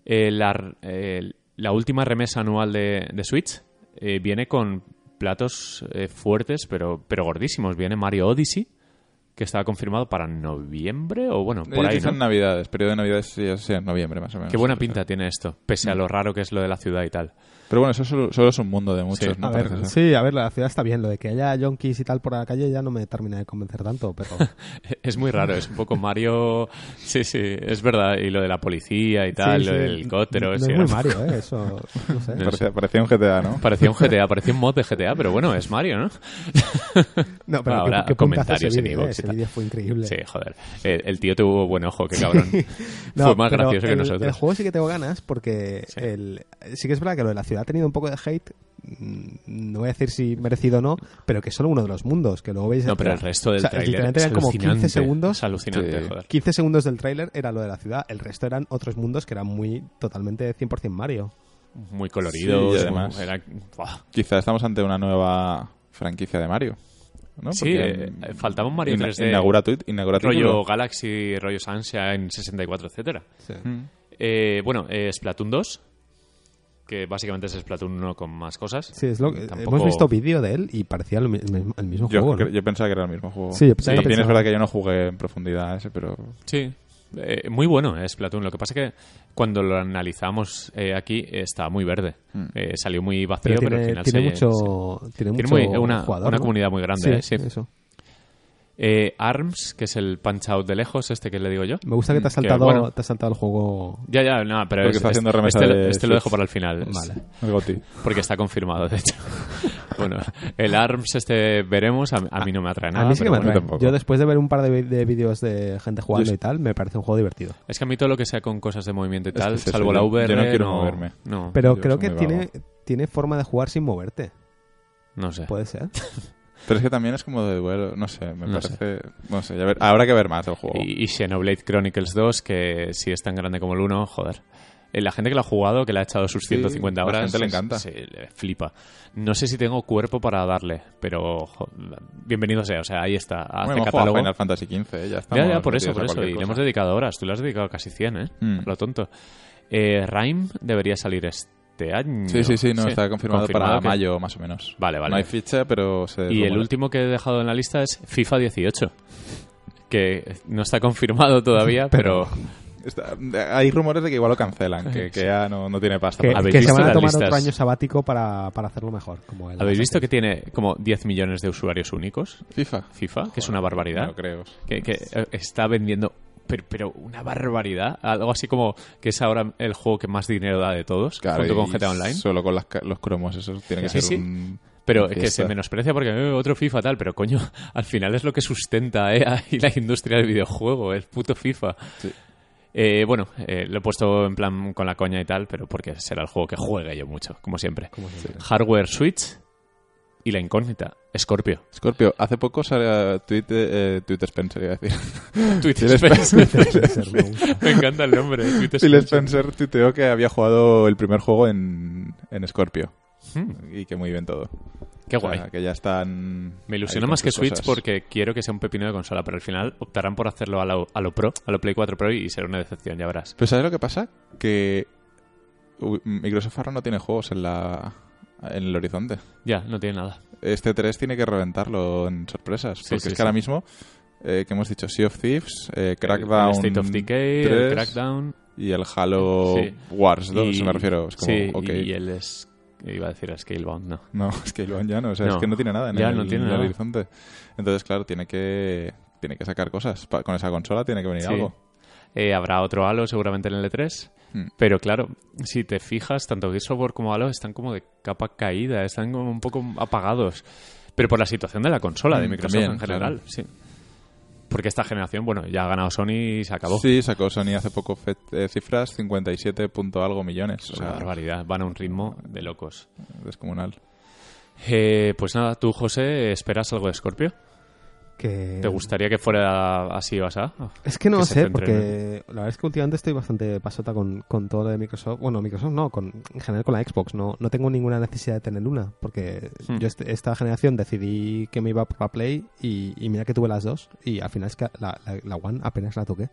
Eh, la, eh, la última remesa anual de, de Switch eh, viene con platos eh, fuertes, pero, pero gordísimos. Viene Mario Odyssey, que estaba confirmado para noviembre o bueno, por Ellos ahí, dicen ¿no? Navidades, periodo de Navidades sí, noviembre más o menos. Qué buena pinta tiene esto, pese Mm. a lo raro que es lo de la ciudad y tal. Pero bueno, eso solo, solo es un mundo de muchos, Sí. ¿no? A ver, sí, a ver, la ciudad está bien. Lo de que haya yonkis y tal por la calle ya no me termina de convencer tanto, pero... Es muy raro, es un poco Mario. Sí, sí, es verdad. Y lo de la policía y tal, Sí, lo sí. del helicóptero. No, sí, es muy Mario, ¿eh? Eso, no sé. No Parecía, parecía un GTA, ¿no? Parecía un GTA, parecía un mod de GTA, pero bueno, es Mario, ¿no? No, pero Ahora, ¿qué, qué comentarios ese en eh? iVoox y Ese vídeo fue increíble. Sí, joder. El, el tío tuvo buen ojo, qué cabrón. No, Fue más gracioso que el, nosotros. El juego sí que tengo ganas porque Sí. el, sí que es verdad que lo de la ciudad ha tenido un poco de hate. mm, No voy a decir si merecido o no, pero que es solo uno de los mundos, que luego veis... No, pero el resto del O sea, tráiler eran como alucinante. 15 segundos. Es alucinante, Sí. joder. 15 segundos del tráiler era lo de la ciudad, el resto eran otros mundos que eran muy totalmente 100% Mario. Muy coloridos. Sí, y además- era-. Quizá estamos ante una nueva franquicia de Mario. ¿no? Sí, eh, faltaba un Mario ina- 3D. Inaugura, tu- inaugura rollo. Galaxy, rollo Sunshine 64, etcétera. Mm. Eh, bueno, eh, Splatoon 2, que básicamente es Splatoon 1 con más cosas. Sí, es lo que, Tampoco- hemos visto vídeo de él y parecía el, mi- el mismo Yo, juego. ¿no? yo pensaba que era el mismo juego. Sí, yo pensaba- También es verdad que yo no jugué en profundidad ese, pero... Sí, eh, muy bueno es Splatoon. Lo que pasa es que cuando lo analizamos eh, aquí eh, estaba muy verde. Mm. Eh, salió muy vacío, Pero pero, tiene, al final tiene se- mucho, tiene Tiene mucho muy- una, jugador, una ¿no? comunidad muy grande, Sí, eh, sí. eso. Eh, ARMS, que es el punch out de lejos, este que le digo yo. Me gusta que te has Que, saltado, bueno. te has saltado el juego. Ya, ya, no, pero Porque es- está remesa este, lo- de este lo dejo para el final. es- Vale. El. Porque está confirmado, de hecho. bueno, el ARMS este veremos, a, a mí no me atrae nada. a mí sí que me bueno. atrae. tampoco. Yo después de ver un par de, de vídeos de gente jugando Yo- y tal, me parece un juego divertido. Es que a mí todo lo que sea con cosas de movimiento y tal, es salvo yo- la yo VR, no quiero moverme. No, Pero yo creo que tiene, tiene forma de jugar sin moverte. no sé. Puede ser. Pero es que también es como de bueno, no sé, me No parece... No sé, ya ver- habrá que ver más del juego. Y, y Xenoblade Chronicles 2, que si es tan grande como el 1, joder. Eh, La gente que lo ha jugado, que le ha echado sus Sí, 150 la horas, gente le encanta. sí, le flipa. No sé si tengo cuerpo para darle, pero bienvenido sea. O sea, ahí está. Hace Bueno, catálogo. Final Fantasy XV, eh, ya Ya, por eso, por eso. Y le hemos dedicado horas. Tú le has dedicado casi 100, ¿eh? Mm. Lo tonto. Eh, Rime debería salir este año. Sí, sí, sí, no, está confirmado, para que- mayo, más o menos. Vale, vale. No hay ficha, pero se... Y el último que he dejado en la lista es FIFA 18. Que no está confirmado todavía, pero... Está- hay rumores de que igual lo cancelan, que, que ya no, no tiene pasta. Que, para- ¿Habéis que se visto van a tomar listas? otro año sabático para, para hacerlo mejor. Como el ¿Habéis visto que tiene como 10 millones de usuarios únicos? FIFA. FIFA, que es una barbaridad. No lo creo. que, que, eh, está vendiendo pero, pero una barbaridad algo así como que es ahora el juego que más dinero da de todos Claro, junto con GTA Online Solo con las los cromos, eso tiene que Sí, ser sí. un... pero es que se menosprecia porque eh, otro FIFA tal pero coño al final es lo que sustenta eh, ahí la industria del videojuego el puto FIFA Sí. Eh, bueno, eh, lo he puesto en plan con la coña y tal, pero porque será el juego que juegue yo mucho, como siempre. Como siempre. Hardware Switch y la incógnita, Scorpio. Scorpio, hace poco salió tweet, eh, tweet Spencer, iba a decir. Twitter Spencer. Spencer, me gusta. Me encanta el nombre. Twitter Spencer. Spencer tuiteó que había jugado el primer juego en, en Scorpio. Hmm, Y que muy bien todo. qué O sea, guay. que ya están... Me ilusiona más que Switch cosas. porque quiero que sea un pepino de consola, pero al final optarán por hacerlo a lo, a lo Pro, a lo Play 4 Pro y será una decepción, ya verás. Pero ¿sabes lo que pasa? Que Microsoft ahora no tiene juegos en la en el horizonte. Ya, no tiene nada. Este 3 tiene que reventarlo en sorpresas. Sí, porque sí, es que sí. ahora mismo, eh, que hemos dicho, Sea of Thieves, eh, Crackdown El State of Decay, el 3 Crackdown. y el Halo. Wars 2, y- me refiero. Es como, sí, y el es, iba a decir Scalebound, no. No, lo ya no, o sea, No. es que no tiene nada en Ya, el, no tiene en el nada. horizonte. Entonces, claro, tiene que tiene que sacar cosas. Con esa consola tiene que venir algo. Eh, habrá otro Halo seguramente en el E3. Hmm. Pero claro, si te fijas, tanto Gears como Halo están como de capa caída, están como un poco apagados. Pero por la situación de la consola de Mm, Microsoft también, en general, claro. sí. Porque esta generación, bueno, ya ha ganado Sony y se acabó. Sí, sacó Sony hace poco eh, cifras, 57 punto algo millones. O una barbaridad, van a un ritmo de locos. descomunal. Eh, pues nada, tú, José, ¿esperas algo de Scorpio? Que... ¿Te gustaría que fuera así o así? Es que no que sé, centren porque la verdad es que últimamente estoy bastante pasota con, con todo lo de Microsoft. Bueno, Microsoft no, con, en general con la Xbox. No, no tengo ninguna necesidad de tener una, porque Hmm. yo este- esta generación decidí que me iba por la Play y, y mira que tuve las dos. Y al final es que la, la- la One apenas la toqué.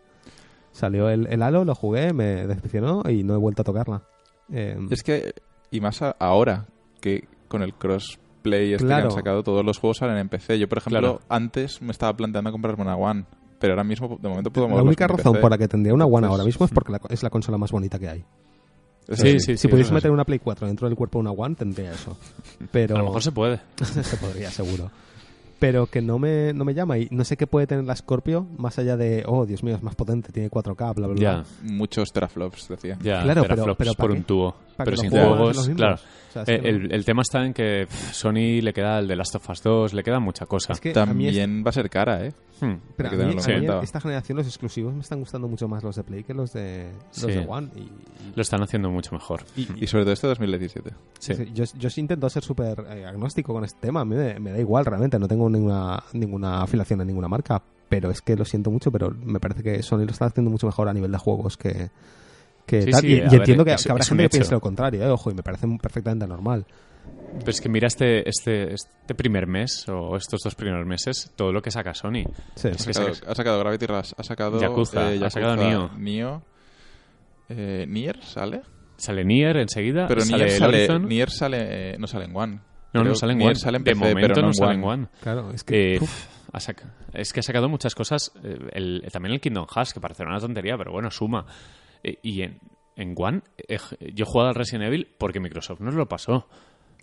Salió el, el Halo, lo jugué, me decepcionó y no he vuelto a tocarla. Eh, Es que, y más a- ahora, que con el crossplay este Claro. que han sacado, todos los juegos salen en PC. Yo, por ejemplo, Claro. antes me estaba planteando comprarme una One, pero ahora mismo, de momento, puedo la única razón PC. por la que tendría una One Entonces, ahora mismo es porque la- es la consola más bonita que hay. Sí, sí. sí, si sí. pudiese meter una Play 4 dentro del cuerpo de una One, tendría eso. Pero. A lo mejor se puede. se podría, seguro. Pero que no me, no me llama y no sé qué puede tener la Scorpio más allá de, oh, Dios mío, es más potente, tiene 4K, bla, bla, bla. Ya, Muchos teraflops, decía. ya. Claro, pero- teraflops pero ¿para por qué? un tubo. Pero sin juegos claro. O sea, es que Eh, el, el tema está en que pff, Sony le queda el de Last of Us 2, le queda mucha cosa. es que mí es- También va a ser cara, ¿eh? Hmm. Pero a mí, a en mí esta generación los exclusivos me están gustando mucho más los de Play que los de, los Sí. de One. Y, Lo están haciendo mucho mejor. y- y- Y sobre todo este 2017. Sí. Sí, Yo, yo sí intento ser súper eh, agnóstico con este tema. A mí me, me da igual, realmente. No tengo ninguna, ninguna afiliación a ninguna marca. Pero es que lo siento mucho, pero me parece que Sony lo está haciendo mucho mejor a nivel de juegos que, que Sí, tal. sí, y a y ver, entiendo que, es- que habrá gente que piense lo contrario, eh, ojo, y me parece perfectamente normal. Pero es que mira este, este, este primer mes, o estos dos primeros meses, todo lo que saca Sony. Sí. Ha sacado, saca- ha sacado Gravity Rush, ha sacado Yakuza, eh, ha sacado Nioh. Nioh. Eh, Nier sale, Sale Nier enseguida, pero sale Nier sale. Nier sale, eh, no sale en One. No, no sale en One. sale en de momento pero no en sale One. en One. Claro, es que. Eh, ha es que ha sacado muchas cosas. eh, el- también el Kingdom Hearts, que parecerá una tontería, pero bueno, suma. Eh, y en, en One, eh, yo he jugado al Resident Evil porque Microsoft nos lo pasó.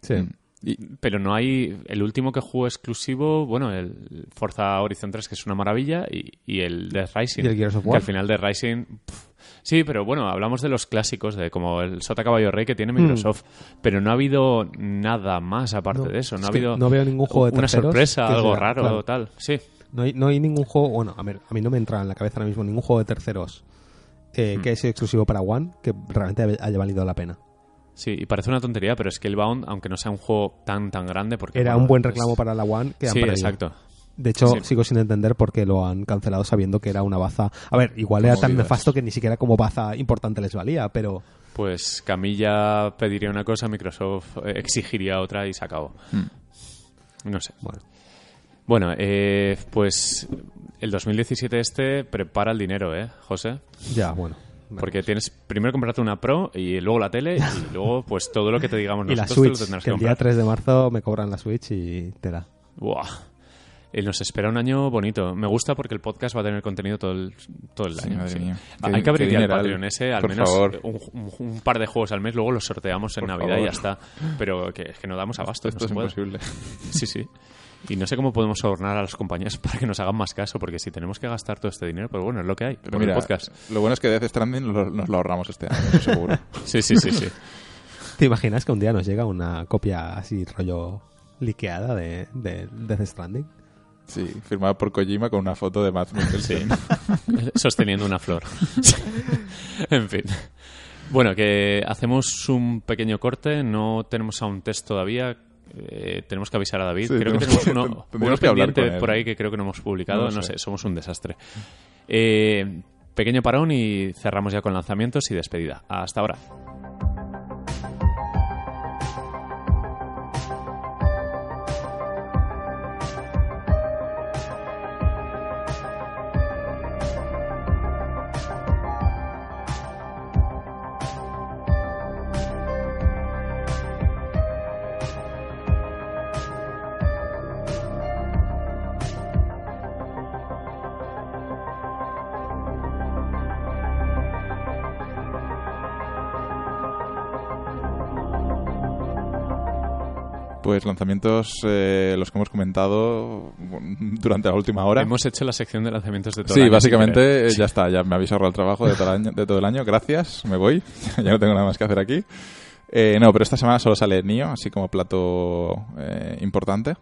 sí. Mm. Y, Pero no hay. El último que juego exclusivo, bueno, el Forza Horizon 3, que es una maravilla, y, y el Death Rising. Y el Gears of que War. al final de Rising. pf, sí, pero bueno, hablamos de los clásicos, de como el Sota Caballo Rey que tiene Microsoft. Pero no ha habido nada más aparte Mm. No, de eso. No es ha habido. no veo ningún juego de Una sorpresa, algo sea- raro, claro. tal. Sí. No hay, no hay ningún juego, bueno, a ver, a mí no me entra en la cabeza ahora mismo ningún juego de terceros eh, Hmm. que haya sido exclusivo para One que realmente haya- valido la pena. Sí, y parece una tontería, pero es que el Bound, aunque no sea un juego tan tan grande, porque Era bueno, un buen es- reclamo para la One que Sí, exacto. De hecho, Sí, sigo sin entender por qué lo han cancelado sabiendo que era una baza. A ver, igual era tan nefasto que ni siquiera como baza importante les valía, pero Pues Camilla pediría una cosa, Microsoft eh, exigiría otra y se acabó. mm. No sé. bueno. Bueno, eh, pues el 2017 este prepara el dinero, ¿eh, José? Ya, bueno. Porque tienes primero comprarte una Pro y luego la tele y luego pues todo lo que te digamos y la nosotros te lo Switch, tendrás que que el día comprar. 3 de marzo me cobran la Switch y te da. Buah. Eh, nos espera un año bonito. Me gusta porque el podcast va a tener contenido todo el, todo el Sí, año. madre sí. mía. Ah, Hay que abrir el. Patreon ese, al Por menos un, un- un par de juegos al mes, luego los sorteamos en Por Navidad y ya está. Pero que, que no damos abasto, Esto no es imposible. Sí, sí. Y no sé cómo podemos sobornar a las compañías para que nos hagan más caso, porque si tenemos que gastar todo este dinero, pues bueno, es lo que hay. Pero por mira, el podcast. lo bueno es que Death Stranding lo- nos lo ahorramos este año, seguro. Sí, sí, sí, sí. ¿Te imaginas que un día nos llega una copia así rollo liqueada de, de Death Stranding? Sí, firmado por Kojima con una foto de Matt Mikkelsen. Sosteniendo una flor. en fin. Bueno, que hacemos un pequeño corte, no tenemos aún test todavía. eh, tenemos que avisar a David. Sí, creo que tenemos uno, uno que pendiente por ahí que creo que no hemos publicado. No sé. sé. somos un desastre. Eh, pequeño parón y cerramos ya con lanzamientos y despedida. Hasta ahora. Pues lanzamientos, eh, los que hemos comentado durante la última hora. Hemos hecho la sección de lanzamientos de todo Sí, el año, si básicamente quieres. eh, ya está, ya me habéis ahorrado el trabajo de todo el año. De todo el año. Gracias, me voy. ya no tengo nada más que hacer aquí. Eh, no, pero esta semana solo sale Nio, así como plato eh, importante.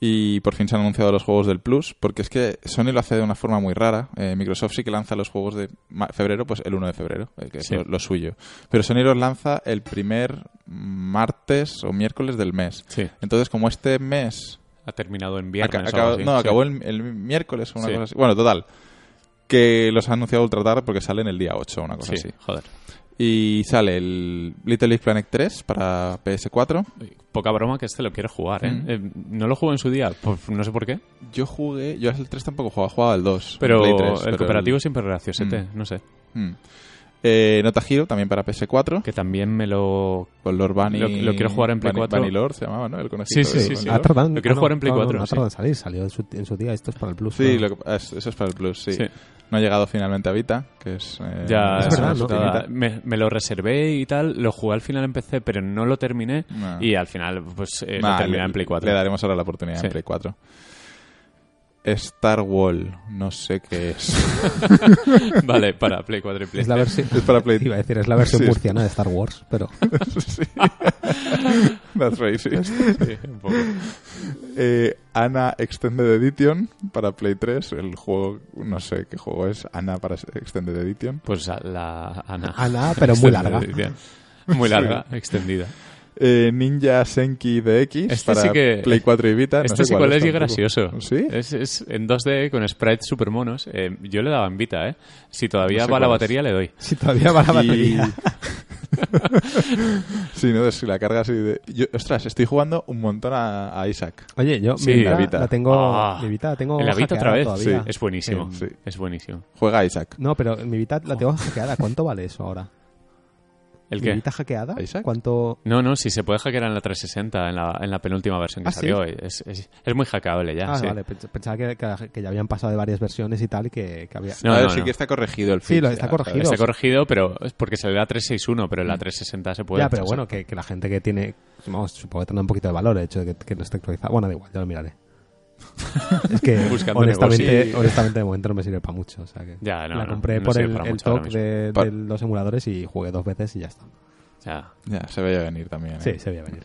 Y por fin se han anunciado los juegos del Plus, porque es que Sony lo hace de una forma muy rara. Eh, Microsoft sí que lanza los juegos de febrero, pues el 1 de febrero, eh, que Sí. es lo, lo suyo. Pero Sony los lanza el primer martes o miércoles del mes. Sí, Entonces, como este mes ha terminado en viernes. Acabó- así. no, Sí. acabó el, el miércoles o una cosa así. Bueno, total. Que los han anunciado ultra tarde porque salen el día 8 o una cosa Sí, así. joder. Y sale el Little Big Planet 3 para PS4. Poca broma que este lo quiero jugar, ¿eh? Mm. Eh, no lo juego en su día, pues no sé por qué. Yo jugué, yo el 3 tampoco jugaba, jugaba el 2. Pero Play 3, el cooperativo siempre es graciosete, Mm. no sé. Mm. Eh, Nota Hero, también para PS4. Que también me lo... Con Lord Bunny. Lo- lo quiero jugar en Play Bunny- 4. Bunny Lord se llamaba, ¿no? El conejito Sí, sí, sí, sí. Ah, tardan- Lo quiero ah, no, jugar en Play no, no, 4, No, ha sí. tardado en salir, salió en su, en su día. Esto es para el Plus. Sí, ¿no? lo que- eso es para el Plus, sí. Sí. No ha llegado finalmente a Vita, que es... eh, Ya, Es es verdad, me, me lo reservé y tal, lo jugué al final en PC, pero no lo terminé No. y al final pues eh, Nah, lo terminé le- en Play 4. Le daremos ahora la oportunidad Sí. en Play 4. Star Wall, no sé qué es. vale, para Play 4 y Play Es la versión... Es para Play Iba a decir, es la versión Sí. murciana de Star Wars, pero... sí. That's racist. Sí, un poco. Eh, Ana Extended Edition para Play 3. El juego, no sé qué juego es. Ana para Extended Edition. Pues a la Ana. Ana, pero muy Extendida larga. edición. Muy larga, extendida. Eh, Ninja Senki DX Este para sí que- Play 4 y Vita. No Este sé sí cuál es y gracioso. ¿Sí? Es, es en 2D con sprites super monos. Eh, yo le daba en Vita, ¿eh? Si todavía No sé va la es. batería, le doy. Si todavía va la Y- batería. sí, ¿no? Si la carga así de... Yo, ostras, estoy jugando un montón a, a Isaac. Oye, yo Sí, mi Vita la Vita. la tengo... Ah. mi Vita la tengo ¿En la Vita otra vez? Es buenísimo. Sí. Es buenísimo. Juega a Isaac. No, pero mi Vita la tengo hackeada. ¿Cuánto vale eso ahora? ¿El ¿Mi qué? Vita hackeada? ¿Isaac? ¿Cuánto...? No, no, si se puede hackear en la 360, en la, en la penúltima versión que ¿Ah, sí? salió. Es, es, es muy hackeable ya. ah, sí. vale. Pensaba que, que- que ya habían pasado de varias versiones y tal y que, que había... No, ver, no, sí no. que está corregido el Sí, lo ya, está ¿sabes? corregido. Está corregido, pero es porque salió la 361, pero en la 360 se puede. ya, pero bueno, que, que la gente que tiene... Vamos, supongo que tendrá un poquito de valor el hecho de que, que no esté actualizado. Bueno, da igual, ya lo miraré. es que Buscando honestamente, negocio. honestamente de momento no me sirve para mucho. O sea que Ya, no, la compré no por el, el talk de, los emuladores y jugué dos veces y ya está. Ya. Ya, se veía venir también. ¿eh? Sí, se veía venir.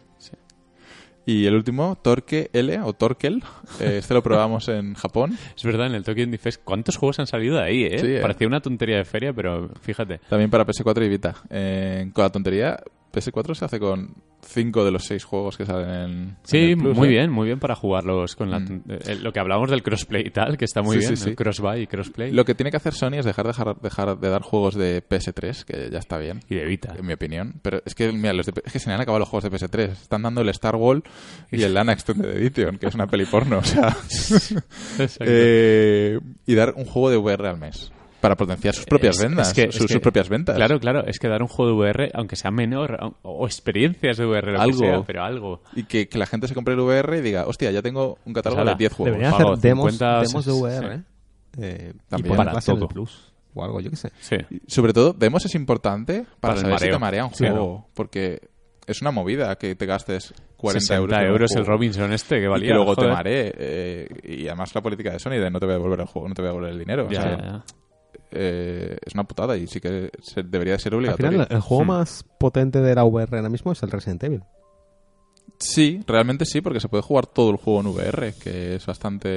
Y el último, Torque L o Torkel. eh, este lo probamos en Japón. Es verdad, en el Tokyo Indie Fest, ¿cuántos juegos han salido de ahí, eh? Sí, eh. Parecía una tontería de feria, pero fíjate. También para PS4 y Vita. Eh, con la tontería, PS4 se hace con 5 de los 6 juegos que salen en. en Sí, el Plus, muy ¿eh? bien, muy bien para jugarlos con la... Mm. eh, lo que hablábamos del crossplay y tal, que está muy Sí, bien, sí, sí. el cross-buy y crossplay. Lo que tiene que hacer Sony es dejar, dejar, dejar de dar juegos de PS3, que ya está bien. Y de Vita. En mi opinión. Pero es que, mira, los de es que se me han acabado los juegos de PS3. Están dando el Star Wall y el Lana Extended Edition, que es una peli porno. O sea, eh, y dar un juego de VR al mes. Para potenciar sus propias Es- que- sus, es que- sus propias ventas. Claro, claro, es que dar un juego de VR, aunque sea menor, o, o experiencias de VR, lo Algo. que sea, pero algo. Y que, que la gente se compre el VR y diga, hostia, ya tengo un catálogo Pues ala, de 10 juegos. Deberían hacer demos, 50, demos de sí, VR, ¿eh? Eh, y También. el Barato. Plus o algo, yo qué sé. Sí. Y Sobre todo, demos es importante para, Para saber si te marea un Sí, juego. Porque es una movida que te gastes 40 60 euros. euros el. Robinson este que y valía. que luego te maree. eh, y además la política de Sony de no te voy a devolver el juego, no te voy a devolver el dinero. O sea, ya, ya. Eh, es una putada y sí que se- debería de ser Al obligatorio. final, el juego Hmm. más potente de la VR ahora mismo es el Resident Evil. Sí, realmente sí, porque se puede jugar todo el juego en VR, que es bastante.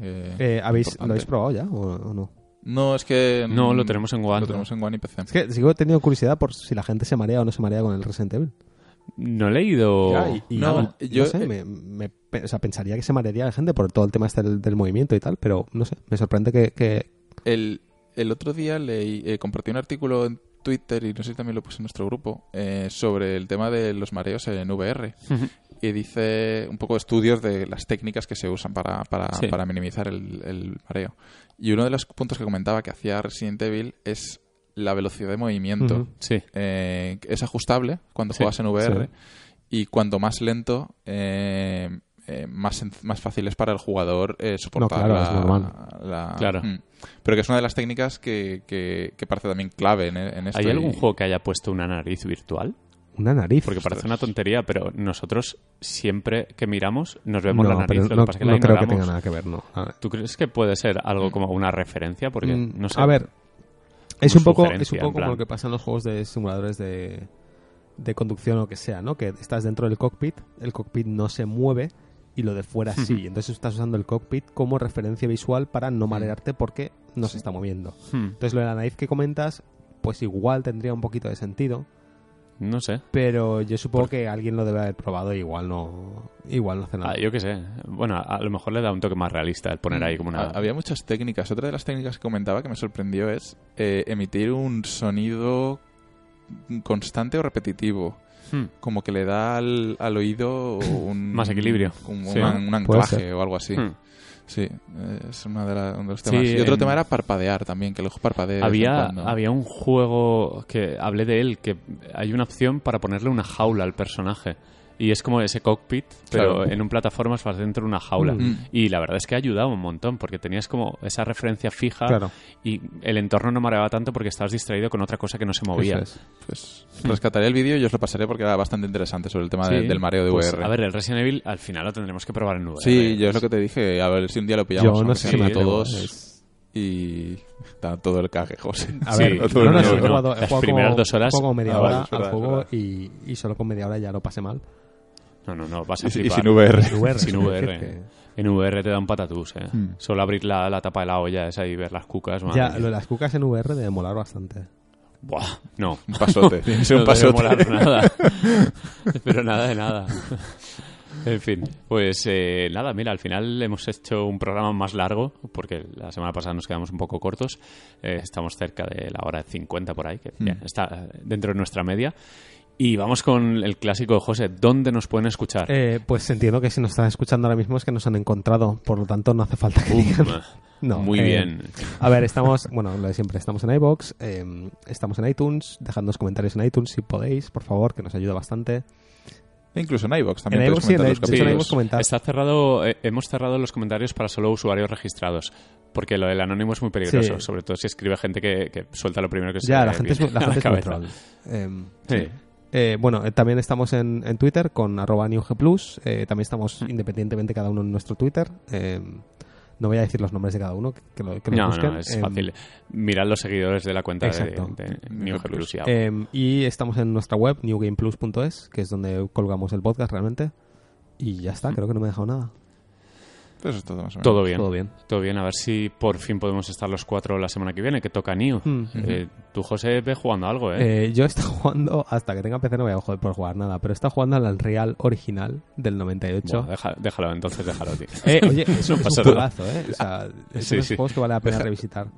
eh, Eh, ¿habéis, ¿Lo habéis probado ya o, o no? No, es que. No, mm, lo tenemos en One. Lo tenemos en One y PC. Es que sigo teniendo curiosidad por si la gente se marea o no se marea con el Resident Evil. No he leído... Ya, y- y no, nada, yo- no sé, me, me- o sea, pensaría que se marearía la gente por todo el tema este del, del movimiento y tal, pero no sé, me sorprende que... que- El, el otro día leí, eh, compartí un artículo en Twitter y no sé si también lo puse en nuestro grupo eh, sobre el tema de los mareos en VR. y dice un poco estudios de las técnicas que se usan para, para, Sí. para minimizar el, el mareo. Y uno de los puntos que comentaba que hacía Resident Evil es la velocidad de movimiento. Sí. Eh, es ajustable cuando Sí, juegas en VR sí. y cuanto más lento, eh, eh, más, más fácil es para el jugador eh, soportar claro, la, es normal. la- Claro. Mm. Pero que es una de las técnicas que, que, que parece también clave en, en esto. ¿Hay algún y- juego que haya puesto una nariz virtual? Una nariz. Porque parece una tontería, pero nosotros siempre que miramos nos vemos la no, nariz. pero lo que no, pasa es que no la creo que tenga nada que ver, no. A ver. ¿Tú crees que puede ser algo como una referencia? Porque, Mm, no sé. A ver, es un poco, es un poco como lo que pasa en los juegos de simuladores de, de conducción o lo que sea, ¿no? Que estás dentro del cockpit, el cockpit no se mueve y lo de fuera sí. Entonces estás usando el cockpit como referencia visual para no marearte porque no se está moviendo. Entonces lo de la nariz que comentas, pues igual tendría un poquito de sentido, no sé. pero yo supongo que alguien lo debe haber probado y igual no, igual no hace nada. Ah, yo qué sé. Bueno, a, lo mejor le da un toque más realista el poner ahí como una... Ha- Había muchas técnicas. Otra de las técnicas que comentaba que me sorprendió es eh, emitir un sonido constante o repetitivo. Hmm. Como que le da al, al oído un... Más equilibrio. Como Sí. una- un Puede anclaje o algo así. Hmm. Sí, es una de la- uno de los temas. Sí, y otro en- tema era parpadear también, que el ojo parpadee. de vez en Había, había un juego que hablé de él, que hay una opción para ponerle una jaula al personaje. Y es como ese cockpit, pero Claro. en un plataformas vas dentro de una jaula. Mm. Y la verdad es que ha ayudado un montón, porque tenías como esa referencia fija Claro. y el entorno no mareaba tanto porque estabas distraído con otra cosa que no se movía. Eso es. Pues rescataré el vídeo y os lo pasaré porque era bastante interesante sobre el tema de- Sí, del mareo de pues, VR. a ver, el Resident Evil al final lo tendremos que probar en VR. sí, yo es lo que te dije. A ver si un día lo pillamos. Yo no sé para atrevo, todos. es- Y da todo el caje, José. A Sí, ver, no, no, no, no, sí, no, he jugado, he las jugado primeras como, dos horas- como media Ah, hora al juego y, y solo con media hora ya lo pasé mal. No, no, no, vas a Y, sin VR. Sin VR. que- En VR te da un patatús, ¿eh? Hmm. Solo abrir la, la tapa de la olla esa y ver las cucas. madre Ya, lo de las cucas en VR debe molar bastante. Buah, no. Un pasote. Tiene ser un No debe pasote. molar nada. Pero nada de nada. En fin, pues eh, nada, mira, al final hemos hecho un programa más largo, porque la semana pasada nos quedamos un poco cortos. Eh, estamos cerca de la hora de 50 por ahí, que bien, está eh, dentro de nuestra media. Y vamos con el clásico de José. ¿Dónde nos pueden escuchar? Eh, pues entiendo que si nos están escuchando ahora mismo es que nos han encontrado, por lo tanto no hace falta que digan. No, Muy eh, bien. A ver, estamos, bueno, lo de siempre, estamos en iBox, eh, estamos en iTunes, dejadnos comentarios en iTunes si podéis, por favor, que nos ayuda bastante. E Incluso en iVoox también En iVoox sí, en los en comentar. Está cerrado, eh, hemos cerrado los comentarios para solo usuarios registrados. Porque lo del anónimo es muy peligroso, Sí. sobre todo si escribe gente que, que suelta lo primero que se Ya, le la gente es, la a gente es muy cabeza. troll. Eh, Sí. Eh, bueno, eh, también estamos en, en Twitter con arroba newgplus, eh, también estamos Mm. independientemente cada uno en nuestro Twitter. eh, no voy a decir los nombres de cada uno, que, lo, que lo No, busquen. no, es eh, fácil. Mirad los seguidores de la cuenta de, Exacto. de New Plus. Eh, y estamos en nuestra web, newgameplus.es, que es donde colgamos el podcast realmente. Y ya está, creo que no me he dejado nada. Pues eso es todo más o menos. Todo bien. Todo bien. Todo bien, a ver si por fin podemos estar los cuatro la semana que viene, que toca New. Hmm. Eh, tú, José, ve jugando algo, ¿eh? Eh, yo he estado jugando, hasta que tenga PC no voy a joder por jugar nada, pero he estado jugando al Unreal original del 98. Buah, deja- déjalo, entonces déjalo, tío. Eh, oye, eso es un juegazo, ¿eh? O sea, es Sí, de esos sí. juegos que vale la pena Deja- revisitar.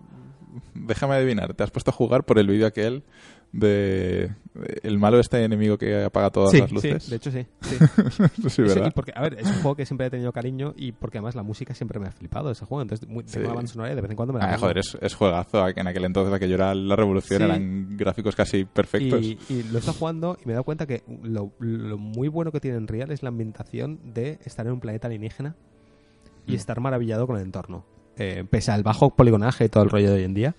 Déjame adivinar, te has puesto a jugar por el vídeo aquel de, de el malo este enemigo que apaga todas Sí, las sí, luces. de hecho sí. sí. Sí, ¿verdad? porque, a ver, es un juego que siempre he tenido cariño y porque además la música siempre me ha flipado ese juego. Entonces, muy, tengo Sí. la banda sonora y de vez en cuando me la Ah, joder, es, es juegazo. En aquel entonces, aquello era la revolución, Sí. eran gráficos casi perfectos. Y, y lo estado jugando y me he dado cuenta que lo, lo muy bueno que tiene en Real es la ambientación de estar en un planeta alienígena y Mm. estar maravillado con el entorno. Eh, pese al bajo poligonaje y todo el rollo de hoy en día.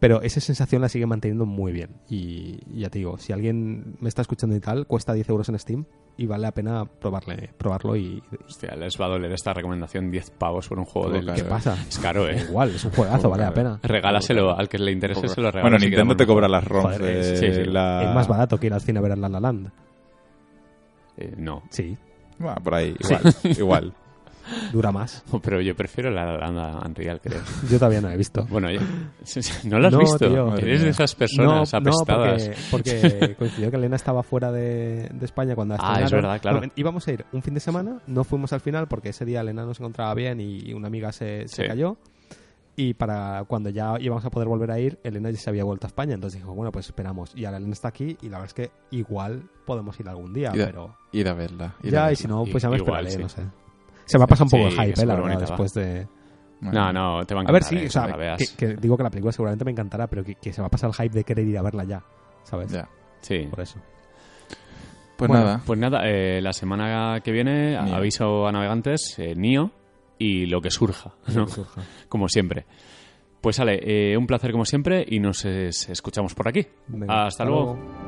Pero esa sensación la sigue manteniendo muy bien. Y, ya te digo, si alguien me está escuchando y tal, cuesta 10 euros en Steam y vale la pena probarle, probarlo y... Hostia, les va a doler esta recomendación 10 pavos por un juego caro, ¿Qué eh. pasa? Es caro, ¿eh? Igual, es un juegazo, Poco vale la pena. Regálaselo, al que le interese Poco- se lo regala. Bueno, Nintendo te cobra las ROMs Joder, de sí, sí. la... Es más barato que ir al cine a ver La La Land. Eh, no, Sí, Bueno, por ahí, igual. igual. Dura más. pero yo prefiero la Landa Unreal, creo. Yo todavía no he visto. Bueno, ¿no lo has No, visto? tío. Eres de esas personas no, apestadas. porque, porque coincidió que Elena estaba fuera de, de España cuando la Ah, es verdad, claro. Bueno, íbamos a ir un fin de semana, no fuimos al final porque ese día Elena no se encontraba bien y una amiga se, se Sí. cayó. Y para cuando ya íbamos a poder volver a ir, Elena ya se había vuelto a España. Entonces dijo, bueno, pues esperamos. Y ahora Elena está aquí y la verdad es que igual podemos ir algún día, Y pero... Ir a verla. ir a Ya, y verla. si no, pues ya me Igual, esperaré, sí. no sé. Se me ha pasado un poco Sí, el hype, eh, la verdad, va. después de... No, Bueno, no, te va a A ver, encantar. sí, eh, o sea, que, que digo que la película seguramente me encantará, pero que, que se va a pasar el hype de querer ir a verla ya, ¿sabes? ya. Sí. Por eso. Pues Bueno, nada. Pues nada, eh, la semana que viene Nio. aviso a navegantes, eh, Nio y lo que surja, ¿no? Que surja. como siempre. Pues sale, un placer como siempre y nos es- escuchamos por aquí. Venga, Hasta luego. luego.